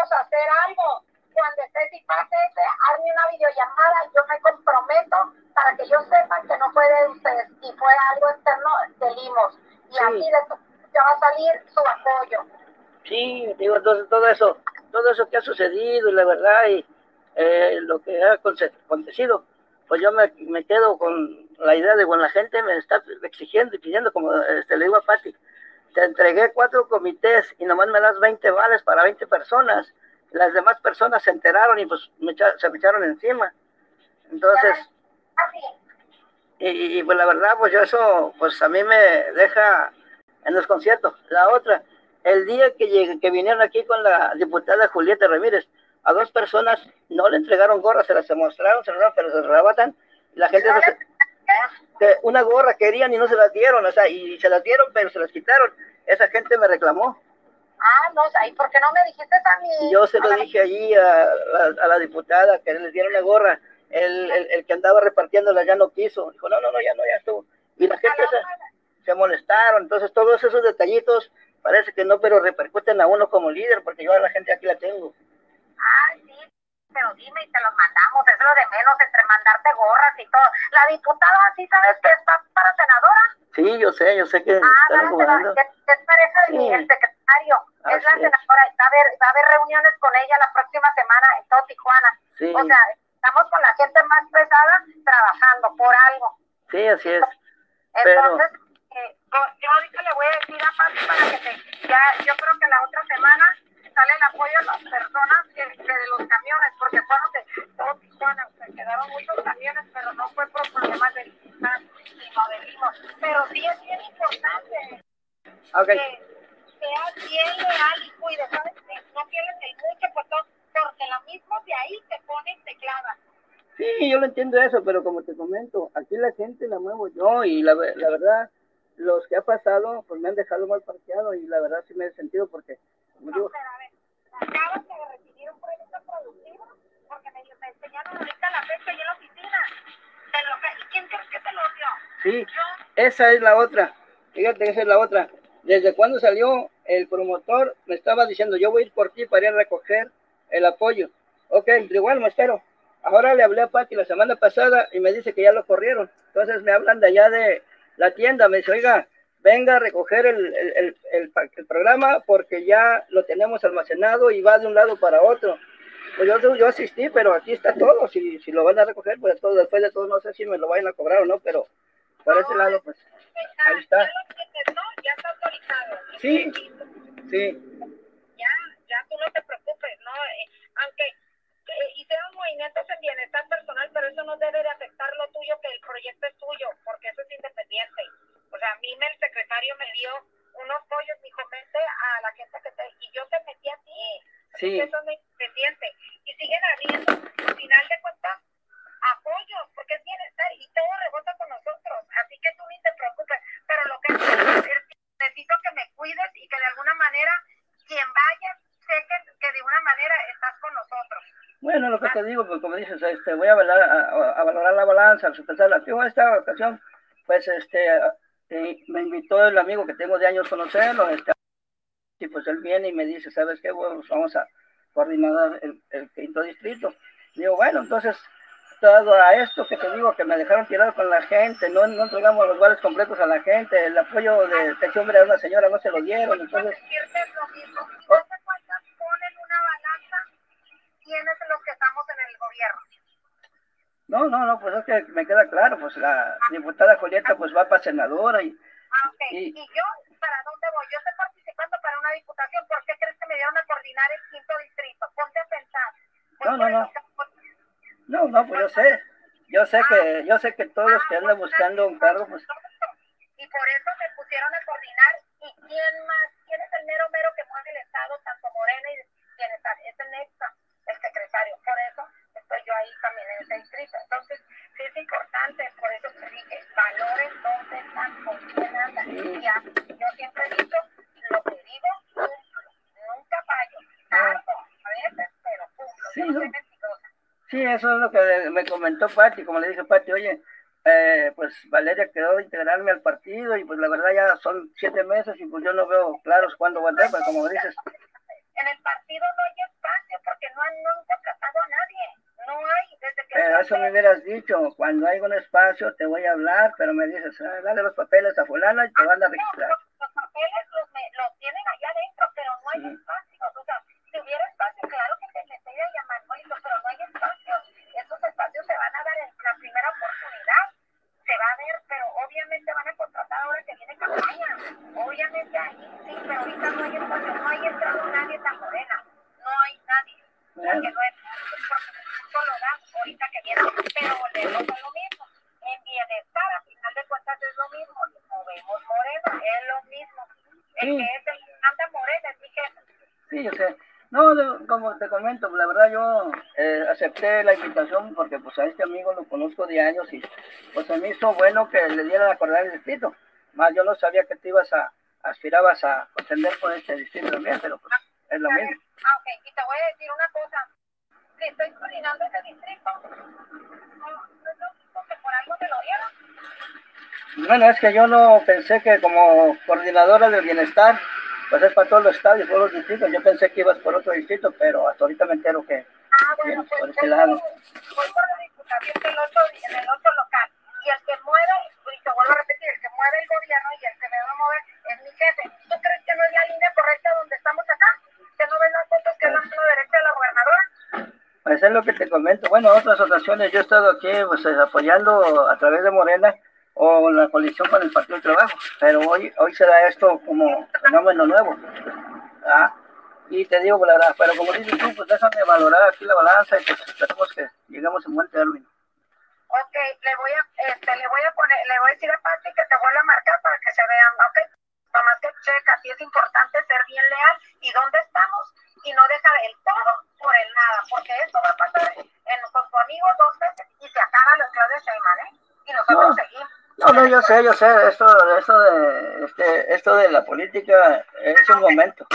Cosa, hacer algo. Cuando y pase ese, hazme una videollamada, yo me comprometo para que yo sepa que no fue de ustedes y fue algo externo de Limos. Y
Sí.
así de tu- ya va a salir su apoyo.
Sí, digo, entonces todo eso, todo eso que ha sucedido y la verdad y eh, lo que ha aconte- acontecido, pues yo me, me quedo con la idea de, bueno, la gente me está exigiendo y pidiendo, como este, le digo a Pati, te entregué cuatro comités y nomás me das 20 vales para 20 personas. Las demás personas se enteraron y pues me echa- se me echaron encima. Entonces, y, y, pues la verdad, pues yo eso, pues a mí me deja en desconcierto. La otra, el día que, llegué, que vinieron aquí con la diputada Julieta Ramírez, a dos personas no le entregaron gorras, se las mostraron, se las pero se la gente se- una gorra querían y no se las dieron, o sea, y se las dieron, pero se las quitaron. Esa gente me reclamó.
Ah, no, ¿y por qué no me dijiste a mí?
Y yo se lo dije allí a, a- a la diputada que les dieron la gorra. El, el, el que andaba repartiéndola ya no quiso. Dijo, no, no, no, ya no, ya estuvo. Y la gente se, se molestaron. Entonces, todos esos detallitos parece que no, pero repercuten a uno como líder, porque yo a la gente aquí la tengo.
Ay, sí, pero dime y te los mandamos, es lo de menos entre mandarte gorras y todo. La diputada, ¿sí sabes que está para senadora?
Sí, yo sé, yo sé que
Ah,
están
es, es pareja de
Sí.
secretario, es la senadora, y va a, haber, va a haber reuniones con ella la próxima semana en todo Tijuana.
Sí.
O sea, estamos con la gente más pesada trabajando por algo.
Sí, así es. Pero,
Entonces, eh, yo, yo ahorita le voy a decir a Pati para que te, ya, yo creo que la otra semana sale el apoyo a las personas que, que de los camiones, porque fueron de todo Tijuana, se quedaron muchos camiones, pero no fue por problemas de digital, sino de Limos. Pero sí es bien importante que seas bien leal y cuides, ¿sabes? Que no pierdes el mucho por todo, porque lo mismo de ahí te ponen, te clavan.
Sí, yo lo entiendo eso, pero como te comento, aquí la gente la muevo yo y la, la verdad, los que ha pasado, pues me han dejado mal parqueado y la verdad sí me he sentido porque, digo,
Acabas de recibir un proyecto productivo, porque me, me enseñaron ahorita la fecha y en la oficina. Te lo, ¿y ¿Quién crees que te lo dio?
sí, esa es la otra, fíjate que esa es la otra. Desde cuando salió el promotor, me estaba diciendo, yo voy a ir por ti para ir a recoger el apoyo. Ok, igual me espero. Ahora le hablé a Pati la semana pasada y me dice que ya lo corrieron. Entonces me hablan de allá de la tienda, me dice, oiga, venga a recoger el, el, el, el programa porque ya lo tenemos almacenado y va de un lado para otro. Pues yo, yo asistí, pero aquí está todo. Si, si lo van a recoger, pues todo, después de todo, no sé si me lo vayan a cobrar o no, pero por ese lado, pues ahí está.
Ya está autorizado.
Sí, sí.
Ya, ya tú no te preocupes, ¿no? Eh, aunque hicieron movimientos en bienestar personal, pero eso no debe de afectar lo tuyo, que el proyecto es tuyo, porque eso es independiente. O sea, a mí me, el secretario me dio unos pollos, dijo, vente a la gente que te... Y yo te metí a ti. Así
Sí.
eso es independiente. Y siguen habiendo, al final de cuentas, apoyos, porque es bienestar y todo rebota con nosotros. Así que tú ni te preocupes. Pero lo que necesito que me cuides y que de alguna manera, quien vaya, sé que, que de una manera estás con nosotros.
Bueno, lo que te digo, pues como dices, este, voy a, valorar, a, a valorar la balanza, a sopesarla. Yo esta ocasión, pues, este, eh, me invitó el amigo que tengo de años conocerlo, este, y pues él viene y me dice, ¿sabes qué? Bueno, pues vamos a coordinar el, el quinto distrito. Digo, bueno, entonces, todo a esto que te digo, que me dejaron tirado con la gente, no, no entregamos los vales completos a la gente, el apoyo de este hombre a una señora no se lo dieron, entonces,
ponen una los que estamos en el gobierno.
No, no, no, pues es que me queda claro, pues la diputada Julieta pues va para senadora y,
Ah, ok.
Y-
Y, yo, ¿para dónde voy? Yo estoy participando para una diputación. ¿Por qué crees que me dieron a coordinar el quinto distrito? Ponte a pensar.
No, no, no. No, no, pues yo sé. Yo sé que, yo sé que todos los que andan buscando un cargo, pues,
Y por eso me pusieron a coordinar. ¿Y quién más? ¿Quién es el mero mero que mueve el Estado, tanto Morena y Bienestar? Es el Nexa, el secretario. Por eso estoy yo ahí también en ese distrito. Entonces, sí es importante, por eso te dije, valores dónde están, con quién andan. Y ya, yo siempre he dicho, lo que digo, cumplo. Nunca fallo. Tardo, a veces, pero cumplo.
Sí,
no
sí, eso es lo que me comentó Pati, como le dije Pati, oye, eh, pues Valeria quedó de integrarme al partido y pues la verdad ya son siete meses y pues yo no veo claros cuándo voy a entrar, pero como dices,
En el partido no hay espacio porque no han, no han contratado a nadie. No hay, desde que...
pero eso me hubieras dicho, cuando hay un espacio te voy a hablar, pero me dices, ah, dale los papeles a fulana y te van a
No,
registrar.
los, los papeles los, me- los tienen allá adentro, pero no hay
Sí.
espacios. O sea, si hubiera espacio, claro que te metería a llamar, pero no hay espacios. Esos espacios se van a dar en la primera oportunidad. Se va a ver, pero obviamente van a contratar ahora que viene campaña. Obviamente ahí sí, pero ahorita no hay espacio. No hay entrado nadie tan morena. No hay nadie. Porque no es porque justo lo dan ahorita que viene. Pero volvemos a lo mismo. En bienestar, a final de cuentas, es lo mismo. Movemos morena, es lo mismo. El
Sí.
que es el anda morena es mi jefe.
Sí, yo sé. No, como te comento, la verdad yo eh, acepté la invitación porque pues a este amigo lo conozco de años y pues a mí hizo bueno que le dieran a acordar el distrito. Más yo no sabía que te ibas a, aspirabas a contender por este distrito también, pero pues es lo mismo.
Ah, ok. Y te voy a decir una cosa. Si estoy coordinando ese distrito, no, no es mismo que por algo me lo dieron.
Bueno, es que yo no pensé que como coordinadora del bienestar, pues es para todos los estadios, todos los distritos. Yo pensé que ibas por otro distrito, pero hasta ahorita me entero que
Ah, bueno, pues
por lado.
por, voy por la diputación del otro, en el otro local. Y el que mueve, y te vuelvo a repetir, el que mueve el gobierno y el que me va a mover es mi jefe. ¿Tú crees que no es la línea correcta donde estamos acá? ¿Que no ves las fotos que es la mano derecha de la gobernadora?
Pues es lo que te comento. Bueno, en otras ocasiones yo he estado aquí pues, eh, apoyando a través de Morena o la coalición con el Partido del Trabajo, pero hoy hoy se da esto como fenómeno nuevo. ¿ah? Y te digo verdad, pero como dices tú, pues déjame valorar aquí la balanza y pues esperemos que lleguemos en buen término.
Ok, le voy a, este, le voy a poner, le voy a decir a Pati que te vuelva a marcar para que se vean, ok. Nomás que checa, sí es importante ser bien leal y dónde estamos y no dejar el todo por el nada, porque esto va a pasar en, con tu amigo dos veces y se acaba la Claudia Sheinbaum, ¿eh? Y nosotros
No.
seguimos.
No, no, yo sé, yo sé, esto, esto, de, este, esto de la política es un momento.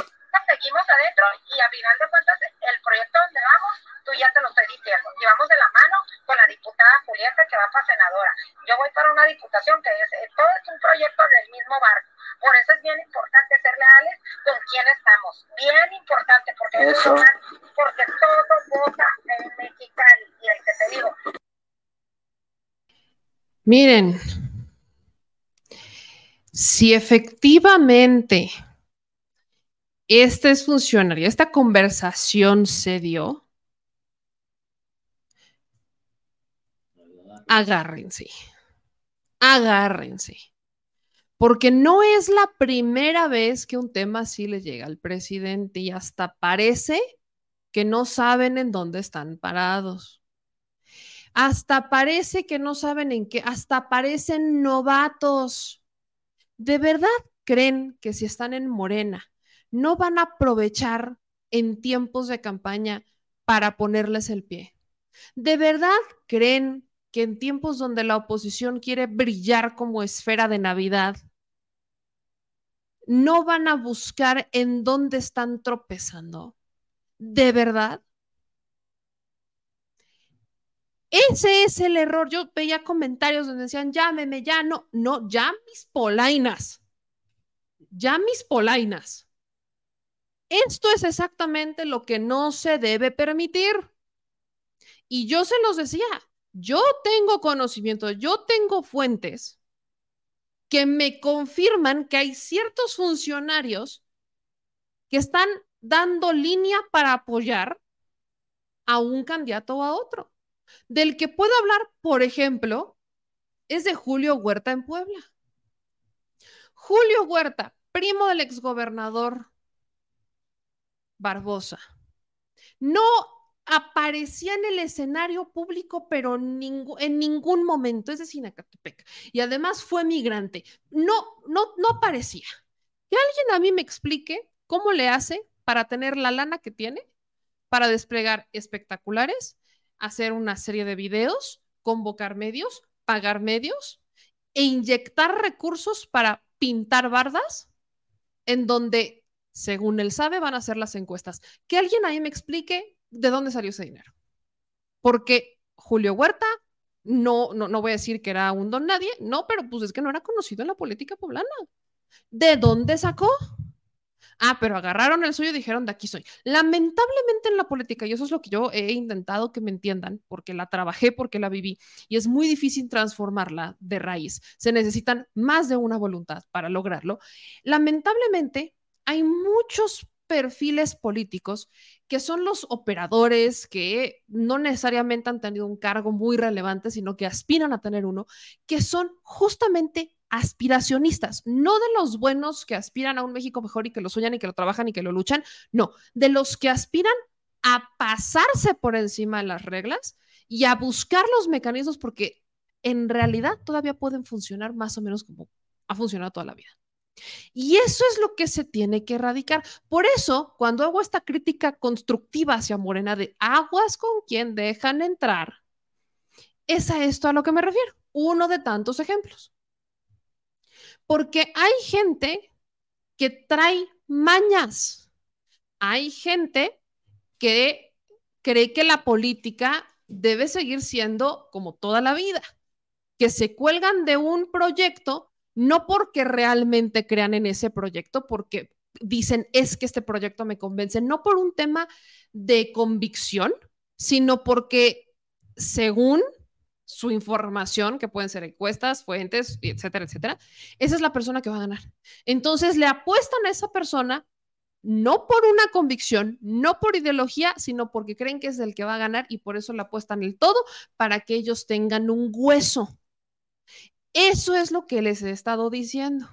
Seguimos adentro y a final de cuentas el proyecto donde vamos, tú ya te lo estoy diciendo, y vamos de la mano con la diputada Julieta que va para senadora. Yo voy para una diputación que es, eh, todo es un proyecto del mismo barco. Por eso es bien importante ser leales con quién estamos. Bien importante, porque
Eso.
porque todo vota en Mexicali. Y el que te digo,
Miren, si efectivamente este es funcionario, esta conversación se dio, agárrense, agárrense, porque no es la primera vez que un tema así le llega al presidente y hasta parece que no saben en dónde están parados. Hasta parece que no saben en qué, hasta parecen novatos. ¿De verdad creen que si están en Morena no van a aprovechar en tiempos de campaña para ponerles el pie? ¿De verdad creen que en tiempos donde la oposición quiere brillar como esfera de Navidad, no van a buscar en dónde están tropezando? ¿De verdad? Ese es el error. Yo veía comentarios donde decían, llámeme, ya no, no, ya mis polainas, ya mis polainas. Esto es exactamente lo que no se debe permitir. Y yo se los decía, yo tengo conocimiento, yo tengo fuentes que me confirman que hay ciertos funcionarios que están dando línea para apoyar a un candidato o a otro. Del que puedo hablar, por ejemplo, es de Julio Huerta en Puebla. Julio Huerta, primo del exgobernador Barbosa, no aparecía en el escenario público, pero en ningún momento, es de Sinacatepec, y además fue migrante. No, no, no aparecía. Que alguien a mí me explique cómo le hace para tener la lana que tiene, para desplegar espectaculares, hacer una serie de videos, convocar medios, pagar medios e inyectar recursos para pintar bardas en donde, según él sabe, van a hacer las encuestas. Que alguien ahí me explique de dónde salió ese dinero. Porque Julio Huerta, no, no, no voy a decir que era un don nadie, no, pero pues es que no era conocido en la política poblana. ¿De dónde sacó? Ah, pero agarraron el suyo y dijeron, de aquí soy. Lamentablemente en la política, y eso es lo que yo he intentado que me entiendan, porque la trabajé, porque la viví, y es muy difícil transformarla de raíz. Se necesitan más de una voluntad para lograrlo. Lamentablemente, hay muchos perfiles políticos que son los operadores que no necesariamente han tenido un cargo muy relevante, sino que aspiran a tener uno, que son justamente aspiracionistas, no de los buenos que aspiran a un México mejor y que lo sueñan y que lo trabajan y que lo luchan, no, de los que aspiran a pasarse por encima de las reglas y a buscar los mecanismos porque en realidad todavía pueden funcionar más o menos como ha funcionado toda la vida. Y eso es lo que se tiene que erradicar. Por eso, cuando hago esta crítica constructiva hacia Morena de aguas con quien dejan entrar, es a esto a lo que me refiero. Uno de tantos ejemplos. Porque hay gente que trae mañas. Hay gente que cree que la política debe seguir siendo como toda la vida, que se cuelgan de un proyecto no porque realmente crean en ese proyecto, porque dicen es que este proyecto me convence, no por un tema de convicción, sino porque según su información, que pueden ser encuestas, fuentes, etcétera, etcétera, esa es la persona que va a ganar. Entonces le apuestan a esa persona no por una convicción, no por ideología, sino porque creen que es el que va a ganar y por eso le apuestan el todo para que ellos tengan un hueso. Eso es lo que les he estado diciendo.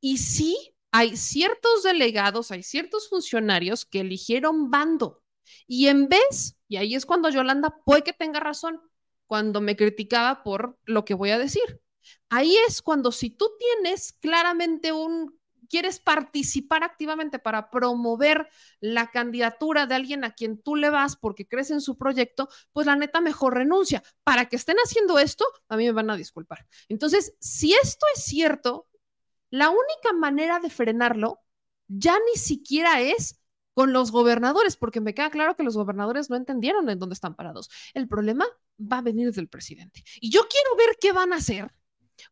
Y sí, hay ciertos delegados, hay ciertos funcionarios que eligieron bando. Y en vez, y ahí es cuando Yolanda puede que tenga razón, cuando me criticaba por lo que voy a decir. Ahí es cuando si tú tienes claramente un, quieres participar activamente para promover la candidatura de alguien a quien tú le vas porque crees en su proyecto, pues la neta mejor renuncia. Para que estén haciendo esto, a mí me van a disculpar. Entonces, si esto es cierto, la única manera de frenarlo ya ni siquiera es con los gobernadores, porque me queda claro que los gobernadores no entendieron en dónde están parados. El problema va a venir del presidente. Y yo quiero ver qué van a hacer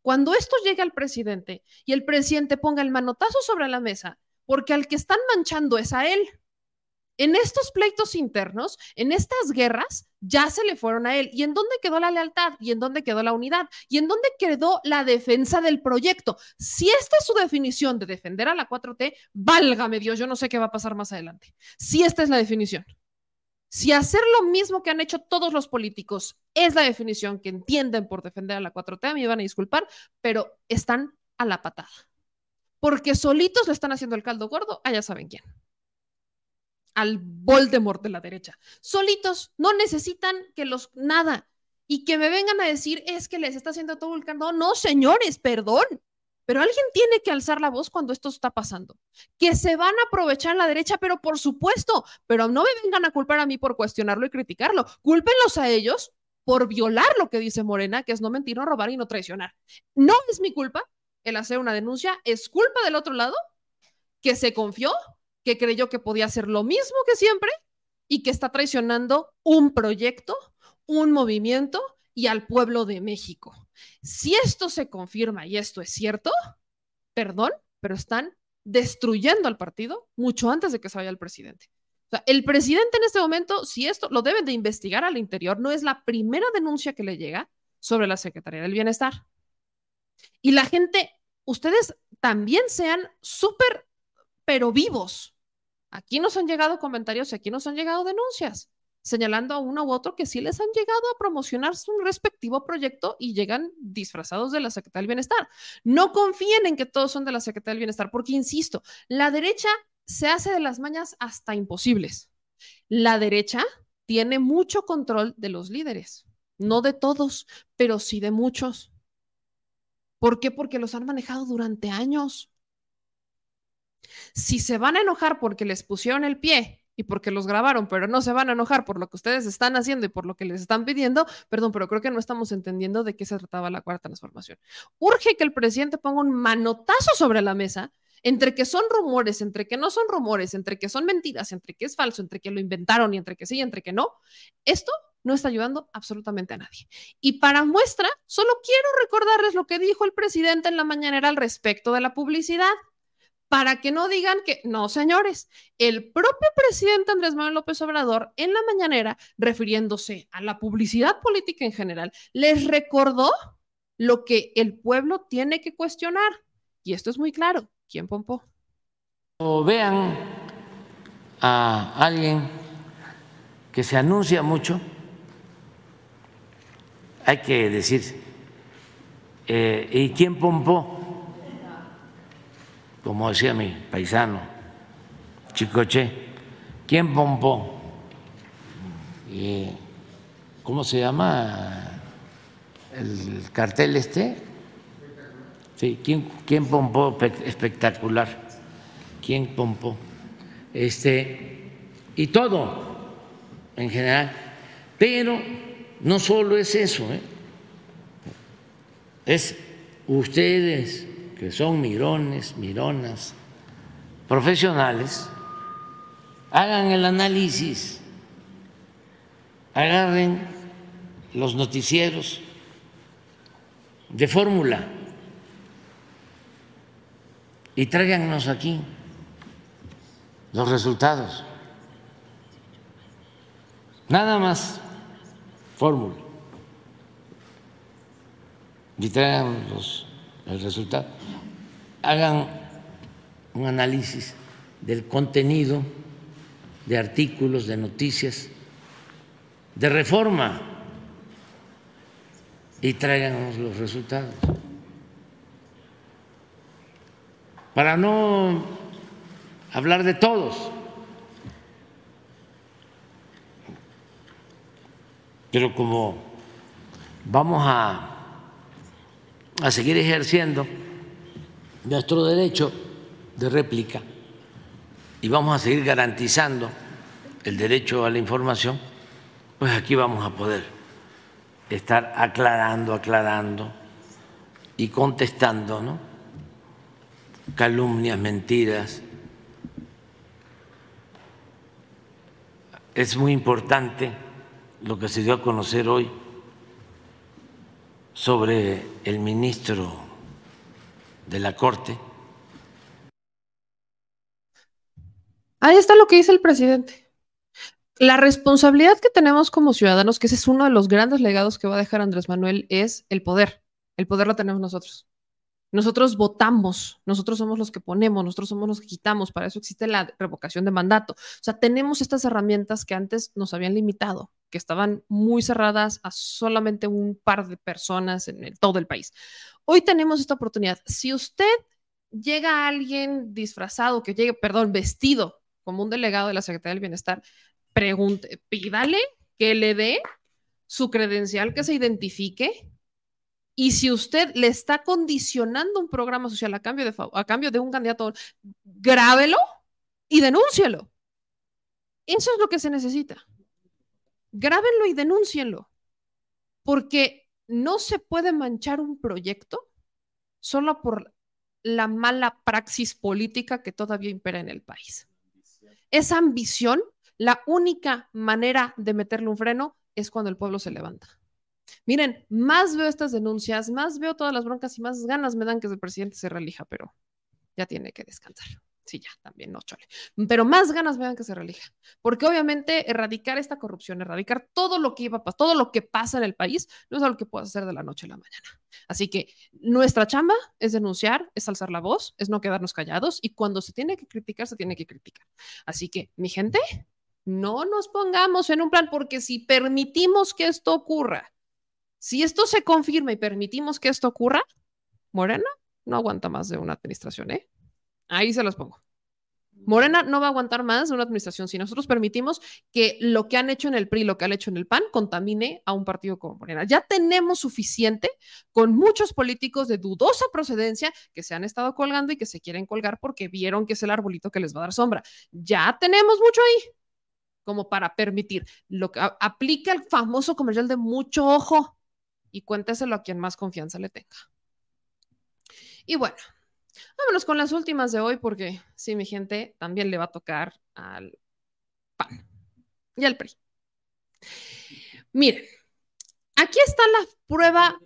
cuando esto llegue al presidente y el presidente ponga el manotazo sobre la mesa, porque al que están manchando es a él. En estos pleitos internos, en estas guerras, ya se le fueron a él. ¿Y en dónde quedó la lealtad? ¿Y en dónde quedó la unidad? ¿Y en dónde quedó la defensa del proyecto? Si esta es su definición de defender a la 4T, válgame Dios, yo no sé qué va a pasar más adelante. Si esta es la definición. Si hacer lo mismo que han hecho todos los políticos es la definición que entienden por defender a la 4T, me van a disculpar, pero están a la patada. Porque solitos le están haciendo el caldo gordo, allá saben quién al Voldemort de la derecha. Solitos, no necesitan que los nada y que me vengan a decir es que les está haciendo todo el caldo. No, señores, perdón. Pero alguien tiene que alzar la voz cuando esto está pasando. Que se van a aprovechar la derecha, pero por supuesto, pero no me vengan a culpar a mí por cuestionarlo y criticarlo. Cúlpenlos a ellos por violar lo que dice Morena, que es no mentir, no robar y no traicionar. No es mi culpa el hacer una denuncia, es culpa del otro lado que se confió que creyó que podía hacer lo mismo que siempre y que está traicionando un proyecto, un movimiento y al pueblo de México. Si esto se confirma y esto es cierto, perdón, pero están destruyendo al partido mucho antes de que se vaya el presidente. El presidente en este momento, si esto lo deben de investigar al interior, no es la primera denuncia que le llega sobre la Secretaría del Bienestar. Y la gente, ustedes también sean súper pero vivos. Aquí nos han llegado comentarios y aquí nos han llegado denuncias, señalando a uno u otro que sí les han llegado a promocionar su respectivo proyecto y llegan disfrazados de la Secretaría del Bienestar. No confíen en que todos son de la Secretaría del Bienestar, porque, insisto, la derecha se hace de las mañas hasta imposibles. La derecha tiene mucho control de los líderes, no de todos, pero sí de muchos. ¿Por qué? Porque los han manejado durante años. Si se van a enojar porque les pusieron el pie y porque los grabaron, pero no se van a enojar por lo que ustedes están haciendo y por lo que les están pidiendo, perdón, pero creo que no estamos entendiendo de qué se trataba la cuarta transformación. Urge que el presidente ponga un manotazo sobre la mesa entre que son rumores, entre que no son rumores, entre que son mentiras, entre que es falso, entre que lo inventaron y entre que sí y entre que no, esto no está ayudando absolutamente a nadie. Y para muestra, solo quiero recordarles lo que dijo el presidente en la mañanera al respecto de la publicidad para que no digan que, no, señores, el propio presidente Andrés Manuel López Obrador en la mañanera, refiriéndose a la publicidad política en general, les recordó lo que el pueblo tiene que cuestionar. Y esto es muy claro. ¿Quién pompó?
O vean a alguien que se anuncia mucho, hay que decir, eh, ¿y quién pompó? Como decía mi paisano Chicoche, ¿quién pompó? ¿Cómo se llama el cartel este? Sí, ¿quién, quién pompó espectacular? ¿Quién pompó? Este, y todo en general. Pero no solo es eso, ¿eh? es ustedes que son mirones, mironas, profesionales, hagan el análisis, agarren los noticieros de fórmula y tráiganos aquí los resultados. Nada más fórmula. Y traigan los el resultado. Hagan un análisis del contenido de artículos, de noticias, de reforma y traigan los resultados. Para no hablar de todos, pero como vamos a a seguir ejerciendo nuestro derecho de réplica y vamos a seguir garantizando el derecho a la información, pues aquí vamos a poder estar aclarando, aclarando y contestando, ¿no? Calumnias, mentiras. Es muy importante lo que se dio a conocer hoy sobre el ministro de la Corte.
Ahí está lo que dice el presidente. La responsabilidad que tenemos como ciudadanos, que ese es uno de los grandes legados que va a dejar Andrés Manuel, es el poder. El poder lo tenemos nosotros. Nosotros votamos, nosotros somos los que ponemos, nosotros somos los que quitamos, para eso existe la revocación de mandato. O sea, tenemos estas herramientas que antes nos habían limitado, que estaban muy cerradas a solamente un par de personas en el- todo el país. Hoy tenemos esta oportunidad. Si usted llega a alguien disfrazado, que llegue, perdón, vestido como un delegado de la Secretaría del Bienestar, pregunte, pídale que le dé su credencial, que se identifique. Y si usted le está condicionando un programa social a cambio de, a cambio de un candidato, grábelo y denúncielo. Eso es lo que se necesita. Grábenlo y denúncienlo. Porque no se puede manchar un proyecto solo por la mala praxis política que todavía impera en el país. Esa ambición, la única manera de meterle un freno es cuando el pueblo se levanta. Miren, más veo estas denuncias, más veo todas las broncas y más ganas me dan que el presidente se relija, pero ya tiene que descansar. Sí, ya, también no, chole. Pero más ganas me dan que se relija. Porque obviamente erradicar esta corrupción, erradicar todo lo que iba todo lo que pasa en el país, no es algo que puedas hacer de la noche a la mañana. Así que nuestra chamba es denunciar, es alzar la voz, es no quedarnos callados y cuando se tiene que criticar, se tiene que criticar. Así que, mi gente, no nos pongamos en un plan, porque si permitimos que esto ocurra, si esto se confirma y permitimos que esto ocurra, Morena no aguanta más de una administración, ¿eh? Ahí se los pongo. Morena no va a aguantar más de una administración si nosotros permitimos que lo que han hecho en el PRI, lo que han hecho en el PAN, contamine a un partido como Morena. Ya tenemos suficiente con muchos políticos de dudosa procedencia que se han estado colgando y que se quieren colgar porque vieron que es el arbolito que les va a dar sombra. Ya tenemos mucho ahí como para permitir. Lo que aplica el famoso comercial de mucho ojo y cuénteselo a quien más confianza le tenga. Y bueno, vámonos con las últimas de hoy porque sí, mi gente, también le va a tocar al PAN y al PRI. Miren, aquí está la prueba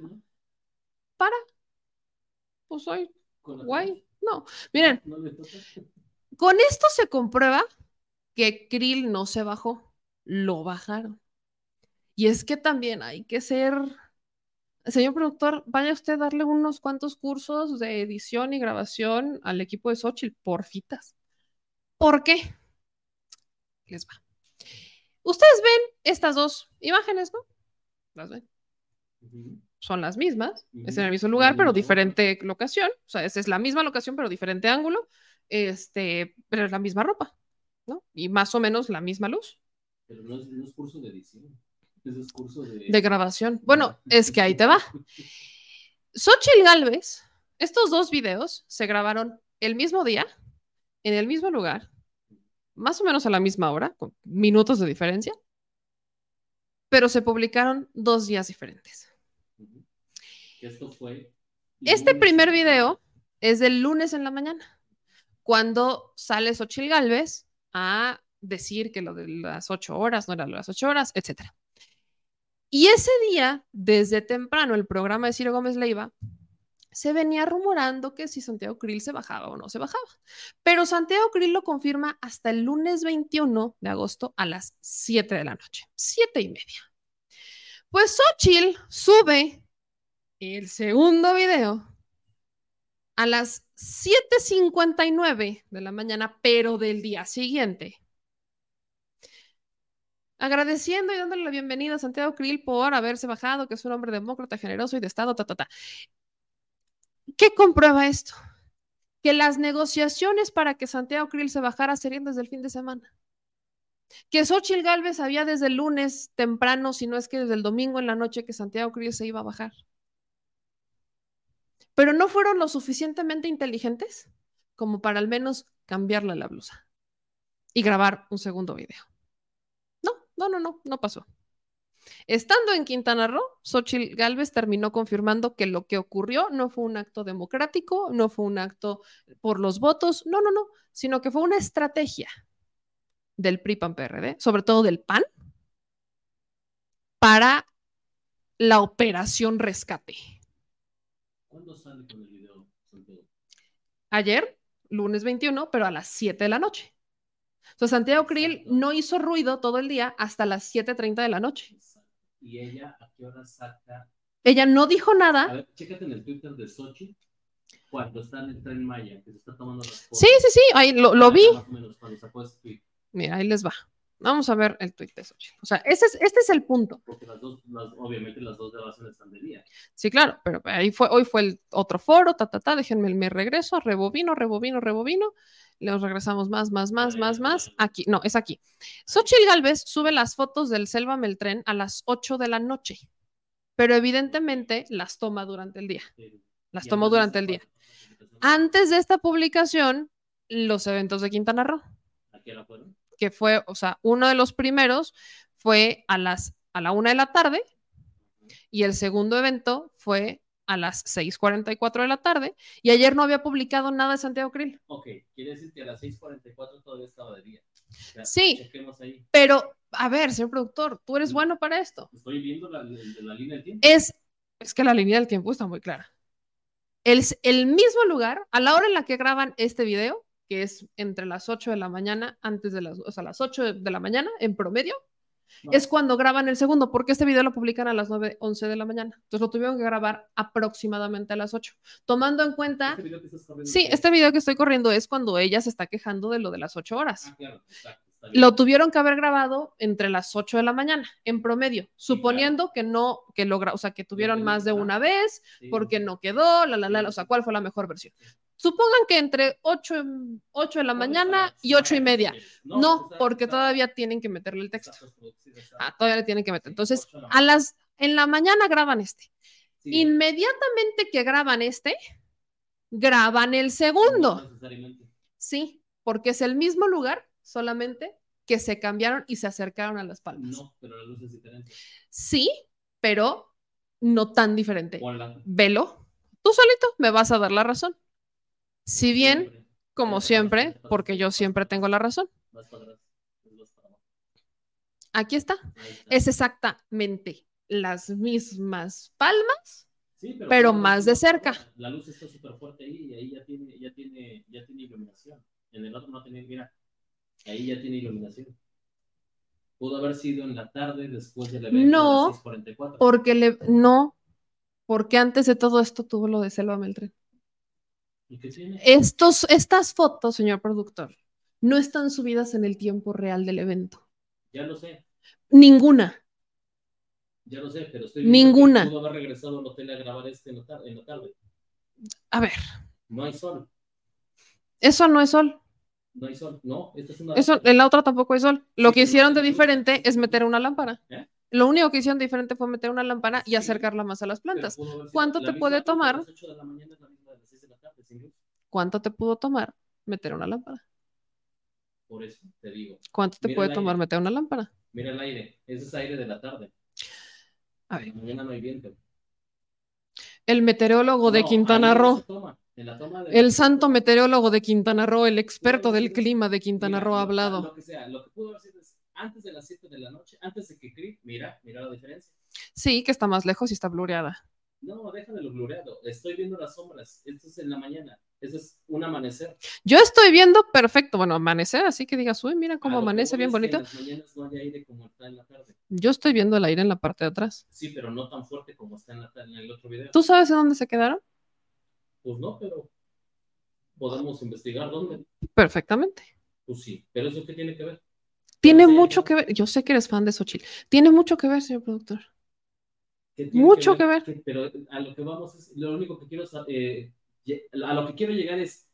para, pues hoy, guay, no, miren, con esto se comprueba que Krill no se bajó, lo bajaron. Y es que también hay que ser, señor productor, vaya usted a darle unos cuantos cursos de edición y grabación al equipo de Xochitl, porfitas. ¿Por qué? Les va. Ustedes ven estas dos imágenes, ¿no? Las ven. Son las mismas, es en el mismo lugar, pero diferente locación. O sea, esa es la misma locación, pero diferente ángulo. Este, pero es la misma ropa, ¿no? Y más o menos la misma luz
Pero no es, no es curso de edición. Ese es curso de...
de grabación. Bueno, es que ahí te va. Xochitl Galvez, estos dos videos se grabaron el mismo día, en el mismo lugar, más o menos a la misma hora, con minutos de diferencia, pero se publicaron dos días diferentes.
Esto fue...
Este primer video es del lunes en la mañana, cuando sale Xochitl Galvez a decir que lo de las ocho horas no era lo de las ocho horas, etcétera. Y ese día, desde temprano, el programa de Ciro Gómez Leiva se venía rumorando que si Santiago Krill se bajaba o no se bajaba. Pero Santiago Krill lo confirma hasta el lunes 21 de agosto a las 7 de la noche, siete y media. Pues Xochitl sube el segundo video a las 7.59 de la mañana, pero del día siguiente. Agradeciendo y dándole la bienvenida a Santiago Krill por haberse bajado, que es un hombre demócrata, generoso y de Estado, ta, ta, ta. ¿Qué comprueba esto? Que las negociaciones para que Santiago Krill se bajara serían desde el fin de semana. Que Xochitl Galvez sabía desde el lunes temprano, si no es que desde el domingo en la noche, que Santiago Krill se iba a bajar. Pero no fueron lo suficientemente inteligentes como para al menos cambiarle la blusa y grabar un segundo video. No, no, no, no, pasó. Estando en Quintana Roo, Xochitl Galvez terminó confirmando que lo que ocurrió no fue un acto democrático, no fue un acto por los votos, no, no, no, sino que fue una estrategia del PRI PAN PRD, sobre todo del PAN, para la operación rescate.
¿Cuándo sale con el video, Santiago?
Ayer, lunes 21, pero a las 7 de la noche. O sea, Santiago Krill no hizo ruido todo el día hasta las 7.30 de la noche.
¿Y ella a qué hora saca?
Ella no dijo
A
nada.
ver, chécate en el Twitter de Sochi cuando está en el tren Maya, que se está tomando las fotos.
Sí, sí, sí, ahí lo, lo
Ah,
vi.
Más o menos, cuando sacó ese tweet.
Mira, ahí les va. Vamos a ver el tweet de Xochitl. O sea, ese es, este es el punto.
Porque las dos, las- obviamente las dos grabaciones están de día.
Sí, claro, pero ahí fue, hoy fue el otro foro, ta, ta, ta, déjenme, me regreso, rebobino, rebobino, rebobino, nos regresamos más, más, más, más, más, aquí, no, es aquí. Xochitl Galvez sube las fotos del Selva Meltren a las 8 de la noche, pero evidentemente las toma durante el día, las tomó durante el día. Antes de esta publicación, los eventos de Quintana Roo, que fue, o sea, uno de los primeros fue a las, a la una de la tarde, y el segundo evento fue a las 6:44 de la tarde y ayer no había publicado nada de Santiago Krill.
Ok, quiere decir que a las 6:44 todavía estaba de día.
Sí.
Ahí.
Pero, a ver, señor productor, tú eres bueno para esto.
Estoy viendo la, la- la línea del tiempo.
Es, es que la línea del tiempo está muy clara. El, el mismo lugar, a la hora en la que graban este video, que es entre las 8 de la mañana, antes de las, o sea, las 8 de la mañana en promedio,
No.
es cuando graban el segundo, porque este video lo publican a las 9, 11 de la mañana. Entonces lo tuvieron que grabar aproximadamente a las 8. Tomando en cuenta,
Este video que estás corriendo
sí, este video que estoy corriendo es cuando ella se está quejando de lo de las 8 horas.
Ah, claro, está.
Lo tuvieron que haber grabado entre las 8 de la mañana, en promedio, suponiendo que no, que logra, o sea, que tuvieron más de una vez,
Sí.
porque no quedó, la, la, la, o sea, cuál fue la mejor versión. Supongan que entre 8, en- 8 de la mañana y 8 y media. No,
está-
porque todavía tienen que meterle el texto.
está-
Ah, todavía le tienen que meter. Entonces,
8 de la
a las, en la mañana graban este. Inmediatamente que graban este, graban el segundo. Sí, porque es el mismo lugar, solamente que se cambiaron y se acercaron a las palmas.
No, pero la luz es diferente.
Sí, pero no tan diferente. Velo, tú solito me vas a dar la razón. Si bien, como siempre, porque yo siempre tengo la razón. Aquí está. Es exactamente las mismas palmas,
Sí,
pero más de cerca.
La luz está súper fuerte ahí y ahí ya tiene, ya tiene, ya tiene iluminación. En el otro no tiene, mira, ahí ya tiene iluminación. Pudo haber sido en la tarde después del evento
No,
las 6:44.
porque le no, porque antes de todo esto tuvo lo de Selva Meltren. Estos, estas fotos, señor productor, no están subidas en el tiempo real del evento.
Ya lo sé,
Ninguna.
ya lo sé, pero estoy
Ninguna.
pudo haber regresado al hotel a grabar este en la, tar- en la tarde.
A ver,
No hay sol,
eso no es sol.
no hay sol. No, esta es una.
Eso, en la otra tampoco hay sol. Lo
Sí,
que hicieron de diferente es meter una lámpara.
¿Eh?
Lo único que hicieron diferente fue meter una lámpara y
Sí.
acercarla más a las plantas. ¿Cuánto
la
te puede
de
tomar?
las 8 de la mañana es la
¿Cuánto te pudo tomar meter una lámpara?
Por eso te digo.
¿Cuánto te
Mira
puede tomar meter una lámpara?
Mira el aire, ese es aire de la tarde.
A ver,
mañana no hay viento.
el meteorólogo de
No,
Quintana Roo,
toma. Toma de-
el santo meteorólogo de Quintana Roo, el experto del clima de Quintana
Mira,
Roo ha hablado.
Lo que sea, lo que pudo haber sido es antes de las 7 de la noche, antes de que mira, mira la diferencia.
Sí, que está más lejos y está blureada.
No, deja de lo gloriado. Estoy viendo las sombras. Esto es en la mañana. Eso es un amanecer.
Yo estoy viendo perfecto, bueno, amanecer, así que digas, uy, mira cómo
A lo que
amanece bien bonito.
En las mañanas no hay aire como está en la tarde.
Yo estoy viendo el aire en la parte de atrás.
Sí, pero no tan fuerte como está en, la, en el otro video.
¿Tú sabes en dónde se quedaron?
Pues no, pero podemos investigar dónde.
Perfectamente.
Pues sí, pero eso qué tiene que ver.
Tiene mucho que ver. Yo sé que eres fan de Xochitl. Tiene mucho que ver, señor productor.
¿Qué tiene
Mucho que ver.
Que- pero a lo que vamos es, lo único que quiero sa- eh, a lo que quiero llegar es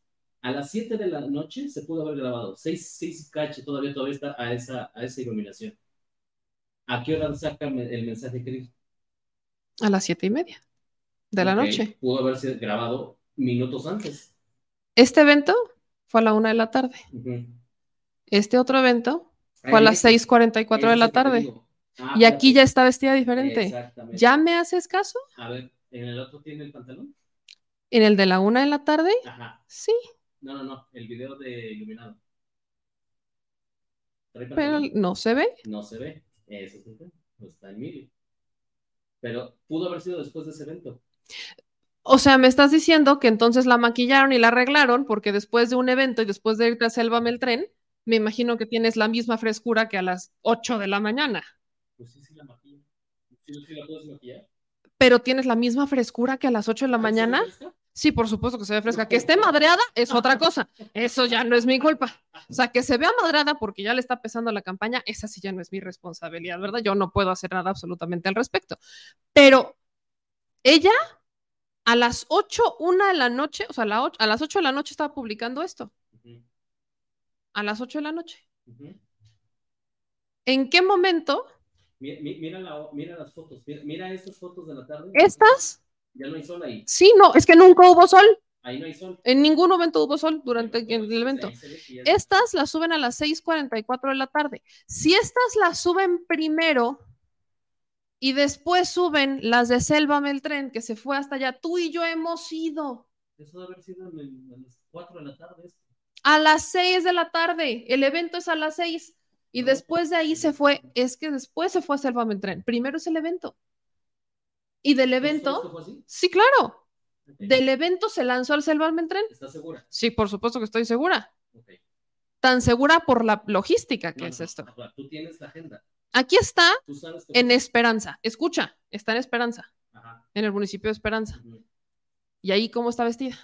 a las 7 de la noche se pudo haber grabado. 6, 6 cache todavía todavía está a esa, a esa iluminación. ¿A qué hora saca el mensaje que
A las siete y media de la noche.
Pudo haber sido grabado minutos antes.
Este evento fue a la una de la tarde. Este otro evento fue a las
es-
6:44 de
ese
la tarde.
digo. Ah,
Y aquí ya está vestida diferente.
Exactamente.
¿Ya me haces caso?
A ver, ¿en el otro tiene el pantalón?
En el de la una de la tarde,
Ajá.
sí,
No, no, no. El video de iluminado. ¿Trae
pero no se ve.
No se ve. Ese es el. No está en medio. Pero pudo haber sido después de ese evento.
O sea, me estás diciendo que entonces la maquillaron y la arreglaron porque después de un evento y después de irte a Selva Meltren, me imagino que tienes la misma frescura que a las 8 de la mañana.
Pues sí, sí la maquillan. ¿Sí, sí la puedes maquillar?
Pero tienes la misma frescura que a las 8 de la
¿Ahí se ve
mañana. Sí, por supuesto que se ve fresca. Que esté madreada es otra cosa. Eso ya no es mi culpa. O sea, que se vea madreada porque ya le está pesando la campaña, esa sí ya no es mi responsabilidad, ¿verdad? Yo no puedo hacer nada absolutamente al respecto. Pero ella a las 8, una de la noche, o sea, a, la a las 8 de la noche estaba publicando esto. A las 8 de la noche. ¿En qué momento
Mi- mi- Mira, la- mira las fotos. Mira, mira estas fotos de la tarde.
estas?
Ya no hay sol ahí.
Sí, no, es que nunca hubo sol.
Ahí no hay sol.
En ningún momento hubo sol durante el evento. Estas las suben a las 6:44 de la tarde. Si estas las suben primero y después suben las de Selva Meltren, que se fue hasta allá, tú y yo hemos ido
Eso debe haber sido el- a las 4 de la tarde.
a las 6 de la tarde. El evento es a las 6 y después de ahí se fue. Es que después se fue a Selva Meltren. Primero es el evento. Y del
¿Esto-
evento,
esto fue así?
sí, claro. Del evento se lanzó al Selva Meltren.
¿Estás segura?
Sí, por supuesto que estoy segura. Tan segura por la logística que
No,
es
no,
esto.
no, Tú tienes la agenda.
Aquí está en Esperanza. Escucha, está en Esperanza,
Ajá.
en el municipio de Esperanza. ¿Y ahí cómo está vestida?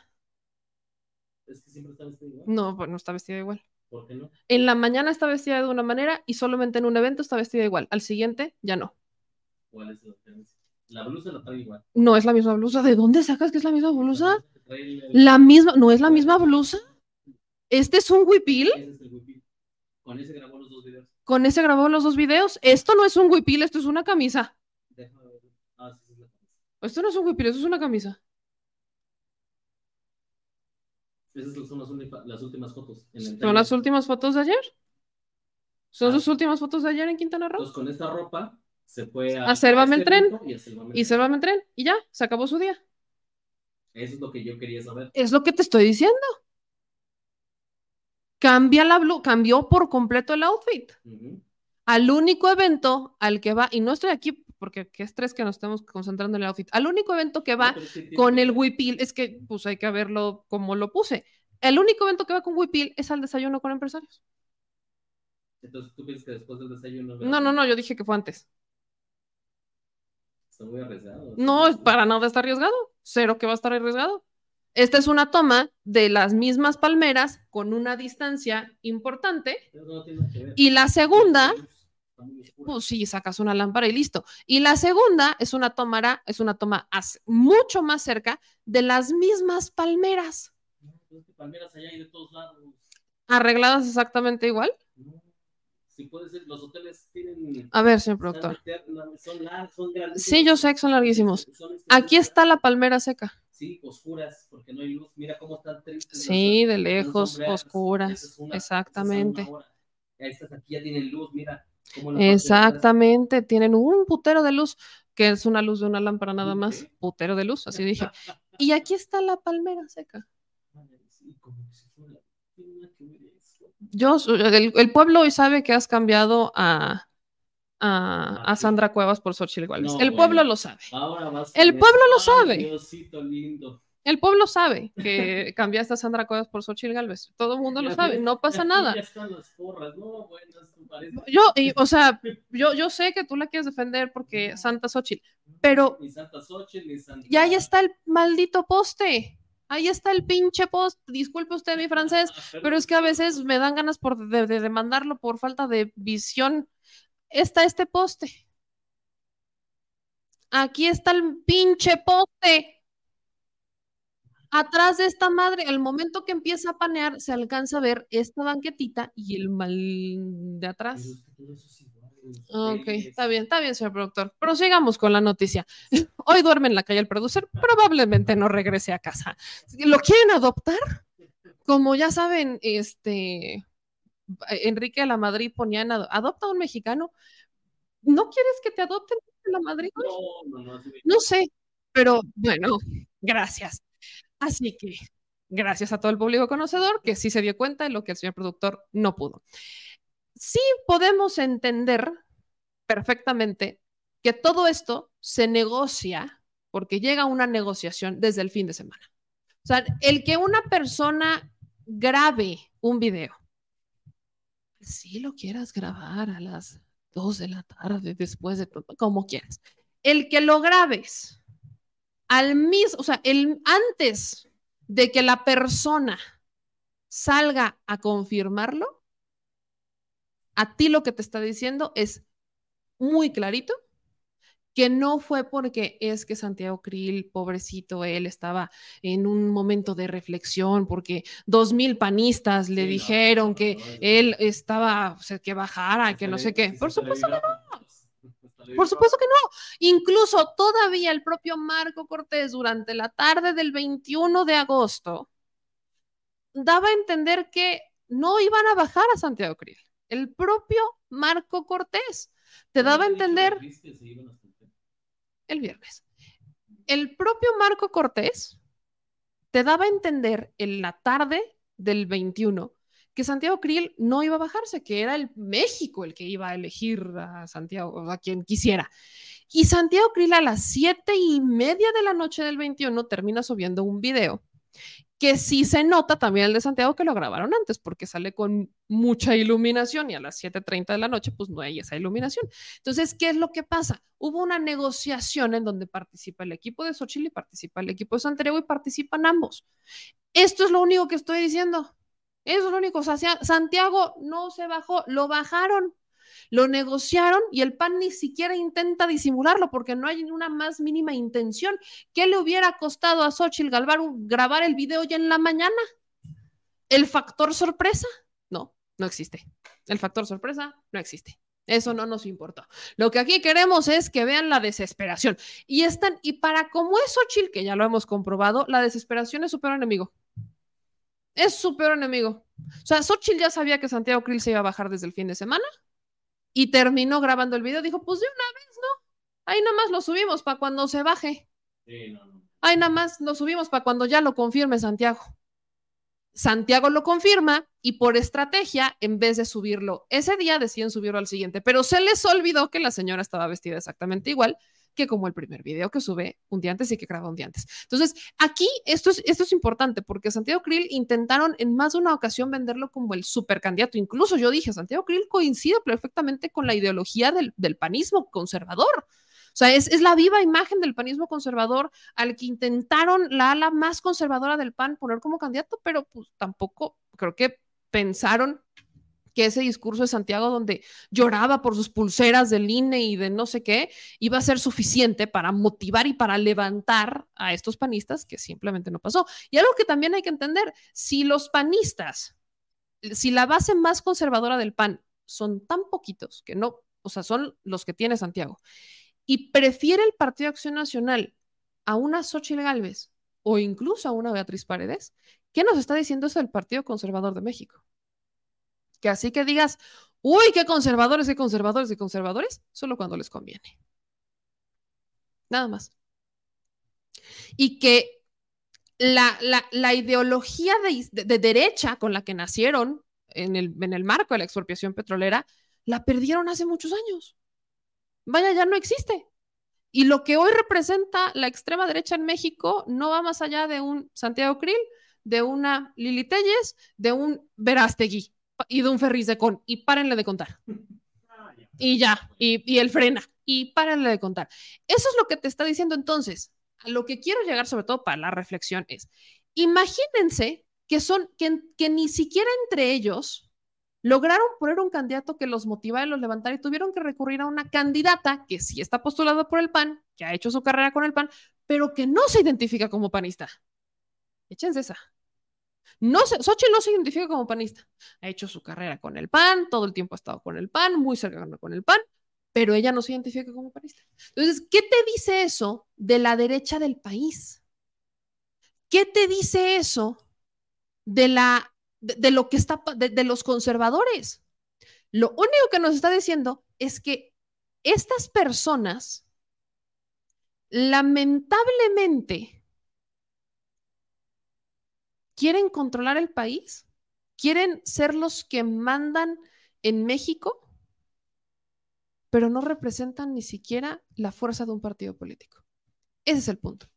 Es que siempre está vestido igual.
No, pues no está vestida igual.
¿Por qué no?
En la mañana está vestida de una manera y solamente en un evento está vestida igual. Al siguiente ya no.
¿Cuál es la diferencia? La blusa la trae igual.
No es la misma blusa. ¿De dónde sacas que es la misma blusa?
el-
La misma, no es la misma blusa. Este es un huipil.
Ese es el huipil. Con ese grabó los dos videos.
Con ese grabó los dos videos. Esto no es un huipil, esto es una camisa.
Déjame ver. Ah, sí, sí, la camisa.
Esto no es un huipil, esto es una camisa.
Esas son las, única- las últimas fotos. en el
¿Son las últimas fotos de ayer? ¿Son
Ah.
sus últimas fotos de ayer en Quintana Roo?
Entonces, con esta ropa se fue a,
A Selva
este
Meltren.
evento Y a
Y a tren y ya, se acabó su día.
Eso es lo que yo quería saber.
Es lo que te estoy diciendo. Cambia la blu, cambió por completo el outfit. Al único evento al que va, y no estoy aquí porque qué estrés que nos estemos concentrando en el outfit, al único evento que va
No,
con el huipil, es que pues hay que verlo como lo puse. El único evento que va con huipil es al desayuno con empresarios.
Entonces, ¿tú piensas que después del desayuno?
No, no, no, yo dije que fue antes.
Está muy arriesgado.
No, es para nada está arriesgado. Cero que va a estar arriesgado. Esta es una toma de las mismas palmeras con una distancia importante.
No tiene nada que ver.
Y la segunda. Pues sí, sacas una lámpara y listo. Y la segunda es una toma, es una toma mucho más cerca de las mismas palmeras,
pues es que palmeras allá hay de todos lados.
arregladas exactamente igual.
Sí, puede ser. Los hoteles tienen.
A ver, señor productor.
Son largos, son.
Sí, yo sé que son larguísimos.
Este-
Aquí está la palmera seca.
Sí, oscuras, porque no hay luz. Mira cómo están tristes.
Sí, de lejos, oscuras.
Es una-
Exactamente.
una hora. Estas aquí ya tienen luz, mira.
Exactamente, tienen un putero de luz, que es una luz de una lámpara nada
¿Un
más, putero de luz, así dije. Y aquí está la palmera seca. Yo, el, el pueblo hoy sabe que has cambiado a, a,
Ah,
a. Sandra Cuevas por Xochitl Gálvez.
No,
el pueblo lo sabe.
Ahora vas
El pueblo lo sabe.
Diosito lindo.
El pueblo sabe que cambiaste a Sandra Cuevas por Xochitl Gálvez. Todo el mundo lo sabe, no pasa nada.
Ya están las porras, no, buenas, tú pareces-
Yo, y, o sea, yo, yo sé que tú la quieres defender porque Santa Xochitl, pero
Ni Santa Xochitl, ni Santa.
y ahí está el maldito poste. Ahí está el pinche post. Disculpe usted mi francés, pero es que a veces me dan ganas por de, de demandarlo por falta de visión. Está este poste. Aquí está el pinche poste. Atrás de esta madre, el momento que empieza a panear, se alcanza a ver esta banquetita y el mal de atrás. Ok, está bien, está bien, señor productor. Prosigamos con la noticia. Hoy duerme en la calle el producer, probablemente no regrese a casa. ¿Lo quieren adoptar? Como ya saben, este Enrique de la Madrid ponía en ado- adopta a un mexicano. ¿No quieres que te adopten de la Madrid?
No, no, no.
No sé, pero bueno, gracias. Así que gracias a todo el público conocedor que sí se dio cuenta de lo que el señor productor no pudo. Sí podemos entender perfectamente que todo esto se negocia porque llega una negociación desde el fin de semana. O sea, el que una persona grabe un video, si lo quieras grabar a las 2 de la tarde, después de todo, como quieras. El que lo grabes al mismo, o sea, el, antes de que la persona salga a confirmarlo, a ti lo que te está diciendo es muy clarito que no fue porque es que Santiago Krill, pobrecito, él estaba en un momento de reflexión, porque dos mil panistas le dijeron que él estaba, o sea, que bajara, que no sé qué. Por supuesto que no. Por supuesto que no. Incluso todavía el propio Marco Cortés durante la tarde del 21 de agosto daba a entender que no iban a bajar a Santiago Krill. El propio Marco Cortés te daba a entender el viernes. El propio Marco Cortés te daba a entender en la tarde del 21 que Santiago Krill no iba a bajarse, que era el México el que iba a elegir a Santiago, a quien quisiera. Y Santiago Krill a las siete y media de la noche del 21 termina subiendo un video que sí se nota también el de Santiago que lo grabaron antes, porque sale con mucha iluminación y a las 7.30 de la noche pues no hay esa iluminación. Entonces, ¿qué es lo que pasa? Hubo una negociación en donde participa el equipo de Xochitl y participa el equipo de Santiago y participan ambos. Esto es lo único que estoy diciendo. Eso es lo único. O sea, Santiago no se bajó, lo bajaron. Lo negociaron y el PAN ni siquiera intenta disimularlo porque no hay una más mínima intención. ¿Qué le hubiera costado a Xochitl Galvar grabar el video ya en la mañana? ¿El factor sorpresa? No, no existe. El factor sorpresa no existe. Eso no nos importó. Lo que aquí queremos es que vean la desesperación. Y están, y para como es Xochitl, que ya lo hemos comprobado, la desesperación es su peor enemigo. Es su peor enemigo. O sea, Xochitl ya sabía que Santiago Krill se iba a bajar desde el fin de semana y terminó grabando el video. Dijo, pues de una vez, ¿no? Ahí nada más lo subimos para cuando se baje. Ahí nada más lo subimos para cuando ya lo confirme Santiago. Santiago lo confirma y por estrategia, en vez de subirlo ese día, deciden subirlo al siguiente. Pero se les olvidó que la señora estaba vestida exactamente igual que como el primer video que sube un día antes y que graba un día antes. Entonces, aquí esto es, esto es importante porque Santiago Krill intentaron en más de una ocasión venderlo como el supercandidato. Incluso yo dije, Santiago Krill coincide perfectamente con la ideología del, del panismo conservador. O sea, es, es, la viva imagen del panismo conservador al que intentaron la ala más conservadora del PAN poner como candidato, pero pues tampoco creo que pensaron que ese discurso de Santiago donde lloraba por sus pulseras del INE y de no sé qué, iba a ser suficiente para motivar y para levantar a estos panistas, que simplemente no pasó. Y algo que también hay que entender, si los panistas, si la base más conservadora del PAN son tan poquitos que no, o sea, son los que tiene Santiago, y prefiere el Partido Acción Nacional a una Xochitl Gálvez o incluso a una Beatriz Paredes, ¿qué nos está diciendo eso del Partido Conservador de México? Que así que digas, uy, qué conservadores, qué conservadores, qué conservadores, solo cuando les conviene. Nada más. Y que la, la, ideología de, de, derecha con la que nacieron en el, en el marco de la expropiación petrolera, la perdieron hace muchos años. Vaya, ya no existe. Y lo que hoy representa la extrema derecha en México no va más allá de un Santiago Krill, de una Lili Telles, de un Verástegui y de un Ferris de con, y párenle de contar. Y ya, y, y él frena, y párenle de contar. Eso es lo que te está diciendo entonces. A lo que quiero llegar, sobre todo para la reflexión, es, imagínense que son, que, que ni siquiera entre ellos lograron poner un candidato que los motivara y los levantara y tuvieron que recurrir a una candidata que sí está postulada por el PAN, que ha hecho su carrera con el PAN, pero que no se identifica como panista. Échense esa. No se, Xochitl no se identifica como panista. Ha hecho su carrera con el PAN, todo el tiempo ha estado con el PAN, muy cercano con el PAN, pero ella no se identifica como panista. Entonces, ¿qué te dice eso de la derecha del país? ¿Qué te dice eso de la de, lo que está de, de los conservadores? Lo único que nos está diciendo es que estas personas lamentablemente ¿Quieren controlar el país? ¿Quieren ser los que mandan en México? pero no representan ni siquiera la fuerza de un partido político. Ese es el punto.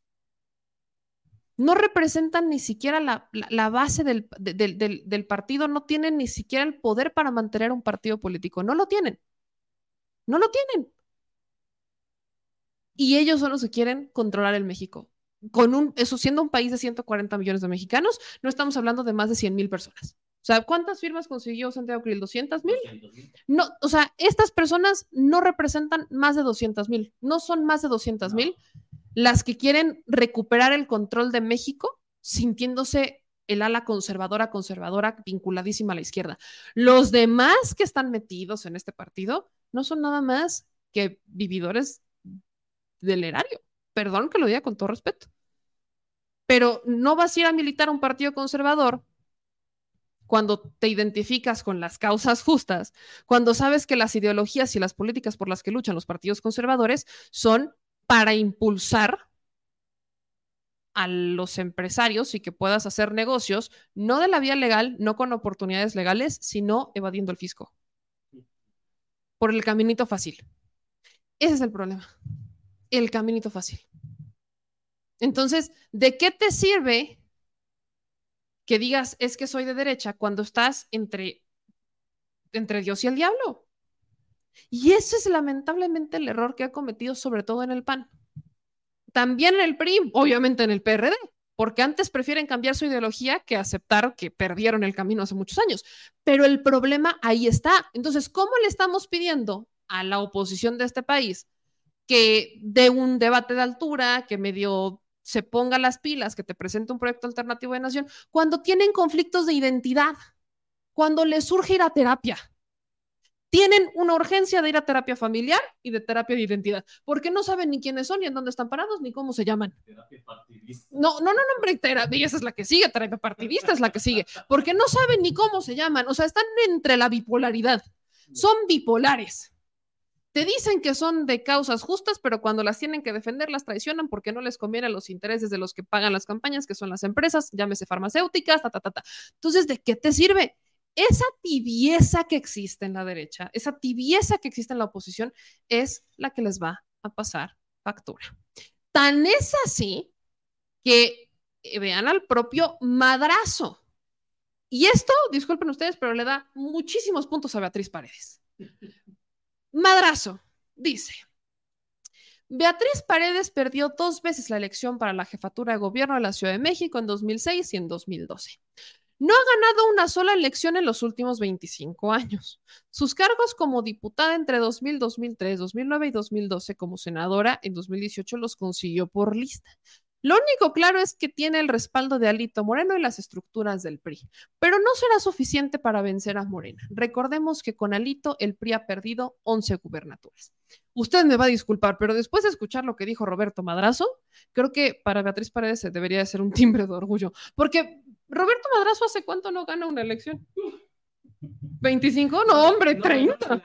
No representan ni siquiera la, base del, de- del- del- del partido, no tienen ni siquiera el poder para mantener un partido político. No lo tienen. No lo tienen. Y ellos son los que quieren controlar el México. Con un, eso siendo un país de 140 millones de mexicanos, no estamos hablando de más de 100 mil personas. O sea, ¿cuántas firmas consiguió Santiago Krill? ¿200 mil? No, o sea, estas personas no representan más de 200 mil, no son más de 200 mil las que quieren recuperar el control de México sintiéndose el ala conservadora, conservadora, vinculadísima a la izquierda. Los demás que están metidos en este partido no son nada más que vividores del erario. Perdón que lo diga con todo respeto. Pero no vas a ir a militar a un partido conservador cuando te identificas con las causas justas, cuando sabes que las ideologías y las políticas por las que luchan los partidos conservadores son para impulsar a los empresarios y que puedas hacer negocios, no de la vía legal, no con oportunidades legales, sino evadiendo el fisco. Por el caminito fácil. Ese es el problema. El caminito fácil. Entonces, ¿de qué te sirve que digas es que soy de derecha cuando estás entre, entre Dios y el diablo? Y ese es lamentablemente el error que ha cometido sobre todo en el PAN. También en el PRI, obviamente en el PRD, porque antes prefieren cambiar su ideología que aceptar que perdieron el camino hace muchos años. Pero el problema ahí está. Entonces, ¿cómo le estamos pidiendo a la oposición de este país que dé un debate de altura, que medio se ponga las pilas, que te presente un proyecto alternativo de nación, cuando tienen conflictos de identidad, cuando les surge ir a terapia? tienen una urgencia de ir a terapia familiar y de terapia de identidad, porque no saben ni quiénes son, ni en dónde están parados, ni cómo se llaman. No, no, no, no, hombre, terapia, esa es la que sigue, terapia partidista es la que sigue, porque no saben ni cómo se llaman, o sea, están entre la bipolaridad, son bipolares. Te dicen que son de causas justas, pero cuando las tienen que defender las traicionan porque no les conviene los intereses de los que pagan las campañas, que son las empresas, llámese farmacéuticas, ta, ta, ta, ta. Entonces, ¿de qué te sirve? esa tibieza que existe en la derecha, esa tibieza que existe en la oposición, es la que les va a pasar factura. Tan es así que eh, vean al propio madrazo. Y esto, disculpen ustedes, pero le da muchísimos puntos a Beatriz Paredes. Madrazo, dice. Beatriz Paredes perdió dos veces la elección para la jefatura de gobierno de la Ciudad de México en 2006 y en 2012. No ha ganado una sola elección en los últimos 25 años. Sus cargos como diputada entre 2000, 2003, 2009 y 2012 como senadora en 2018 los consiguió por lista. Lo único claro es que tiene el respaldo de Alito Moreno y las estructuras del PRI, pero no será suficiente para vencer a Morena. Recordemos que con Alito el PRI ha perdido 11 gubernaturas. Usted me va a disculpar, pero después de escuchar lo que dijo Roberto Madrazo, creo que para Beatriz Paredes debería de ser un timbre de orgullo, porque Roberto Madrazo hace cuánto no gana una elección. 25, no, hombre, 30.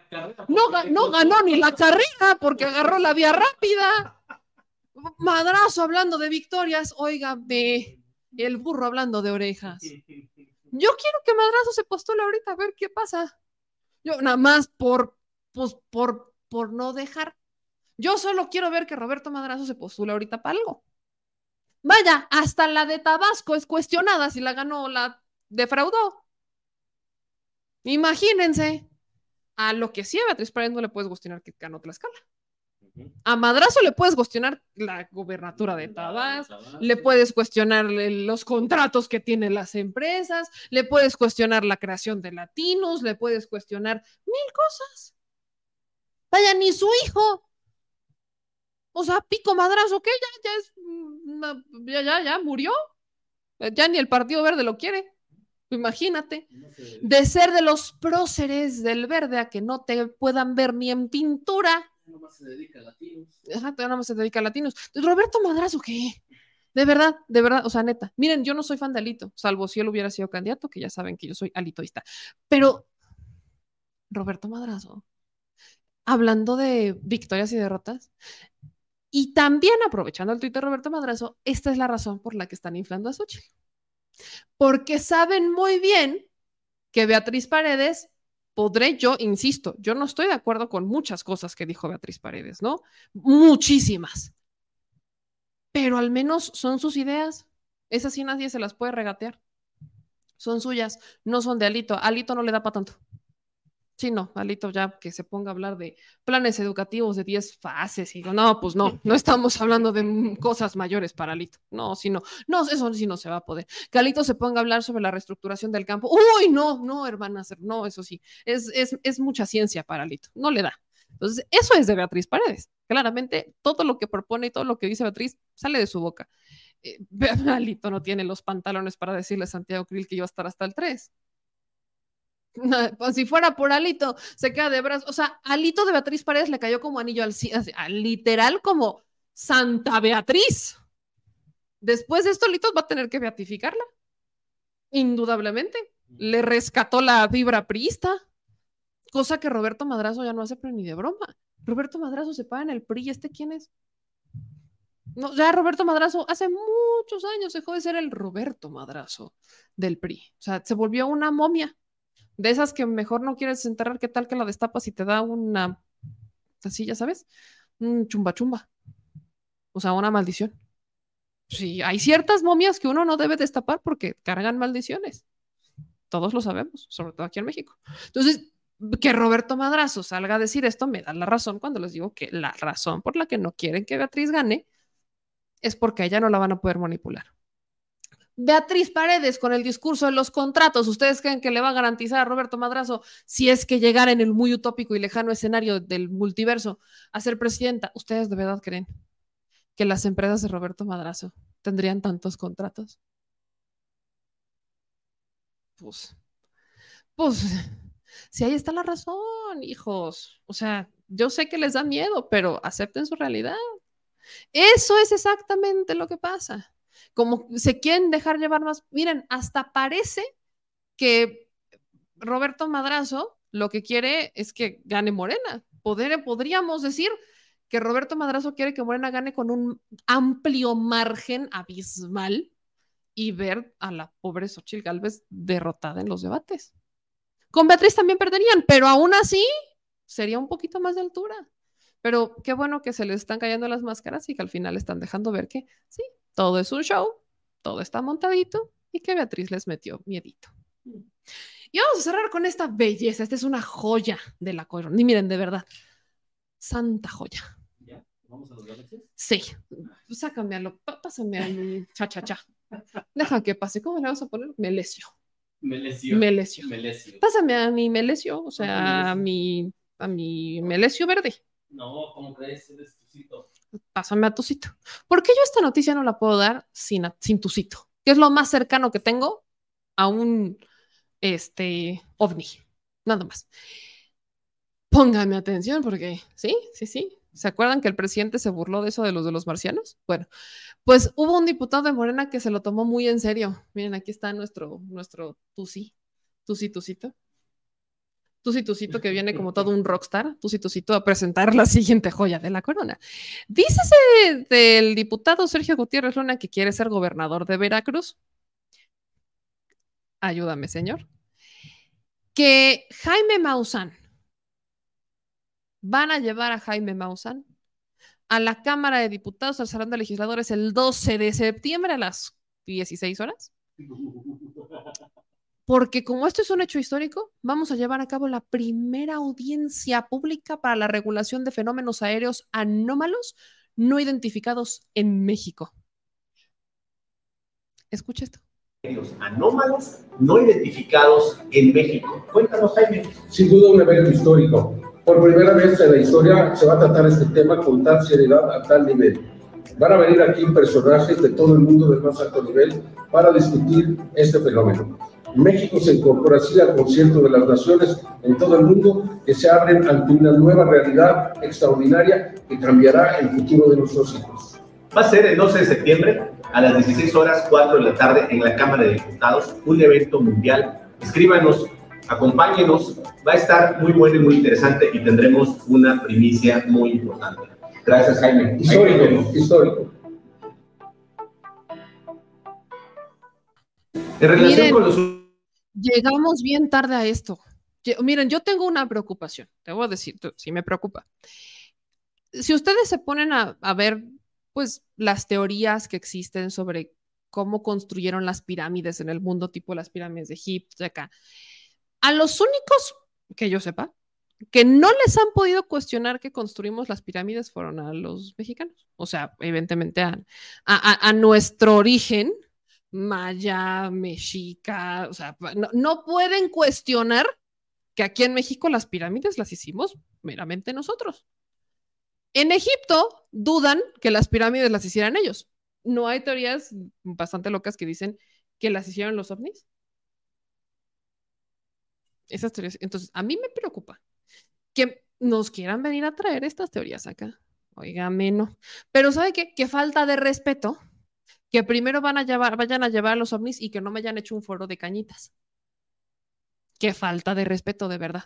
No, no ganó ni la carrera porque agarró la vía rápida. Madrazo hablando de victorias, óigame, el burro hablando de orejas. Yo quiero que Madrazo se postule ahorita a ver qué pasa. Yo nada más por, pues, por, por no dejar. Yo solo quiero ver que Roberto Madrazo se postule ahorita para algo. Vaya, hasta la de Tabasco es cuestionada si la ganó o la defraudó. Imagínense. A lo que sí a Beatriz Paredes no le puedes cuestionar que ganó Tlaxcala. A Madrazo le puedes cuestionar la gobernatura de Tabasco, le puedes cuestionar los contratos que tienen las empresas, le puedes cuestionar la creación de latinos, le puedes cuestionar mil cosas. Vaya, ni su hijo. O sea, pico madrazo, que ya, ya es, ya, ya, ya murió. Ya ni el Partido Verde lo quiere. Imagínate. De ser de los próceres del verde a que no te puedan ver ni en pintura.
Nomás se dedica a latinos.
Ajá, nada más se dedica a latinos. Roberto Madrazo, ¿qué? De verdad, de verdad, o sea, neta. Miren, yo no soy fan de Alito, salvo si él hubiera sido candidato, que ya saben que yo soy alitoísta. Pero Roberto Madrazo, hablando de victorias y derrotas, y también aprovechando el tuit de Roberto Madrazo, esta es la razón por la que están inflando a Xochitl. Porque saben muy bien que Beatriz Paredes podré yo, insisto, yo no estoy de acuerdo con muchas cosas que dijo Beatriz Paredes, ¿no? Muchísimas. Pero al menos son sus ideas. Esas sí nadie se las puede regatear. Son suyas, no son de Alito. Alito no le da para tanto. Sí, no, Alito ya que se ponga a hablar de planes educativos de 10 fases y digo, no, pues no, no estamos hablando de cosas mayores para Alito. No, si no, no, eso sí no se va a poder. Que Alito se ponga a hablar sobre la reestructuración del campo. Uy, no, no, hermanas, no, eso sí, es, es, es mucha ciencia para Alito, no le da. Entonces, eso es de Beatriz Paredes. Claramente, todo lo que propone y todo lo que dice Beatriz sale de su boca. Eh, Alito no tiene los pantalones para decirle a Santiago Krill que iba a estar hasta el 3. Pues si fuera por Alito, se queda de brazos. O sea, Alito de Beatriz Paredes le cayó como anillo al cielo, literal como Santa Beatriz. Después de esto, Alito va a tener que beatificarla. Indudablemente. Le rescató la vibra priista, cosa que Roberto Madrazo ya no hace, pero ni de broma. Roberto Madrazo se paga en el PRI. ¿Este quién es? No, ya Roberto Madrazo hace muchos años dejó de ser el Roberto Madrazo del PRI. O sea, se volvió una momia de esas que mejor no quieres enterrar, ¿qué tal que la destapas y te da una, así, ya sabes? Un chumba chumba. O sea, una maldición. Sí, hay ciertas momias que uno no debe destapar porque cargan maldiciones. Todos lo sabemos, sobre todo aquí en México. Entonces, que Roberto Madrazo salga a decir esto me da la razón cuando les digo que la razón por la que no quieren que Beatriz gane es porque a ella no la van a poder manipular. Beatriz Paredes con el discurso de los contratos, ¿ustedes creen que le va a garantizar a Roberto Madrazo si es que llegara en el muy utópico y lejano escenario del multiverso a ser presidenta? ¿Ustedes de verdad creen que las empresas de Roberto Madrazo tendrían tantos contratos? Pues, pues, si ahí está la razón, hijos. O sea, yo sé que les da miedo, pero acepten su realidad. Eso es exactamente lo que pasa como se quieren dejar llevar más. Miren, hasta parece que Roberto Madrazo lo que quiere es que gane Morena. Podríamos decir que Roberto Madrazo quiere que Morena gane con un amplio margen abismal y ver a la pobre Xochitl Galvez derrotada en los debates. Con Beatriz también perderían, pero aún así sería un poquito más de altura. Pero qué bueno que se les están cayendo las máscaras y que al final están dejando ver que sí, todo es un show, todo está montadito y que Beatriz les metió miedito. Y vamos a cerrar con esta belleza. Esta es una joya de la corona. Y miren, de verdad, santa joya.
¿Ya? ¿Vamos a los galaxias?
Sí, sácame a lo, pásame a mi cha cha cha. Deja que pase. ¿Cómo le vas a poner? Melesio.
Melesio.
Melesio.
Melesio.
Pásame a mi melesio, o sea, a mi, a mi melesio verde.
No, ¿cómo crees? Eres tucito.
Pásame a Tucito. ¿Por qué yo esta noticia no la puedo dar sin, sin Tucito? Que es lo más cercano que tengo a un este, ovni. Nada más. Póngame atención porque, sí, sí, sí. ¿Se acuerdan que el presidente se burló de eso de los de los marcianos? Bueno, pues hubo un diputado de Morena que se lo tomó muy en serio. Miren, aquí está nuestro, nuestro Tusi, Tusi, Tucito. Tusi Tucito que viene como todo un rockstar, Tusi Tucito a presentar la siguiente joya de la corona. Dícese del diputado Sergio Gutiérrez Luna que quiere ser gobernador de Veracruz. Ayúdame, señor. Que Jaime Maussan, van a llevar a Jaime Maussan a la Cámara de Diputados, al Salón de Legisladores, el 12 de septiembre a las 16 horas porque como esto es un hecho histórico, vamos a llevar a cabo la primera audiencia pública para la regulación de fenómenos aéreos anómalos no identificados en México. Escucha esto.
Anómalos no identificados en México. Cuéntanos, Jaime.
Sin duda un evento histórico. Por primera vez en la historia se va a tratar este tema con tal seriedad a tal nivel. Van a venir aquí personajes de todo el mundo del más alto nivel para discutir este fenómeno. México se incorpora así al concierto de las naciones en todo el mundo que se abren ante una nueva realidad extraordinaria que cambiará el futuro de nuestros hijos.
Va a ser el 12 de septiembre a las 16 horas 4 de la tarde en la Cámara de Diputados, un evento mundial. Escríbanos, acompáñenos, va a estar muy bueno y muy interesante y tendremos una primicia muy importante. Gracias, Jaime.
Histórico, histórico.
En relación con los
Llegamos bien tarde a esto. Ye- Miren, yo tengo una preocupación, te voy a decir, tú- sí me preocupa. Si ustedes se ponen a, a ver, pues, las teorías que existen sobre cómo construyeron las pirámides en el mundo, tipo las pirámides de Egipto, acá, a los únicos que yo sepa, que no les han podido cuestionar que construimos las pirámides fueron a los mexicanos. O sea, evidentemente a- a- a nuestro origen, maya, mexica, o sea, no, pueden cuestionar que aquí en México las pirámides las hicimos meramente nosotros. En Egipto dudan que las pirámides las hicieran ellos. No hay teorías bastante locas que dicen que las hicieron los ovnis. Esas teorías. Entonces, a mí me preocupa que nos quieran venir a traer estas teorías acá. Óigame, no. Pero ¿sabe qué? Que falta de respeto. Que primero van a llevar, vayan a llevar a los ovnis y que no me hayan hecho un foro de cañitas. Qué falta de respeto, de verdad.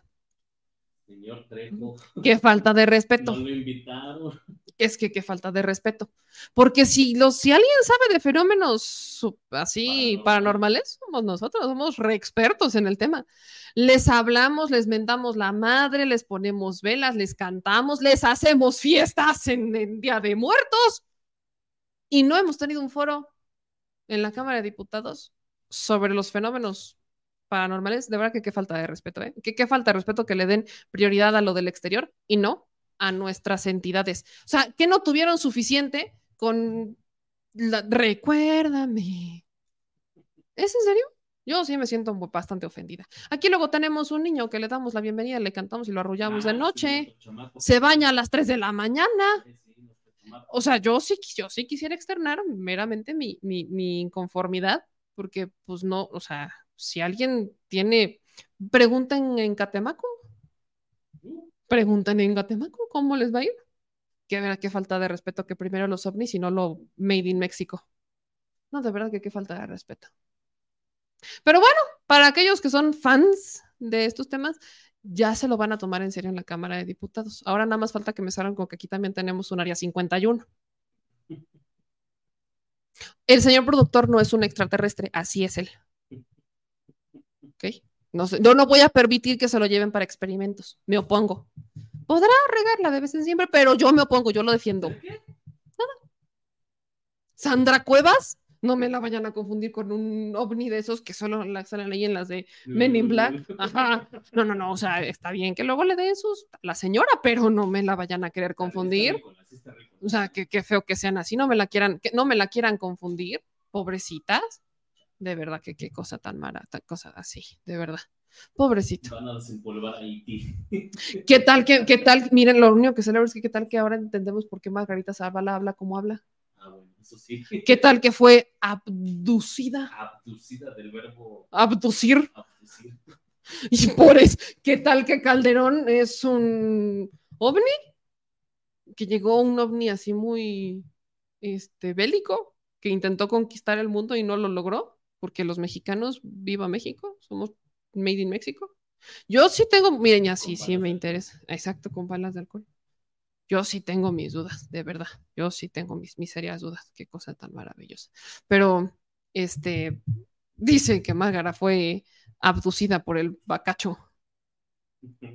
Señor Trejo.
Qué falta de respeto.
No lo invitaron.
Es que qué falta de respeto. Porque si, los, si alguien sabe de fenómenos así paranormales, somos nosotros, somos re expertos en el tema. Les hablamos, les mentamos la madre, les ponemos velas, les cantamos, les hacemos fiestas en el Día de Muertos. Y no hemos tenido un foro en la Cámara de Diputados sobre los fenómenos paranormales. De verdad que qué falta de respeto, ¿eh? Que qué falta de respeto que le den prioridad a lo del exterior y no a nuestras entidades. O sea, que no tuvieron suficiente con la- recuérdame. ¿Es en serio? Yo sí me siento bastante ofendida. Aquí luego tenemos un niño que le damos la bienvenida, le cantamos y lo arrullamos de noche. Se baña a las 3 de la mañana. O sea, yo sí, yo sí quisiera externar meramente mi, mi, mi inconformidad, porque pues no, o sea, si alguien tiene, pregunten en Catemaco, pregunten en Catemaco cómo les va a ir. Que verá qué falta de respeto que primero los ovnis y no lo made in México. No, de verdad que qué falta de respeto. Pero bueno, para aquellos que son fans de estos temas, ya se lo van a tomar en serio en la Cámara de Diputados. Ahora nada más falta que me salgan con que aquí también tenemos un área 51. El señor productor no es un extraterrestre, así es él. ¿Ok? No sé, no voy a permitir que se lo lleven para experimentos. Me opongo. Podrá regarla de vez en siempre, pero yo me opongo, yo lo defiendo. Nada. Sandra Cuevas, no me la vayan a confundir con un ovni de esos que solo salen ahí en las de Men in Black. Ajá. No, no, no, o sea, está bien que luego le den sus la señora, pero no me la vayan a querer confundir. O sea, que qué feo que sean así, no me la quieran, que no me la quieran confundir, pobrecitas. De verdad que qué cosa tan mala, tan cosa así, de verdad. Pobrecito.
Van a desempolvar a Haití.
¿Qué tal que, qué tal? Miren, lo único que celebro es que qué tal que ahora entendemos por qué Margarita Zavala habla como habla.
Ah, bueno, eso sí.
¿Qué tal que fue abducida?
Abducida del verbo
Abducir.
abducir.
Y por eso, ¿qué tal que Calderón es un ovni? Que llegó un ovni así muy este, bélico, que intentó conquistar el mundo y no lo logró, porque los mexicanos, viva México, somos made in México. Yo sí tengo, miren, ya sí, sí me interesa. Exacto, con balas de alcohol. Yo sí tengo mis dudas, de verdad. Yo sí tengo mis, mis serias dudas. Qué cosa tan maravillosa. Pero, este, dicen que Márgara fue abducida por el bacacho,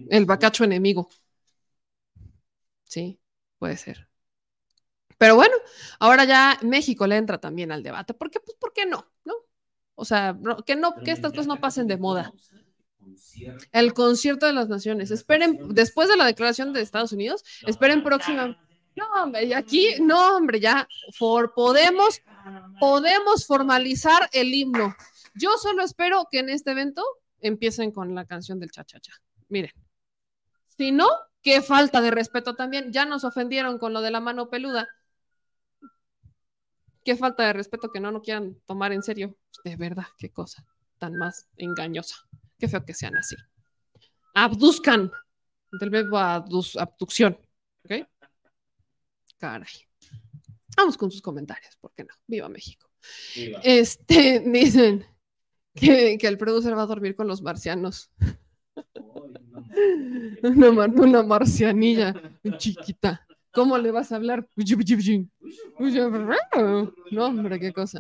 el bacacho enemigo. Sí, puede ser. Pero bueno, ahora ya México le entra también al debate. ¿Por qué? Pues, ¿por qué no? ¿No? O sea, no- que no, que estas cosas no pasen de moda. El concierto de las naciones. Esperen, después de la declaración de Estados Unidos, esperen próxima. No, hombre, y aquí, no, hombre, ya for, podemos, podemos formalizar el himno. Yo solo espero que en este evento empiecen con la canción del cha-cha-cha. Miren, si no, qué falta de respeto también. Ya nos ofendieron con lo de la mano peluda. Qué falta de respeto que no nos quieran tomar en serio. De verdad, qué cosa tan más engañosa. Qué feo que sean así. Abduzcan, del verbo abducción. ¿Ok? Caray. Vamos con sus comentarios, ¿por qué no? Viva México.
Viva.
Este, dicen que, que el producer va a dormir con los marcianos. Una, mar- una marcianilla chiquita. ¿Cómo le vas a hablar? No, hombre, qué cosa.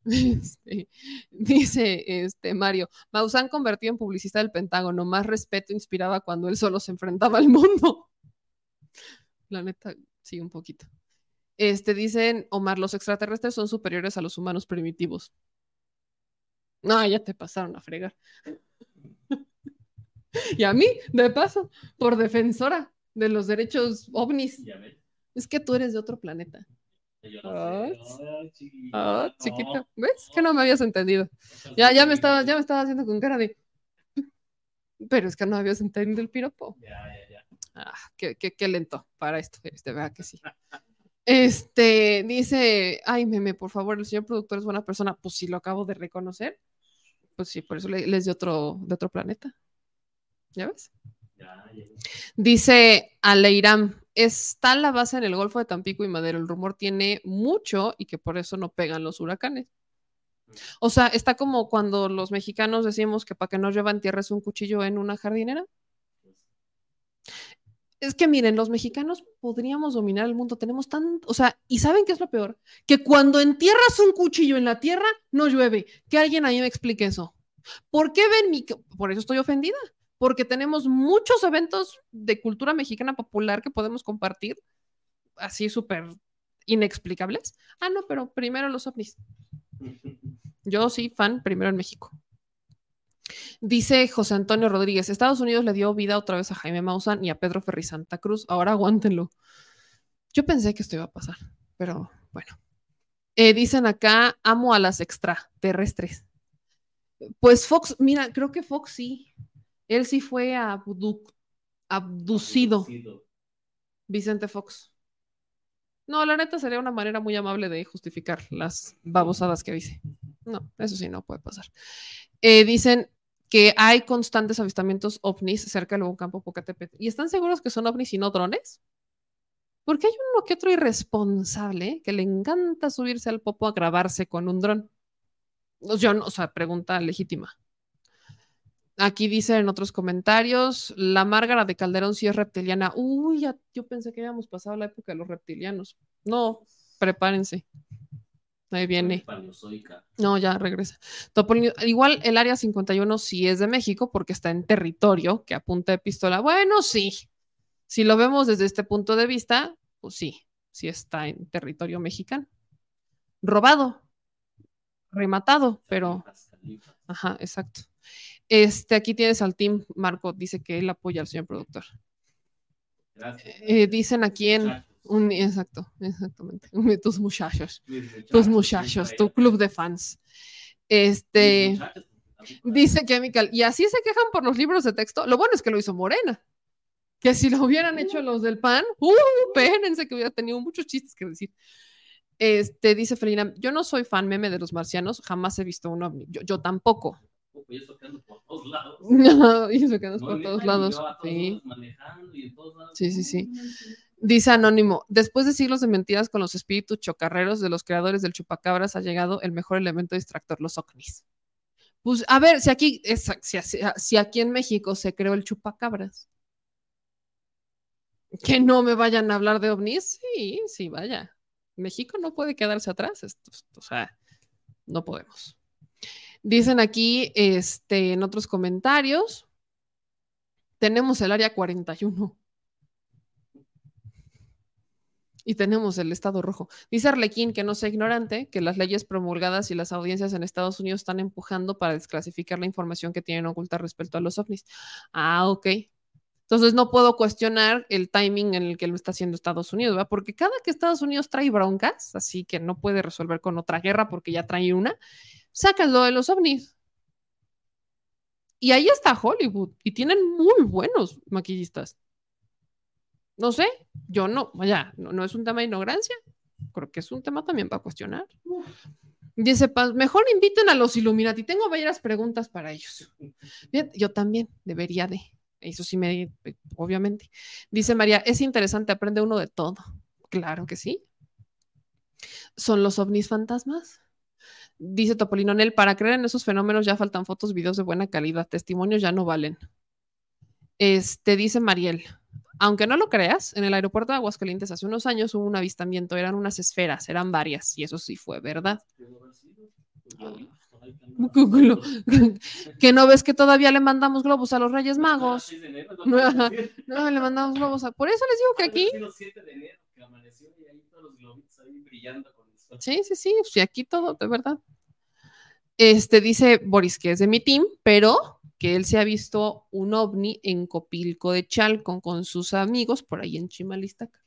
Este, dice este Mario, Maussan convertido en publicista del Pentágono, más respeto inspiraba cuando él solo se enfrentaba al mundo. La neta, sí, un poquito. Este, dicen, Omar, los extraterrestres son superiores a los humanos primitivos. No, ya te pasaron a fregar. y a mí, de paso, por defensora de los derechos ovnis. Es que tú eres de otro planeta.
Yo no
Ah,
sé. Ay.
Ah.
No.
¿Ves? Que no me habías entendido. Ya, ya me estaba, ya me estaba haciendo con cara de. Pero es que no habías entendido el piropo.
Ya, ya, ya.
Ah, qué, qué- qué lento para esto. Este, vea que sí. Este, dice, ay, meme, por favor, el señor productor es buena persona. Pues sí, lo acabo de reconocer. Pues sí, por eso le, le es de otro, de otro planeta. ¿Ya ves?
Ya, ya.
Dice Aleiram, está la base en el Golfo de Tampico y Madero. El rumor tiene mucho y que por eso no pegan los huracanes. O sea, está como cuando los mexicanos decimos que para que no llevan tierra es un cuchillo en una jardinera. Es que miren, los mexicanos podríamos dominar el mundo, tenemos tanto, o sea, y ¿saben qué es lo peor? Que cuando entierras un cuchillo en la tierra, no llueve. Que alguien ahí me explique eso. ¿Por qué ven mi... Por eso estoy ofendida, porque tenemos muchos eventos de cultura mexicana popular que podemos compartir, así súper inexplicables. Ah, no, pero primero los ovnis. Yo sí, fan, primero en México. Dice José Antonio Rodríguez, Estados Unidos le dio vida otra vez a Jaime Maussan y a Pedro Ferri Santa Cruz. Ahora aguántenlo. Yo pensé que esto iba a pasar, pero bueno. Eh, dicen acá, amo a las extraterrestres. Pues Fox, mira, creo que Fox sí. Él sí fue abdu- abducido. Vicente Fox. No, la neta sería una manera muy amable de justificar las babosadas que dice. No, eso sí no puede pasar. Eh, dicen que hay constantes avistamientos ovnis cerca del campo Popocatépetl. ¿Y están seguros que son ovnis y no drones? Porque hay uno que otro irresponsable que le encanta subirse al popo a grabarse con un dron. O sea, no- o sea, pregunta legítima. Aquí dice en otros comentarios, la Márgara de Calderón sí es reptiliana. Uy, ya, yo pensé que habíamos pasado la época de los reptilianos. No, prepárense. Ahí viene. No, ya regresa. Topolino- igual el área 51 sí es de México porque está en territorio que apunta de pistola. Bueno, sí. Si lo vemos desde este punto de vista, pues sí, sí está en territorio mexicano. Robado, rematado, pero Ajá, exacto. Este, aquí tienes al team, Marco, dice que él apoya al señor productor.
Gracias.
Eh, dicen aquí en un, exacto, exactamente. Tus muchachos, tus
muchachos,
tu club de fans. Este, dice Chemical, y así se quejan por los libros de texto. Lo bueno es que lo hizo Morena. Que si lo hubieran hecho los del PAN, uh, pérense que hubiera tenido muchos chistes que decir. Este, dice Felina, yo no soy fan meme de los marcianos, jamás he visto un ovni. Yo, yo tampoco.
Y eso que ando por todos lados.
No, y eso que andas
No,
por todos lados.
yo a todos
Sí.
lados manejando y en todos lados.
Sí, sí, sí. Dice Anónimo, después de siglos de mentiras con los espíritus chocarreros de los creadores del chupacabras ha llegado el mejor elemento distractor, los ovnis. Pues a ver, si aquí, es- si, si- si aquí en México se creó el chupacabras, que no me vayan a hablar de ovnis, sí, sí, vaya. México no puede quedarse atrás, esto- o sea, no podemos. Dicen aquí, este, en otros comentarios, tenemos el área 41. Y tenemos el Estado rojo. Dice Arlequín que no sea ignorante, que las leyes promulgadas y las audiencias en Estados Unidos están empujando para desclasificar la información que tienen oculta respecto a los ovnis. Ah, ok. Entonces no puedo cuestionar el timing en el que lo está haciendo Estados Unidos, ¿verdad? Porque cada que Estados Unidos trae broncas, así que no puede resolver con otra guerra porque ya trae una, sacan lo de los ovnis. Y ahí está Hollywood, y tienen muy buenos maquillistas. No sé, yo no, vaya, no, no es un tema de ignorancia, creo que es un tema también para cuestionar. Dice mejor inviten a los Illuminati, tengo varias preguntas para ellos. Bien, yo también debería de, eso sí me, obviamente. Dice María, es interesante, aprende uno de todo. Claro que sí. ¿Son los ovnis fantasmas? Dice Topolino Nel, para creer en esos fenómenos ya faltan fotos, videos de buena calidad, testimonios ya no valen. Este, dice Mariel, aunque no lo creas, en el aeropuerto de Aguascalientes hace unos años hubo un avistamiento, eran unas esferas, eran varias, y eso sí fue verdad. Que no ves que todavía le mandamos globos a los Reyes Magos.
6 de enero,
No, le mandamos globos a... Por eso les digo que aquí...
sido 7 de enero, que amaneció y ahí todos los globitos ahí brillando con el sol.
Sí, sí, sí, sí, aquí todo, de verdad. Este dice Boris que es de mi team, pero que él se ha visto un ovni en Copilco de Chalco con sus amigos por ahí en Chimalistaca.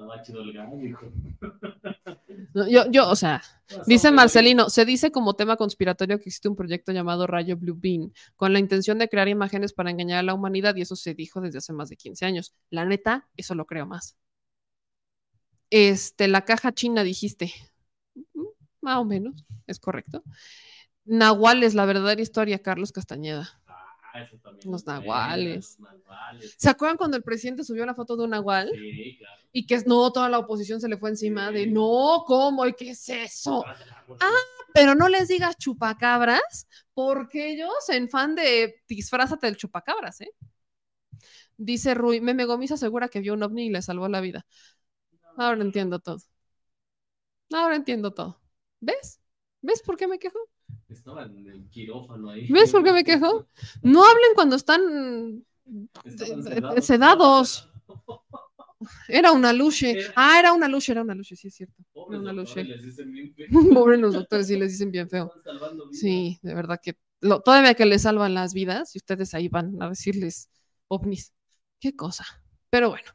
Estaba chido el gallo, hijo.
No, Yo, yo, o sea, dice Marcelino, se dice como tema conspiratorio que existe un proyecto llamado Rayo Blue Beam, con la intención de crear imágenes para engañar a la humanidad, y eso se dijo desde hace más de 15 años. La neta, eso lo creo más. Este, la caja china dijiste. Mm, Más o menos, es correcto. Nahuales, la verdadera historia, Carlos Castañeda.
Eso también.
Los
es bueno,
nahuales.
los nahuales.
¿Se acuerdan cuando el presidente subió la foto de un nahual?
Sí, claro.
Y que no, toda la oposición se le fue encima de no, ¿cómo? ¿Y qué es eso? Ah, pero no les digas chupacabras, porque ellos en fan de disfrázate del chupacabras, ¿eh? Dice Rui, Meme Gomis asegura que vio un ovni y le salvó la vida. Ahora entiendo todo. Ahora entiendo todo. ¿Ves? ¿Ves por qué me quejo?
Estaba en el quirófano ahí.
¿Ves por qué me quejo? No hablen cuando están de- de-
sedados.
sedados. Era una luche. Ah, era una luche, era una luche, sí es cierto.
Pobres
Era una luche.
les dicen bien feo.
Pobre los doctores, sí les dicen bien feo. Sí, de verdad que lo- todavía que les salvan las vidas y ustedes ahí van a decirles ovnis. Qué cosa. Pero bueno,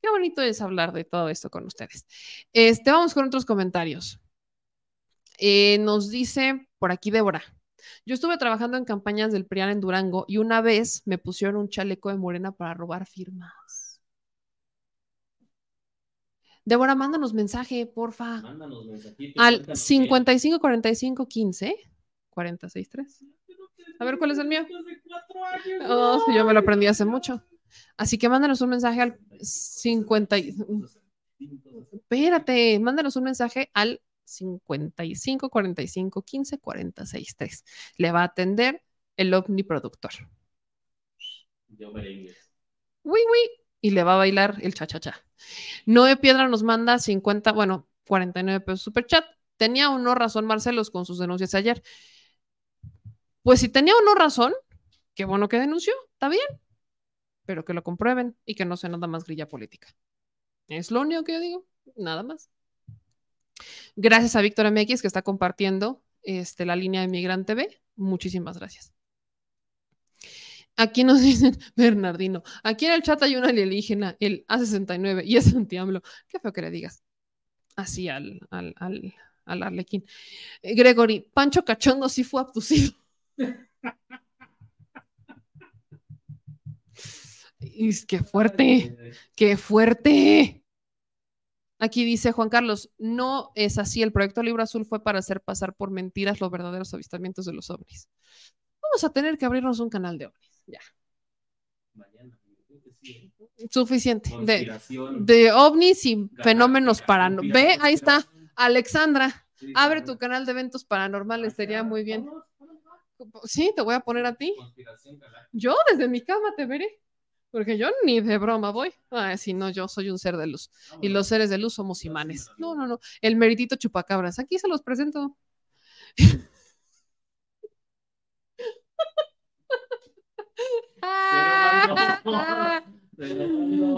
qué bonito es hablar de todo esto con ustedes. Este, vamos con otros comentarios. Eh, nos dice por aquí Débora. Yo estuve trabajando en campañas del PRIAN en Durango y una vez me pusieron un chaleco de morena para robar firmas. Débora, mándanos mensaje, porfa.
Mándanos mensajitos.
Al
cuéntanos
55 45 15 46 3. A ver cuál es el mío. Oh, yo me lo aprendí hace mucho. Así que mándanos un mensaje al 50. y- Espérate, mándanos un mensaje al 55 45 15 46 3. Le va a atender el ovni productor.
qué. Yo merengues.
Uy, uy. Y le va a bailar el cha-cha-cha. Noé Piedra nos manda 50, bueno, 49 pesos super chat. Tenía o no razón Marcelos con sus denuncias ayer. Pues si tenía o no razón, qué bueno que denunció, está bien, pero que lo comprueben y que no sea nada más grilla política. Es lo único que yo digo, nada más. Gracias a Víctor MX que está compartiendo este, la línea de Migrante TV. Muchísimas gracias. Aquí nos dicen, Bernardino, aquí en el chat hay un alienígena, el A69, y es anti-AMLO. Qué feo que le digas así al, al, al, al Arlequín. Eh, Gregory, Pancho Cachondo sí fue abducido. Es que fuerte, qué fuerte. Aquí dice Juan Carlos, no es así, el proyecto Libro Azul fue para hacer pasar por mentiras los verdaderos avistamientos de los ovnis. Vamos a tener que abrirnos un canal de ovnis, ya.
Mañana. sí, ¿eh?
Suficiente. De, de ovnis y fenómenos paranormales. Ve, ahí está. Alexandra,
Sí,
abre tu canal de eventos paranormales, sería muy bien. Sí, te voy a poner a ti. Yo desde mi cama te veré. Porque yo ni de broma voy. Ay, si no, yo soy un ser de luz. Y los seres de luz somos imanes. No, no, no. El meritito chupacabras. Aquí se los presento.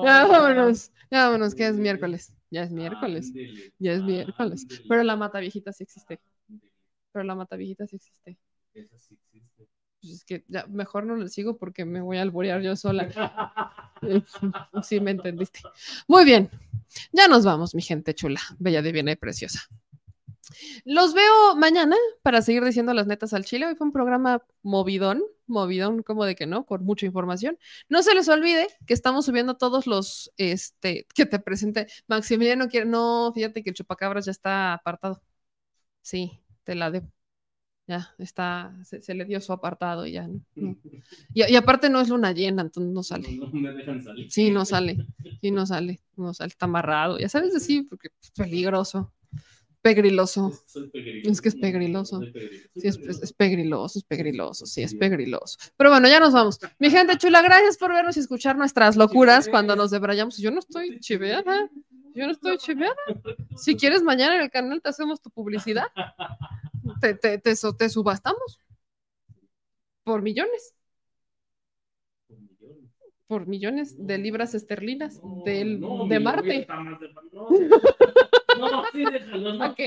Ya vámonos, ya vámonos, que es miércoles. Ya es miércoles. Ya es miércoles. Pero la mata viejita sí existe. Pero la mata viejita sí existe. Pues es que ya mejor no le sigo porque me voy a alborear yo sola. Sí, me entendiste. Muy bien. Ya nos vamos, mi gente chula, bella, divina y preciosa. Los veo mañana para seguir diciendo las netas al chile. Hoy fue un programa movidón, movidón, como de que no, con mucha información. No se les olvide que estamos subiendo todos los, este, que te presente. Maximiliano quiere, no, fíjate que el chupacabras ya está apartado. Sí, te la debo. Ya está, se, se le dio su apartado y ya. no. Y, y aparte no es luna llena, entonces no sale.
No, me dejan salir.
Sí, no sale. Sí, no sale. No sale. Está amarrado. Ya sabes decir, porque es peligroso. Pegriloso. Es que es pegriloso. Sí, es, es, es pegriloso, es pegriloso, sí, es pegriloso. Pero bueno, ya nos vamos. Mi gente chula, gracias por vernos y escuchar nuestras locuras cuando nos debrayamos. Yo no estoy chiveada. Yo no estoy chiveada. Si quieres, mañana en el canal te hacemos tu publicidad.
te, te, te, te subastamos. Por millones. Por millones de libras esterlinas del,
No,
de Marte.
No, no, sí, déjalo, no.
Ok.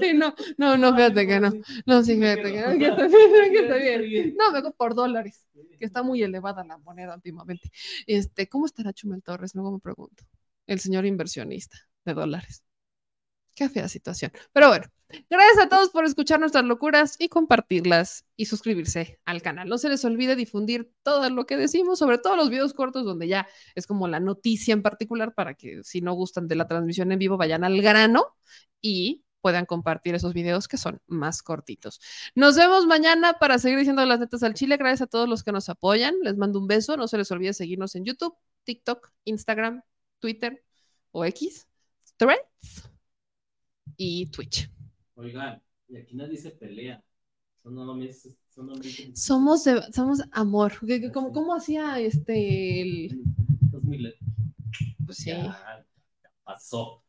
Sí, no, no, no, fíjate que no. No, sí, fíjate que, que está bien, que está bien. No, mejor por dólares, que está muy elevada la moneda últimamente. Este, ¿cómo estará Chumel Torres? Luego me pregunto. El señor inversionista de dólares. Qué fea situación. Pero bueno, gracias a todos por escuchar nuestras locuras y compartirlas y suscribirse al canal. No se les olvide difundir todo lo que decimos, sobre todo los videos cortos donde ya es como la noticia en particular para que si no gustan de la transmisión en vivo vayan al grano y puedan compartir esos videos que son más cortitos. Nos vemos mañana para seguir diciendo las netas al chile. Gracias a todos los que nos apoyan. Les mando un beso. No se les olvide seguirnos en YouTube, TikTok, Instagram, Twitter o X, Threads y Twitch.
Oigan, y aquí nadie se pelea. Son nombres, son nombres.
Somos, de- somos amor. ¿Qué- qué- ¿Cómo, cómo hacía este el...
Dos mil-
Pues sí.
Ya, ya pasó.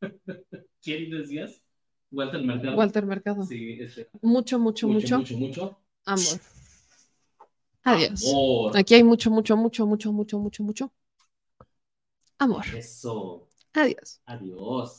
¿Quién decías? Walter Mercado.
Walter Mercado.
Sí, este.
Mucho, mucho, mucho.
Mucho, mucho.
Amor. Adiós.
Amor.
Aquí hay mucho, mucho, mucho, mucho, mucho, mucho, mucho. Amor.
Eso.
Adiós.
Adiós.